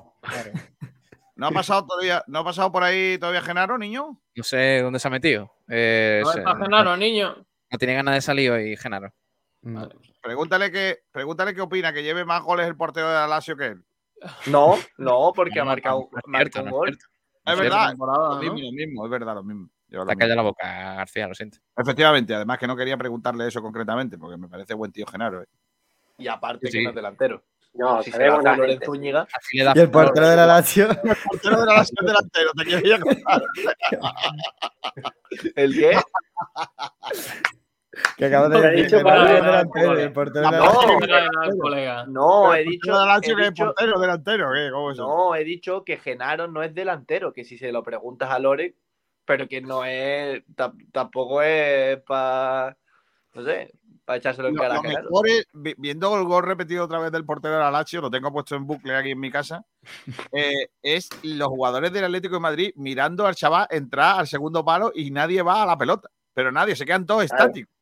¿No ha pasado todavía, no ha pasado por ahí todavía Genaro, niño? No sé dónde se ha metido. Eh, No se- es para Genaro, niño. no tiene ganas de salir hoy, Genaro. Mm. Pregúntale qué, pregúntale qué opina, que lleve más goles el portero de Alassio que él. No, no, porque ha marcado, no un gol. Es verdad, lo ¿no? mismo, lo mismo, es verdad, lo mismo. Te calla la boca, García, lo siento. Efectivamente, además que no quería preguntarle eso concretamente, porque me parece buen tío Genaro. ¿eh? Y aparte Sí. que no es delantero. No, Si se se ve la buena hace gente. Lorenzo Úñiga, Así le da Y el portero de la Lazio. El portero de Alassio es delantero, te quería contar. ¿el qué? Que he de dicho decir. el delantero, el portero de la No. Lazio. He dicho, portero que dicho- delantero, ¿qué? ¿Cómo es eso? no, he dicho que Genaro no es delantero, que si se lo preguntas a Lore, pero que no es, ta- tampoco es para, no sé, para echárselo en cara a lo Genaro. mejor es, vi- viendo el gol repetido otra vez del portero de la Lazio, lo tengo puesto en bucle aquí en mi casa, eh, es los jugadores del Atlético de Madrid mirando al chaval entrar al segundo palo y nadie va a la pelota. Pero nadie, se quedan todos Claro. estáticos.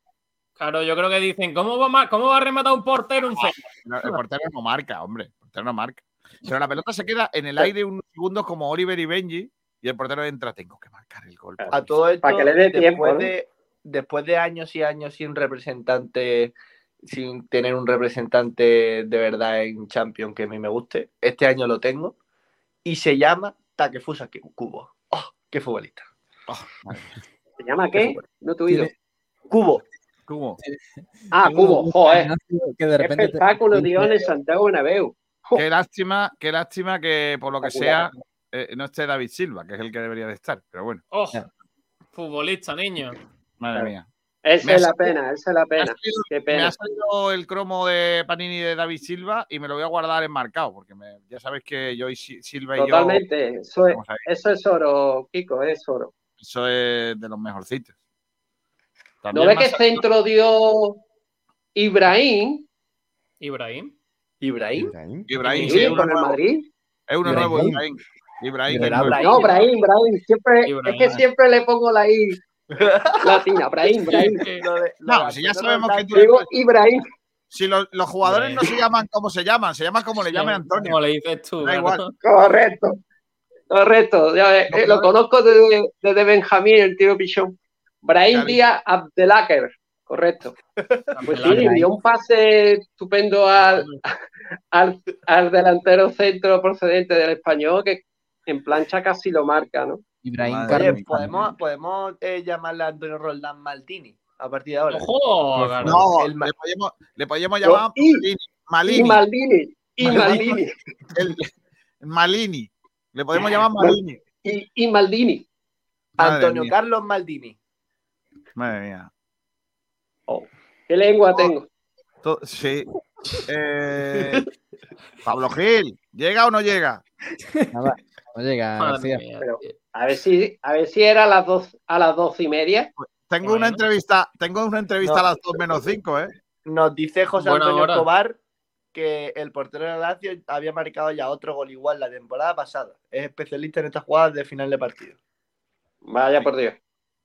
Claro, yo creo que dicen, ¿cómo va, cómo va a rematar un portero un? No, El portero no marca, hombre. El portero no marca. Pero la pelota se queda en el aire unos segundos como Oliver y Benji y el portero entra. Tengo que marcar el gol. A Dios". todo esto, Para que le dé después, tiempo, ¿no? de, después de años y años sin representante, sin tener un representante de verdad en Champions que a mí me guste, este año lo tengo y se llama Takefusa Kubo. ¡Oh, qué futbolista! Oh. ¿Se llama qué? No te he oído. Cubo. ¿Cómo? Ah, Cubo, joder. Que de Qué repente. te- espectáculo dio en Santiago Bernabéu. Qué lástima, qué lástima que por lo que sea eh, no esté David Silva, que es el que debería de estar. Pero bueno, Oh, futbolista, niño. Madre Claro. mía. Esa es la pena, esa es la pena. salido- Qué Me pena. ha salido el cromo de Panini de David Silva y me lo voy a guardar enmarcado, porque me- ya sabes que yo y Si- Silva y yo Totalmente. Eso es, eso es oro, Kiko, es oro. eso es de los mejorcitos. ¿No También ha qué centro dio Ibrahim? Ibrahim. Ibrahim. Ibrahim. Ibrahim, Sí, con el. Madrid. Es uno Ibrahim. nuevo, Ibrahim. Ibrahim. No, Brahim, Brahim. Siempre, Ibrahim. Es que siempre le pongo la I latina. Brahim, Brahim. Lo de- lo No, si ya sabemos que tú Digo Ibrahim. Si los, los jugadores no se llaman como se llaman, se llaman como le llame Antonio. Como le dices tú. Da claro. igual. Correcto. Correcto. Ya, eh, eh, lo conozco desde, desde Benjamín, el tiro pichón. Brahim. Díaz Abdelaker. Correcto. Pues sí, dio un pase estupendo al, al, al delantero centro procedente del español que en plancha casi lo marca, ¿no? Ibrahim Oye, podemos, podemos eh, llamarle a Antonio Roldán Maldini a partir de ahora. Ojo. No, El le podemos, le podemos llamar Y- Malini. Y Malini. Maldini. Y Malini. Maldini. el- Malini. Le podemos llamar Malini. Y, y Maldini. Madre Antonio mía. Carlos Maldini. Madre mía. ¿Qué lengua tengo? To- sí. Eh, Pablo Gil, ¿llega o no llega? Nada, no llega, García. Pero-. A ver si, a ver si era a las dos, a las doce y media. tengo una entrevista, tengo una entrevista No. a las 2 menos 5, ¿eh? Nos dice José Buena Antonio hora. Escobar que el portero de Lazio había marcado ya otro gol igual la temporada pasada. Es especialista en estas jugadas de final de partido. Vaya por Dios.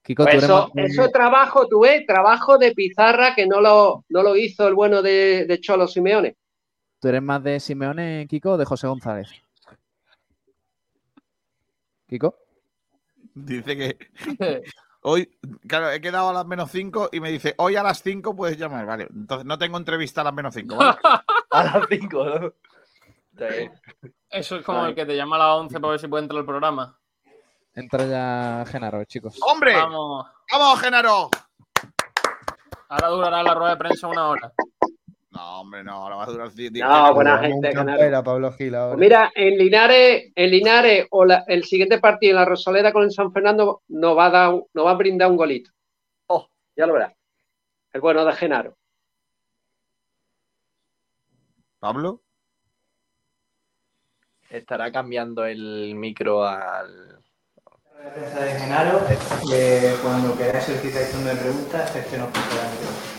Kiko, Pues eso, más- eso es trabajo, tú ves, trabajo de pizarra que no lo, no lo hizo el bueno de, de Cholo Simeone. ¿Tú eres más de Simeone, Kiko, o de José González? Kiko. Dice que hoy, claro, he quedado a las menos 5 y me dice, hoy a las 5 puedes llamar. Vale, entonces no tengo entrevista a las menos 5. ¿vale? A las 5, ¿no? Eso es como Ay. el que te llama a las 11 para ver si puede entrar al programa. Entra ya Genaro, chicos. ¡Hombre! Vamos. ¡Vamos, Genaro! Ahora durará la rueda de prensa una hora. No, hombre, no, ahora va a durar 10 No, buena gente, Genaro. campera, Pablo Gil ahora. Pues mira, en Linares, en Linares o la- el siguiente partido en la Rosaleda con el San Fernando nos va a dar, nos va a brindar un golito. Oh, ya lo verás. El bueno de Genaro. ¿Pablo? Estará cambiando el micro al. Defensa de Genaro, que cuando queráis solicitar turno de preguntas, es que nos micrófono.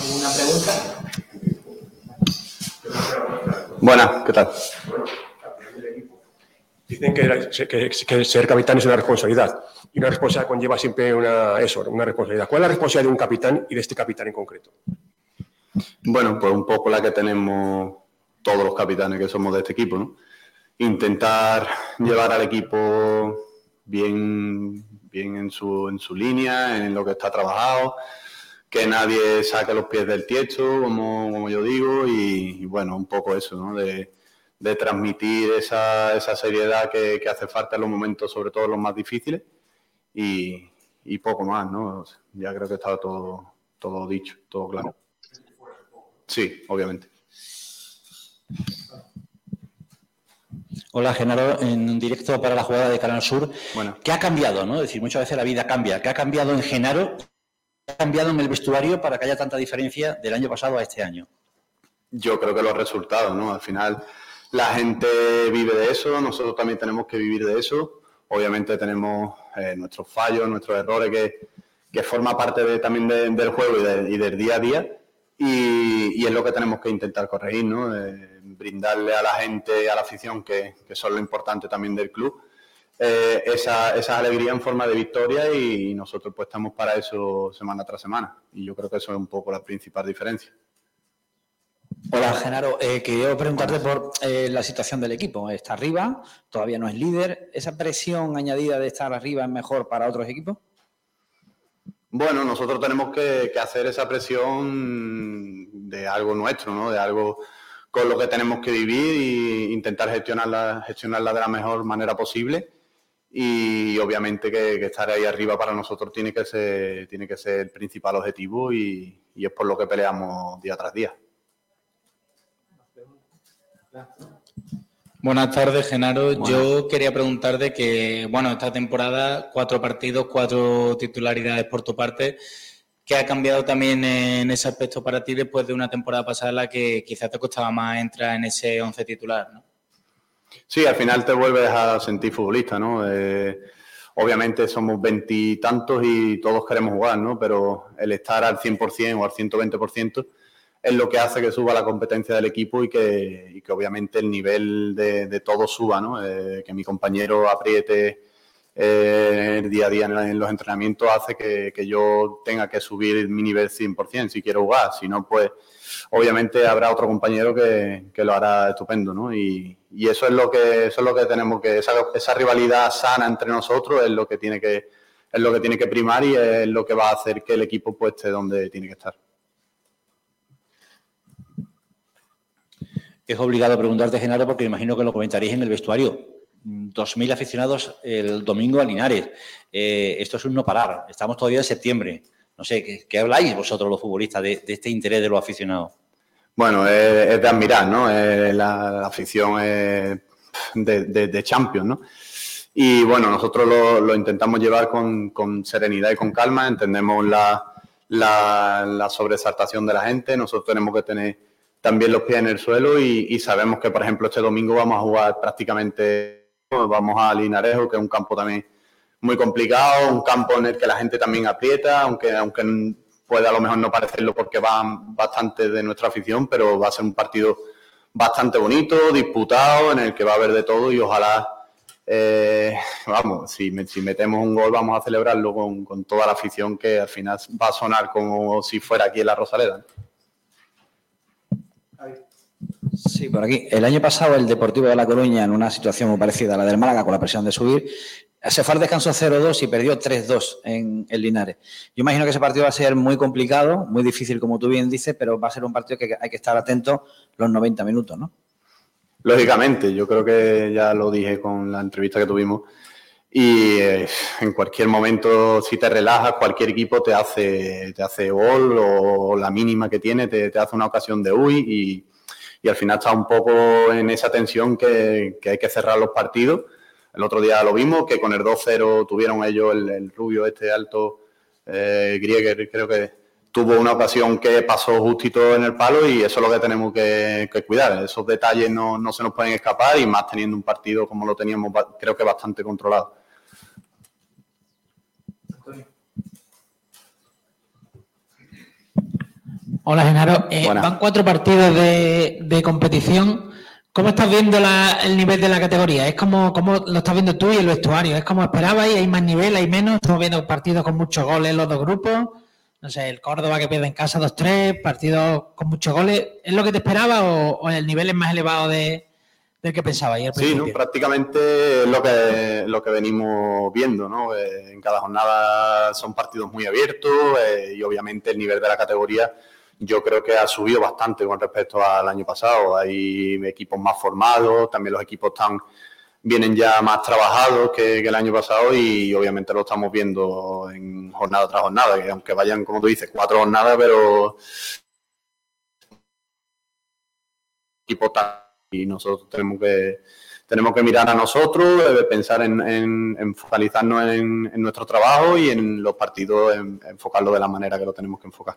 ¿Alguna pregunta? Buenas, ¿qué tal? Dicen que, que- que ser capitán es una responsabilidad y una responsabilidad conlleva siempre una, eso, una responsabilidad. ¿Cuál es la responsabilidad de un capitán y de este capitán en concreto? Bueno, pues un poco la que tenemos todos los capitanes que somos de este equipo, ¿no? Intentar llevar al equipo bien, bien en, su, en su línea, en lo que está trabajado, que nadie saque los pies del tiesto, como, como yo digo, y, bueno, un poco eso, ¿no? De, de transmitir esa, esa seriedad que, hace falta en los momentos, sobre todo los más difíciles, y, y poco más, ¿no? Ya creo que está todo, todo dicho, todo claro. Sí, obviamente. Hola, Genaro, en un directo para la jugada de Canal Sur. Bueno. ¿Qué ha cambiado? ¿no? Es decir, muchas veces la vida cambia. ¿Qué ha cambiado en Genaro? ¿Qué ha cambiado en el vestuario para que haya tanta diferencia del año pasado a este año? Yo creo que los resultados, ¿no? Al final la gente vive de eso, nosotros también tenemos que vivir de eso. Obviamente tenemos eh, nuestros fallos, nuestros errores que, que forma parte de- también de- del juego y, de- y del día a día. Y, y es lo que tenemos que intentar corregir, ¿no? Eh, brindarle a la gente, a la afición, que, que son lo importante también del club, eh, esa, esa alegría en forma de victoria y, nosotros pues estamos para eso semana tras semana. Y yo creo que eso es un poco la principal diferencia. Hola, Genaro. Eh, quería preguntarte por eh, la situación del equipo. Está arriba, todavía no es líder. ¿Esa presión añadida de estar arriba es mejor para otros equipos? Bueno, nosotros tenemos que, que hacer esa presión de algo nuestro, ¿no? De algo con lo que tenemos que vivir e intentar gestionarla, gestionarla de la mejor manera posible. Y obviamente que, que estar ahí arriba para nosotros tiene que ser, tiene que ser el principal objetivo y, y es por lo que peleamos día tras día. Buenas tardes, Genaro. Yo quería preguntarte que, bueno, esta temporada, cuatro partidos, cuatro titularidades por tu parte. ¿Qué ha cambiado también en ese aspecto para ti después de una temporada pasada en la que quizás te costaba más entrar en ese once titular? ¿no? Sí, al final te vuelves a sentir futbolista, ¿no? Eh, obviamente somos veintitantos y todos queremos jugar, ¿no? Pero el estar al 100% o al 120% es lo que hace que suba la competencia del equipo y que, que obviamente el nivel de, de todos suba, ¿no? Eh, que mi compañero apriete eh, el día a día en, los entrenamientos hace que, que yo tenga que subir mi nivel 100% si quiero jugar. Si no, pues obviamente habrá otro compañero que, que lo hará estupendo, ¿no? Y, y eso es lo que eso es lo que tenemos que esa, esa rivalidad sana entre nosotros es lo que tiene que es lo que tiene que primar y es lo que va a hacer que el equipo pues esté donde tiene que estar. Es obligado preguntarte, Genaro, porque imagino que lo comentaréis en el vestuario. 2.000 aficionados el domingo a Linares. Eh, esto es un no parar. Estamos todavía en septiembre. No sé, ¿qué, habláis vosotros los futbolistas de, este interés de los aficionados? Bueno, es, de admirar, ¿no? La, afición de, Champions, ¿no? Y bueno, nosotros lo, intentamos llevar con, serenidad y con calma, entendemos la sobresaltación de la gente, nosotros tenemos que tener también los pies en el suelo y, y sabemos que, por ejemplo, este domingo vamos a jugar prácticamente Vamos a Linarejo, que es un campo también muy complicado, un campo en el que la gente también aprieta, aunque, aunque puede a lo mejor no parecerlo porque van bastante de nuestra afición, pero va a ser un partido bastante bonito, disputado, en el que va a haber de todo y ojalá, eh, vamos, si, si metemos un gol vamos a celebrarlo con, con toda la afición que al final va a sonar como si fuera aquí en la Rosaleda. Sí, por aquí. El año pasado el Deportivo de La Coruña, en una situación muy parecida a la del Málaga, con la presión de subir, se fue al descanso 0-2 y perdió 3-2 en, en Linares. Yo imagino que ese partido va a ser muy complicado, muy difícil, como tú bien dices, pero va a ser un partido que hay que estar atento los 90 minutos, ¿no? Lógicamente, yo creo que ya lo dije con la entrevista que tuvimos. Y eh, en cualquier momento, si te relajas, cualquier equipo te hace, te hace gol o la mínima que tiene te, te hace una ocasión de uy y, y al final está un poco en esa tensión que, hay que cerrar los partidos. El otro día lo vimos, que con el 2-0 tuvieron ellos el, rubio este alto, eh, Grieger, creo que tuvo una ocasión que pasó justito en el palo y eso es lo que tenemos que, que cuidar. Esos detalles no, no se nos pueden escapar y más teniendo un partido como lo teníamos, creo que bastante controlado. Hola Genaro, Eh, van cuatro partidos de, de competición. ¿Cómo estás viendo la- el nivel de la categoría? ¿Es como, como lo estás viendo tú y el vestuario? ¿Es como esperabas? ¿Hay más nivel? ¿Hay menos? Estamos viendo partidos con muchos goles en los dos grupos. No sé, el Córdoba que pierde en casa 2-3, partidos con muchos goles. ¿Es lo que te esperaba o, o el nivel es más elevado de, del que pensabas? al Sí? ¿no? prácticamente es lo que, lo que venimos viendo. ¿no? Eh, en cada jornada son partidos muy abiertos eh, y obviamente el nivel de la categoría yo creo que ha subido bastante con respecto al año pasado. Hay equipos más formados, también los equipos están vienen ya más trabajados que, el año pasado y obviamente lo estamos viendo en jornada tras jornada, que aunque vayan, como tú dices, cuatro jornadas, pero equipos tan y nosotros tenemos que tenemos que mirar a nosotros, eh, pensar en, en- en focalizarnos en, en nuestro trabajo y en los partidos, en- enfocarlo de la manera que lo tenemos que enfocar.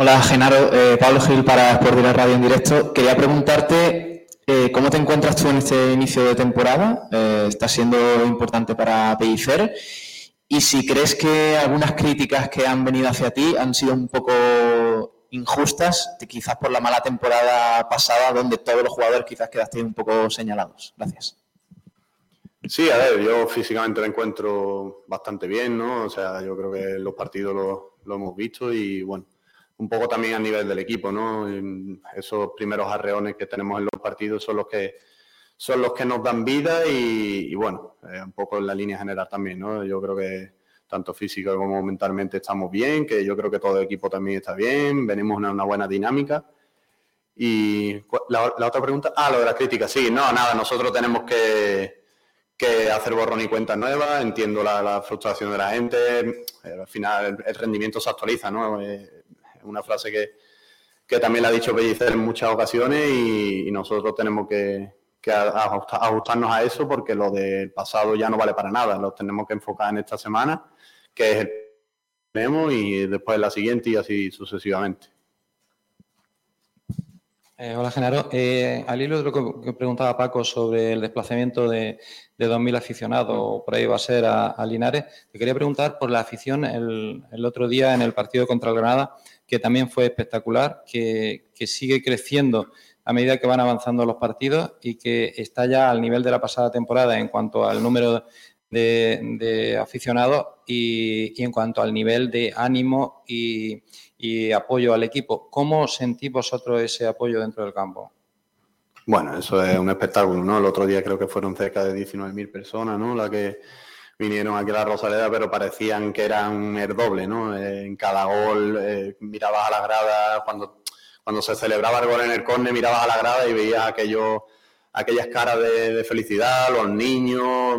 Hola Genaro, eh, Pablo Gil para Sport Direct Radio en directo. Quería preguntarte eh, cómo te encuentras tú en este inicio de temporada. Eh, está siendo importante para Pellicer. Y si crees que algunas críticas que han venido hacia ti han sido un poco injustas, de- quizás por la mala temporada pasada, donde todos los jugadores quizás quedasteis un poco señalados. Gracias. Sí, a ver, yo físicamente me encuentro bastante bien, ¿no? O sea, yo creo que los partidos lo, lo hemos visto y bueno, un poco también a nivel del equipo, ¿no? Esos primeros arreones que tenemos en los partidos son los que son los que nos dan vida y, bueno, eh, un poco en la línea general también, ¿no? Yo creo que tanto físico como mentalmente estamos bien, que yo creo que todo el equipo también está bien, venimos en una buena dinámica. Y la, la otra pregunta, ah, lo de las críticas, sí, no, nada, nosotros tenemos que, que hacer borrón y cuentas nuevas, entiendo la, la frustración de la gente, eh, al final el, rendimiento se actualiza, ¿no? Eh, una frase que, que también la ha dicho Pellicer en muchas ocasiones y, nosotros tenemos que, ajustarnos a eso porque lo del pasado ya no vale para nada, lo tenemos que enfocar en esta semana, que es el que tenemos y después la siguiente y así sucesivamente. Eh, hola, Genaro. Eh, al hilo de lo que, preguntaba Paco sobre el desplazamiento de, de 2.000 aficionados, por ahí va a ser a, a Linares, te quería preguntar por la afición el, el otro día en el partido contra el Granada, que también fue espectacular, que, que sigue creciendo a medida que van avanzando los partidos y que está ya al nivel de la pasada temporada en cuanto al número de, aficionados y, y en cuanto al nivel de ánimo y, y apoyo al equipo. ¿Cómo sentís vosotros ese apoyo dentro del campo? Bueno, eso es un espectáculo, ¿no? El otro día creo que fueron cerca de 19.000 personas, ¿no? Las que vinieron aquí a la Rosaleda, pero parecían que eran el doble, ¿no? Eh, en cada gol eh, mirabas a la grada, cuando, cuando se celebraba el gol en el córner, mirabas a la grada y veías aquello, aquellas caras de, de felicidad, los niños,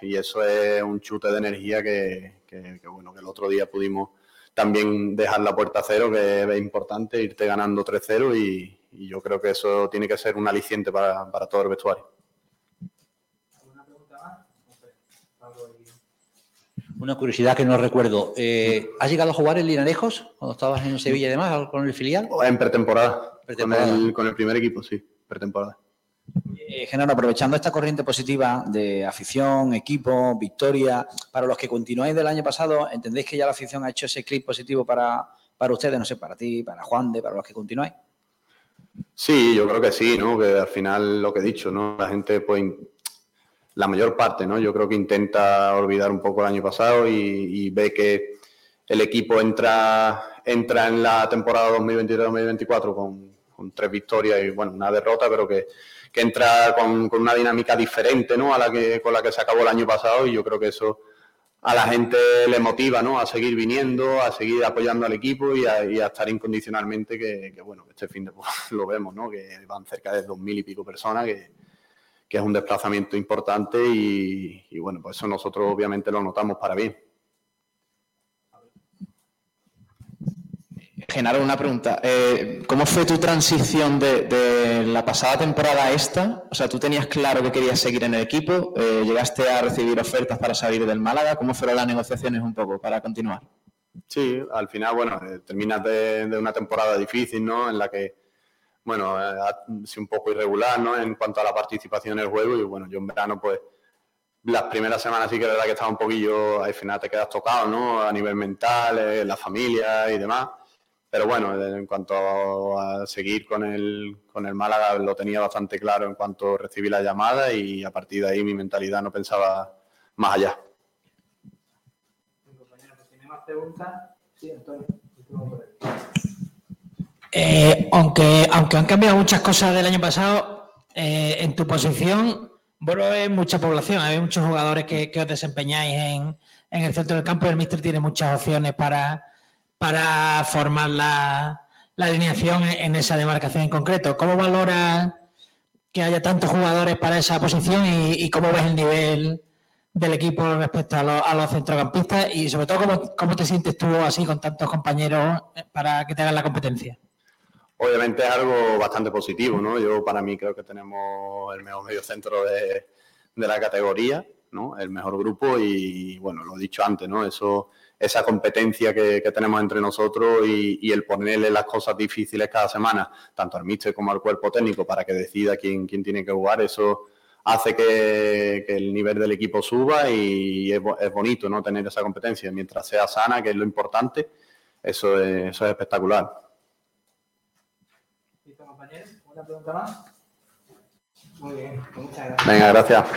y eso es un chute de energía que, que- bueno, que el otro día pudimos también dejar la puerta cero, que es importante, irte ganando 3-0 y, y yo creo que eso tiene que ser un aliciente para, para todo el vestuario. Una curiosidad que no recuerdo. Eh, ¿Has llegado a jugar en Linarejos cuando estabas en Sevilla y demás con el filial? En pretemporada, Pretemporada. Con, el, con el primer equipo, sí, pretemporada. Eh, Genaro, aprovechando esta corriente positiva de afición, equipo, victoria, para los que continuáis del año pasado, ¿entendéis que ya la afición ha hecho ese clip positivo para, para ustedes? No sé, para ti, para Juan de, para los que continuáis. Sí, yo creo que sí, ¿no? Que al final lo que he dicho, ¿no? La gente, pues, la mayor parte, ¿no? Yo creo que intenta olvidar un poco el año pasado y, ve que el equipo entra, entra en la temporada 2023-2024 con, con tres victorias y, bueno, una derrota, pero que, que entra con, una dinámica diferente, ¿no? A la que, con la que se acabó el año pasado y yo creo que eso a la gente le motiva, ¿no? A seguir viniendo, a seguir apoyando al equipo y a, y a estar incondicionalmente, que, que, bueno, este fin de pues, lo vemos, ¿no? Que van cerca de dos mil y pico personas, que, que es un desplazamiento importante y, y, bueno, pues eso nosotros obviamente lo notamos para bien. Genaro, una pregunta. Eh, ¿Cómo fue tu transición de, de la pasada temporada a esta? O sea, ¿tú tenías claro que querías seguir en el equipo? Eh, ¿Llegaste a recibir ofertas para salir del Málaga? ¿Cómo fueron las negociaciones un poco para continuar? Sí, al final, bueno, eh, terminas de, de una temporada difícil, ¿no? En la que, bueno, eh, ha sido un poco irregular, ¿no? En cuanto a la participación en el juego y, bueno, yo en verano, pues, las primeras semanas sí que es verdad que estaba un poquillo, al final te quedas tocado, ¿no? A nivel mental, eh, la familia y demás. Pero bueno, eh, en cuanto a seguir con el, con el Málaga, lo tenía bastante claro en cuanto recibí la llamada y a partir de ahí mi mentalidad no pensaba más allá. ¿Tiene más preguntas? Sí, Antonio. Eh, aunque, aunque han cambiado muchas cosas del año pasado, eh, en tu posición, bueno, es mucha población, hay muchos jugadores que, os desempeñáis en, en el centro del campo y el míster tiene muchas opciones para, para formar la, la alineación en, esa demarcación en concreto. ¿Cómo valoras que haya tantos jugadores para esa posición y, cómo ves el nivel del equipo respecto a, lo- a los centrocampistas y sobre todo cómo, cómo te sientes tú así con tantos compañeros para que te hagan la competencia? Obviamente es algo bastante positivo, ¿no? Yo para mí creo que tenemos el mejor medio centro de, de la categoría, ¿no? El mejor grupo y, bueno, lo he dicho antes, ¿no? Eso, esa competencia que, que tenemos entre nosotros y, el ponerle las cosas difíciles cada semana, tanto al míster como al cuerpo técnico, para que decida quién, quién tiene que jugar, eso hace que, el nivel del equipo suba y es, es bonito, ¿no? Tener esa competencia. Mientras sea sana, que es lo importante, eso es, eso es espectacular. ¿Una pregunta más? Muy bien, muchas gracias. Venga, gracias.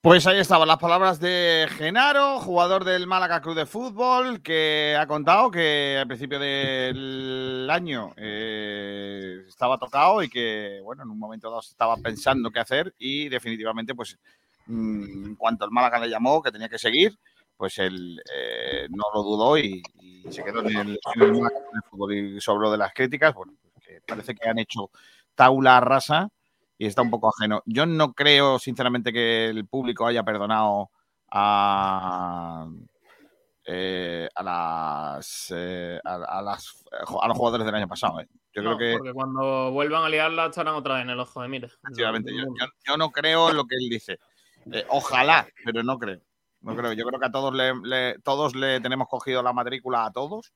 Pues ahí estaban las palabras de Genaro, jugador del Málaga Club de Fútbol, que ha contado que al principio del año eh, estaba tocado y que, bueno, en un momento dado se estaba pensando qué hacer y definitivamente, pues, mm, en cuanto el Málaga le llamó que tenía que seguir, pues él eh, no lo dudó y, y se quedó en el, en el Málaga Club de Fútbol. Y sobre lo de las críticas, bueno, que parece que han hecho taula rasa y está un poco ajeno. Yo no creo, sinceramente, que el público haya perdonado a, eh, a, las, eh, a, a las, a los jugadores del año pasado. eh. Yo No, creo que, Porque cuando vuelvan a liarla estarán otra vez en el ojo de mira. efectivamente, yo, yo- yo no creo en lo que él dice. Eh, ojalá, pero no creo. No creo. Yo creo que a todos le, le- todos le tenemos cogido la matrícula a todos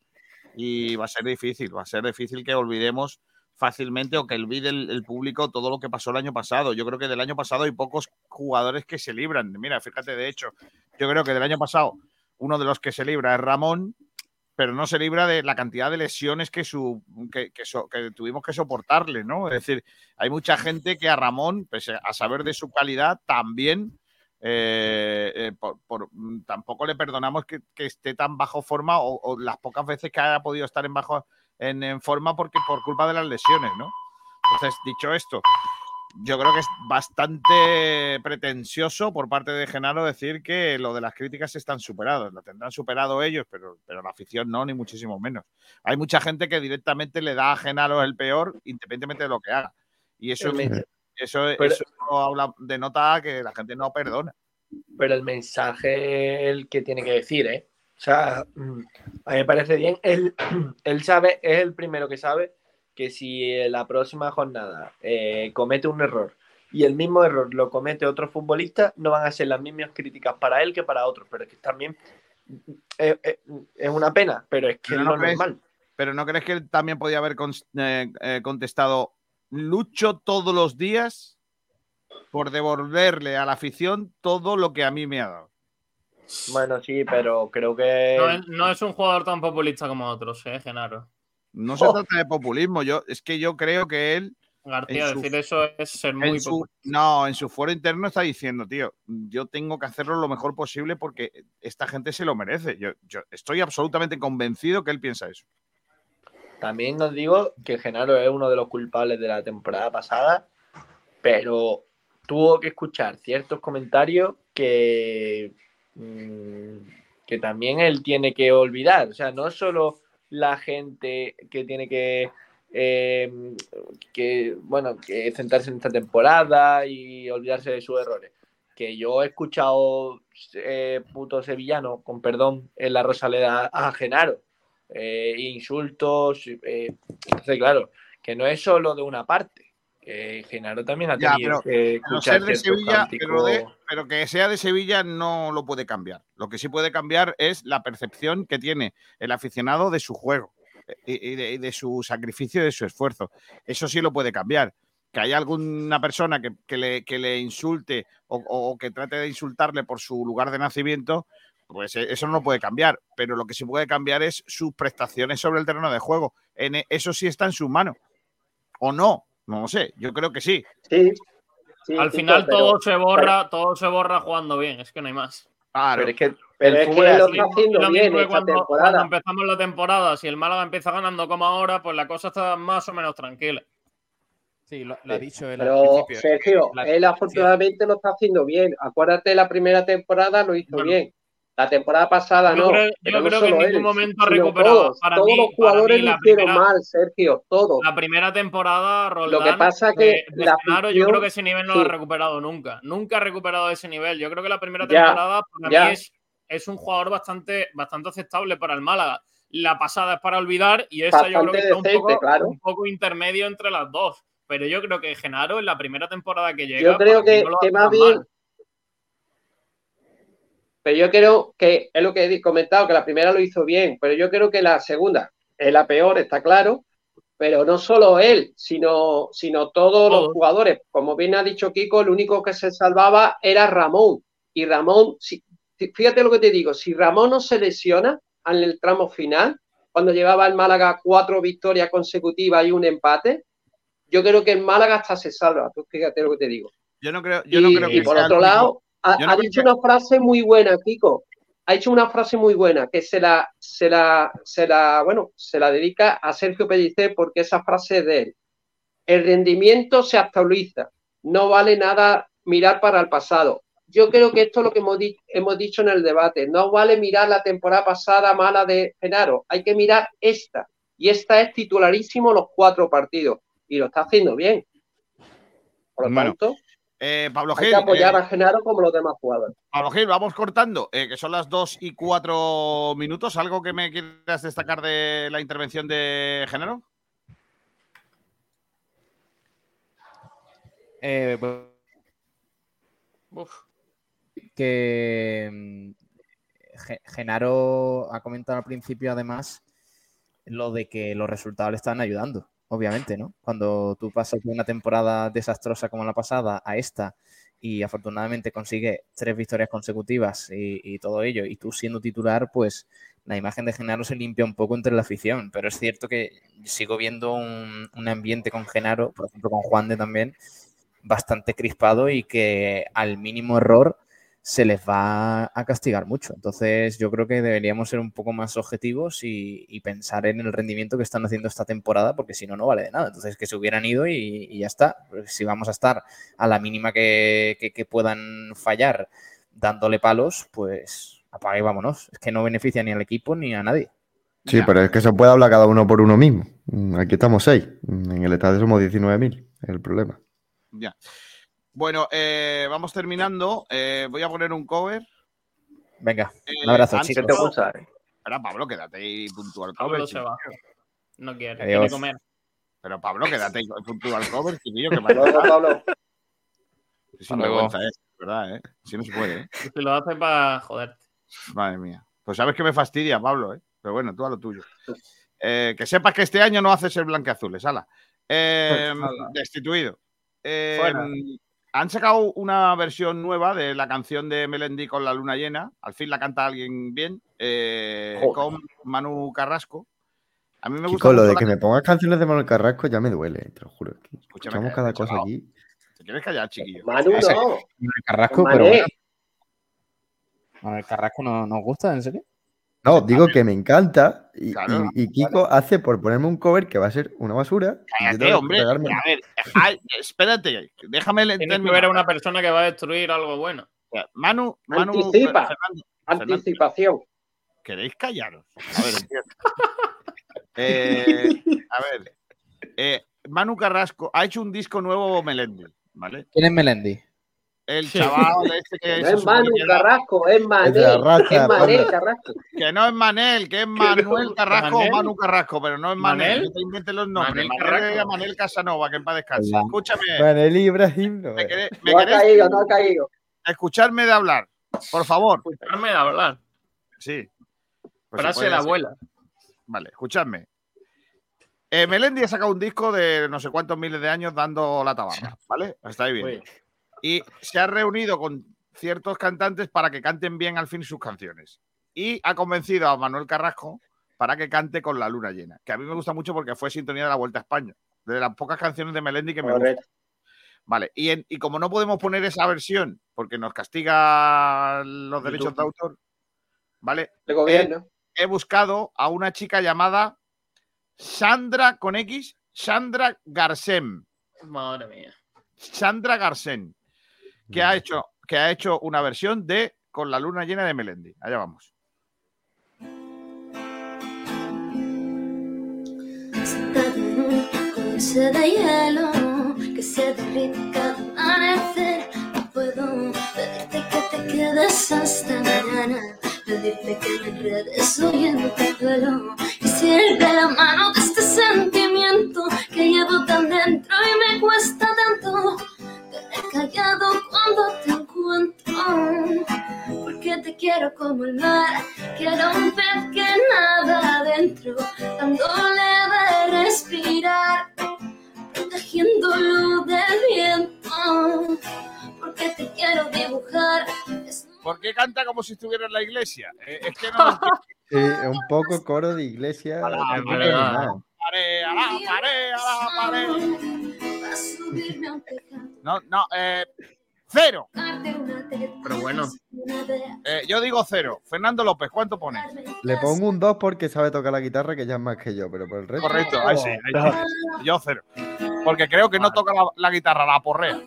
y va a ser difícil, va a ser difícil que olvidemos fácilmente o que olvide el, el público todo lo que pasó el año pasado. Yo creo que del año pasado hay pocos jugadores que se libran. Mira, fíjate, de hecho, yo creo que del año pasado uno de los que se libra es Ramón, pero no se libra de la cantidad de lesiones que, su, que, que so- que tuvimos que soportarle, ¿no? Es decir, hay mucha gente que a Ramón, a saber de su calidad, también eh, eh, mm, tampoco le perdonamos que, esté tan bajo forma o las pocas veces que haya podido estar en bajo en, en forma porque por culpa de las lesiones, ¿no? Entonces, dicho esto, yo creo que es bastante pretencioso por parte de Genaro decir que lo de las críticas están superados. Lo tendrán superado ellos, pero, pero la afición no, ni muchísimo menos. Hay mucha gente que directamente le da a Genaro el peor, independientemente de lo que haga. Y eso, men- eso, Pero- eso habla, denota que la gente no perdona. pero el mensaje es el que tiene que decir, ¿eh? O sea, mm, a mí me parece bien. Él, él sabe, es el primero que sabe que si en la próxima jornada eh, comete un error y el mismo error lo comete otro futbolista, no van a ser las mismas críticas para él que para otros. Pero es que también eh, eh, es una pena, pero es que Pero es no crees- normal. Pero ¿no crees que él también podía haber contestado lucho todos los días por devolverle a la afición todo lo que a mí me ha dado. Bueno, sí, pero creo que. No es, no es un jugador tan populista como otros, ¿eh, Genaro? No se trata de populismo, yo, es que yo creo que él. García, su- decir eso es ser en muy su- populista. no, en su foro interno está diciendo, tío, yo tengo que hacerlo lo mejor posible porque esta gente se lo merece. Yo, yo estoy absolutamente convencido que él piensa eso. También os digo que Genaro es uno de los culpables de la temporada pasada, pero tuvo que escuchar ciertos comentarios que, que también él tiene que olvidar. O sea, no solo la gente que tiene que, eh, que bueno, que centrarse en esta temporada y olvidarse de sus errores. Que yo he escuchado eh, puto sevillano, con perdón, en la Rosaleda a Genaro eh, insultos. eh, claro, que no es solo de una parte. Genaro también ha Ya, tenido pero, que pero escuchar ser de ciertos Sevilla, cánticos. pero, de- pero que sea de Sevilla no lo puede cambiar. Lo que sí puede cambiar es la percepción que tiene el aficionado de su juego eh, y, y de, y de su sacrificio de su esfuerzo. Eso sí lo puede cambiar. Que haya alguna persona que, que le, que le insulte o, o que trate de insultarle por su lugar de nacimiento, pues eh, eso no lo puede cambiar. Pero lo que sí puede cambiar es sus prestaciones sobre el terreno de juego. En e- eso sí está en sus manos. O no, no lo sé. Yo creo que sí. Sí. Al final todo se borra, todo se borra jugando bien, es que no hay más. Claro. Pero es que Pero el es fútbol que lo está haciendo Lo bien esta cuando, temporada. cuando empezamos la temporada, si el Málaga empieza ganando como ahora, pues la cosa está más o menos tranquila. Sí, lo, lo ha dicho él al Pero principio. Sergio, La- él afortunadamente lo está haciendo bien. Acuérdate, la primera temporada lo hizo Bueno. bien. La temporada pasada Yo no. creo- yo no creo que en ningún él, momento ha recuperado. Todos, Para todos mí- los jugadores lo hicieron primera- mal, Sergio, todos. La primera temporada, Roldán, Lo que pasa que de la Genaro, yo creo que ese nivel no lo sí. ha recuperado nunca. Nunca ha recuperado ese nivel. Yo creo que la primera Ya, temporada para ya. mí es, es un jugador bastante, bastante aceptable para el Málaga. La pasada es para olvidar y esa yo creo que está un poco, claro. un poco intermedio entre las dos. Pero yo creo que Genaro en la primera temporada que llega. Yo creo que, no lo que más bien. mal. Pero yo creo que es lo que he comentado, que la primera lo hizo bien, pero yo creo que la segunda es la peor, está claro. Pero no solo él, sino, sino todos los jugadores. Como bien ha dicho Kiko, el único que se salvaba era Ramón. Y Ramón, si- fíjate lo que te digo, si Ramón no se lesiona en el tramo final, cuando llevaba el Málaga cuatro victorias consecutivas y un empate, yo creo que el Málaga hasta se salva. Tú fíjate lo que te digo. Yo no creo, yo y, no creo y que por sea el otro lado, ha, no dicho una frase muy buena, Kiko. Ha dicho una frase muy buena que se la, se la, se la, bueno, se la dedica a Sergio Pellicer porque esa frase es de él. El rendimiento se actualiza. No vale nada mirar para el pasado. Yo creo que esto es lo que hemos, di- hemos dicho en el debate. No vale mirar la temporada pasada mala de Genaro. Hay que mirar esta. Y esta es titularísimo los cuatro partidos. Y lo está haciendo bien. Por lo Bueno, tanto, Eh, Pablo hay Gil, que apoyar eh, a Genaro como los demás jugadores. Pablo Gil, vamos cortando, eh, que son las 2 y 4 minutos. ¿Algo que me quieras destacar de la intervención de Género? Eh, pues, que mm, Ge- Genaro ha comentado al principio además lo de que los resultados le están ayudando, obviamente, ¿no? Cuando tú pasas de una temporada desastrosa como la pasada a esta y afortunadamente consigue tres victorias consecutivas y, todo ello, y tú siendo titular, pues la imagen de Genaro se limpia un poco entre la afición, pero es cierto que sigo viendo un, un ambiente con Genaro, por ejemplo con Juan de también, bastante crispado y que al mínimo error se les va a castigar mucho. Entonces yo creo que deberíamos ser un poco más objetivos y, y pensar en el rendimiento que están haciendo esta temporada, porque si no, no vale de nada. Entonces que se hubieran ido y, y ya está. Porque Si vamos a estar a la mínima que, que- que puedan fallar dándole palos, pues apaga y vámonos. Es que no beneficia ni al equipo ni a nadie. Sí, pero es que se puede hablar cada uno por uno mismo. Mm, Aquí estamos seis. En el estadio somos 19.000. Es el problema. Ya. Bueno, eh, vamos terminando. Eh, voy a poner un cover. Venga, Eh, un abrazo, antes- chicos. Espera, Pablo, quédate ahí puntual cover. Pablo se va. No quiere, Adiós. quiere comer. Pero Pablo, quédate ahí puntual cover, chiquillo, que me Pablo. Es una vergüenza, ¿eh? ¿Verdad, eh? Si no se puede, ¿eh? Si lo hace para joder. Madre mía. Pues sabes que me fastidia, Pablo, ¿eh? Pero bueno, tú a lo tuyo. Eh, que sepas que este año no haces el blanqueazules, ala. Eh, Nada. destituido. Eh, Fuera. Han sacado una versión nueva de la canción de Melendi con la luna llena. Al fin la canta alguien bien. eh, con Manu Carrasco. A mí me gusta Chico, lo de que me pongas canciones de Manuel Carrasco ya me duele, te lo juro. Escuchamos cada cosa aquí. ¿Te quieres callar, chiquillo? Manu no. Manuel Carrasco, pero Mané. bueno. Manuel Carrasco no nos gusta, ¿en serio? No, digo que me encanta y, Claro, y- y Kiko hace por ponerme un cover que va a ser una basura. Cállate, hombre. A ver, ay, espérate. Déjame Tienes que terminar. ver a una persona que va a destruir algo bueno. Manu, Manu Anticipa. Fernando, Anticipación. ¿Queréis callaros? A ver. Eh, a ver, eh, Manu Carrasco ha hecho un disco nuevo Melendi, ¿vale? ¿Quién es Melendi? El chaval este que No es Manu Carrasco, es la raza, Es Pablo. Carrasco. Que no es Manel, que es Manuel Carrasco ¿Manel? o Manu Carrasco, pero no es Manel. ¿Manel? Te inventes los nombres. Manel Manel, Carrasco. Manel Casanova, que en paz descanse. Escúchame, Manel Ibrahim, no, me queréis, me No ha caído, no ha caído. escucharme de hablar, por favor. Escucharme de hablar. Sí. Pues se Frase de decir. abuela. Vale, escuchadme. Eh, Melendi ha sacado un disco de no sé cuántos miles de años dando la tabarra, ¿vale? Está ahí bien. Y se ha reunido con ciertos cantantes para que canten bien al fin sus canciones. Y ha convencido a Manuel Carrasco para que cante con la luna llena, que a mí me gusta mucho porque fue sintonía de la Vuelta a España, de las pocas canciones de Melendi que me gustan. Correcto. Vale, y, en- y como no podemos poner esa versión porque nos castiga los derechos de autor, ¿vale? El gobierno. he buscado a una chica llamada Sandra con X, Sandra Garsem. Madre mía. Sandra Garsen, que ha hecho, que ha hecho una versión de Con la luna llena de Melendi. Allá vamos. De hielo que se derrite cada amanecer. No puedo pedirte que te quedes hasta mañana. Pedirte que me enredes oyéndote duelo. Sirve la mano de este sentimiento que llevo tan dentro y me cuesta tanto callado cuando te encuentro. Porque te quiero como el mar, quiero un pez que nada adentro, dándole de respirar, protegiéndolo del viento. Porque te quiero dibujar, ¿Por qué canta como si estuviera en la iglesia? Eh, es que no. Sí, es un poco coro de iglesia. Pared, a la pared, a la pared. No, no, eh, cero. Pero bueno. vez, Eh, yo digo cero. Fernando López, ¿cuánto pone? Le pongo un 2 porque sabe tocar la guitarra, que ya es más que yo, pero por el resto. Correcto, ahí sí, ahí sí. Yo cero. Porque creo que no toca la, la guitarra, la porrea.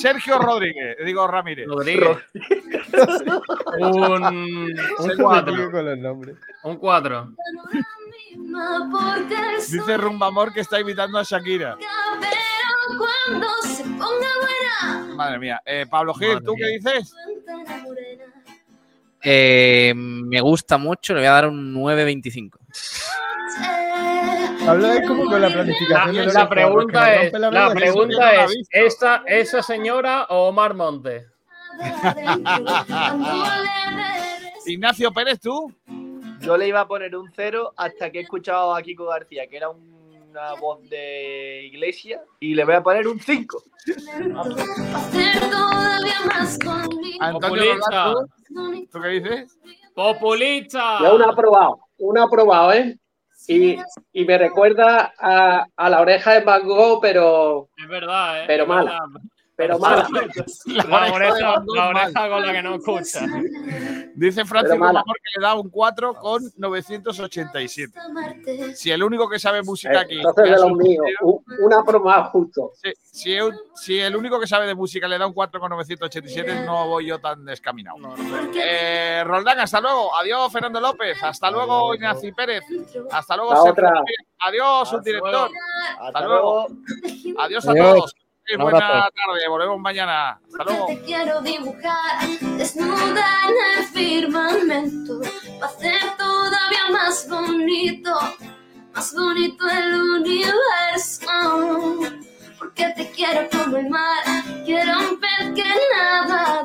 Sergio Rodríguez, digo Ramírez. Rodríguez. un, un Siempre me cuatro. equivoco con los nombres. Un 4. Dice Rumba Amor que está imitando a Shakira. Pero cuando se ponga buena, Madre mía. Eh, Pablo Gil, Madre ¿tú qué dices? Eh, me gusta mucho, le voy a dar un 9.25. Habla es como con la planificación de La, pregunta es, la pregunta es. ¿esta, ¿esa señora o Omar Monte? Ignacio Pérez, ¿tú? Yo le iba a poner un cero hasta que he escuchado a Kiko García, que era una voz de iglesia, y le voy a poner un 5. Hacer todavía más bonito. Antonio Populista. ¿tú? ¿tú qué dices? ¡Populista! Yo un aprobado, un aprobado, ¿eh? Y, y me recuerda a, a la oreja de Van Gogh, pero, Es verdad, ¿eh? pero Es mala. verdad. Pero mala. La oreja, la oreja con la que no escucha. Dice mala. Amor que le da un 4 con 987. Amarte. Si el único que sabe música aquí. Entonces de los míos, sorprendido, un, un aprobado justo. Si, si el, si el único que sabe de música le da un 4 con 987, no voy yo tan descaminado. Eh, Roldán, hasta luego. Adiós, Fernando López. Hasta luego, Ignacio Pérez. Hasta luego. Adiós, subdirector. Hasta Hasta luego. Adiós a todos. Un Buena abrazo. tarde. Volvemos mañana. Hasta luego. Te quiero dibujar desnuda en el firmamento para hacer todavía más bonito, más bonito el universo. Porque te quiero como el mar, quiero un pez que nada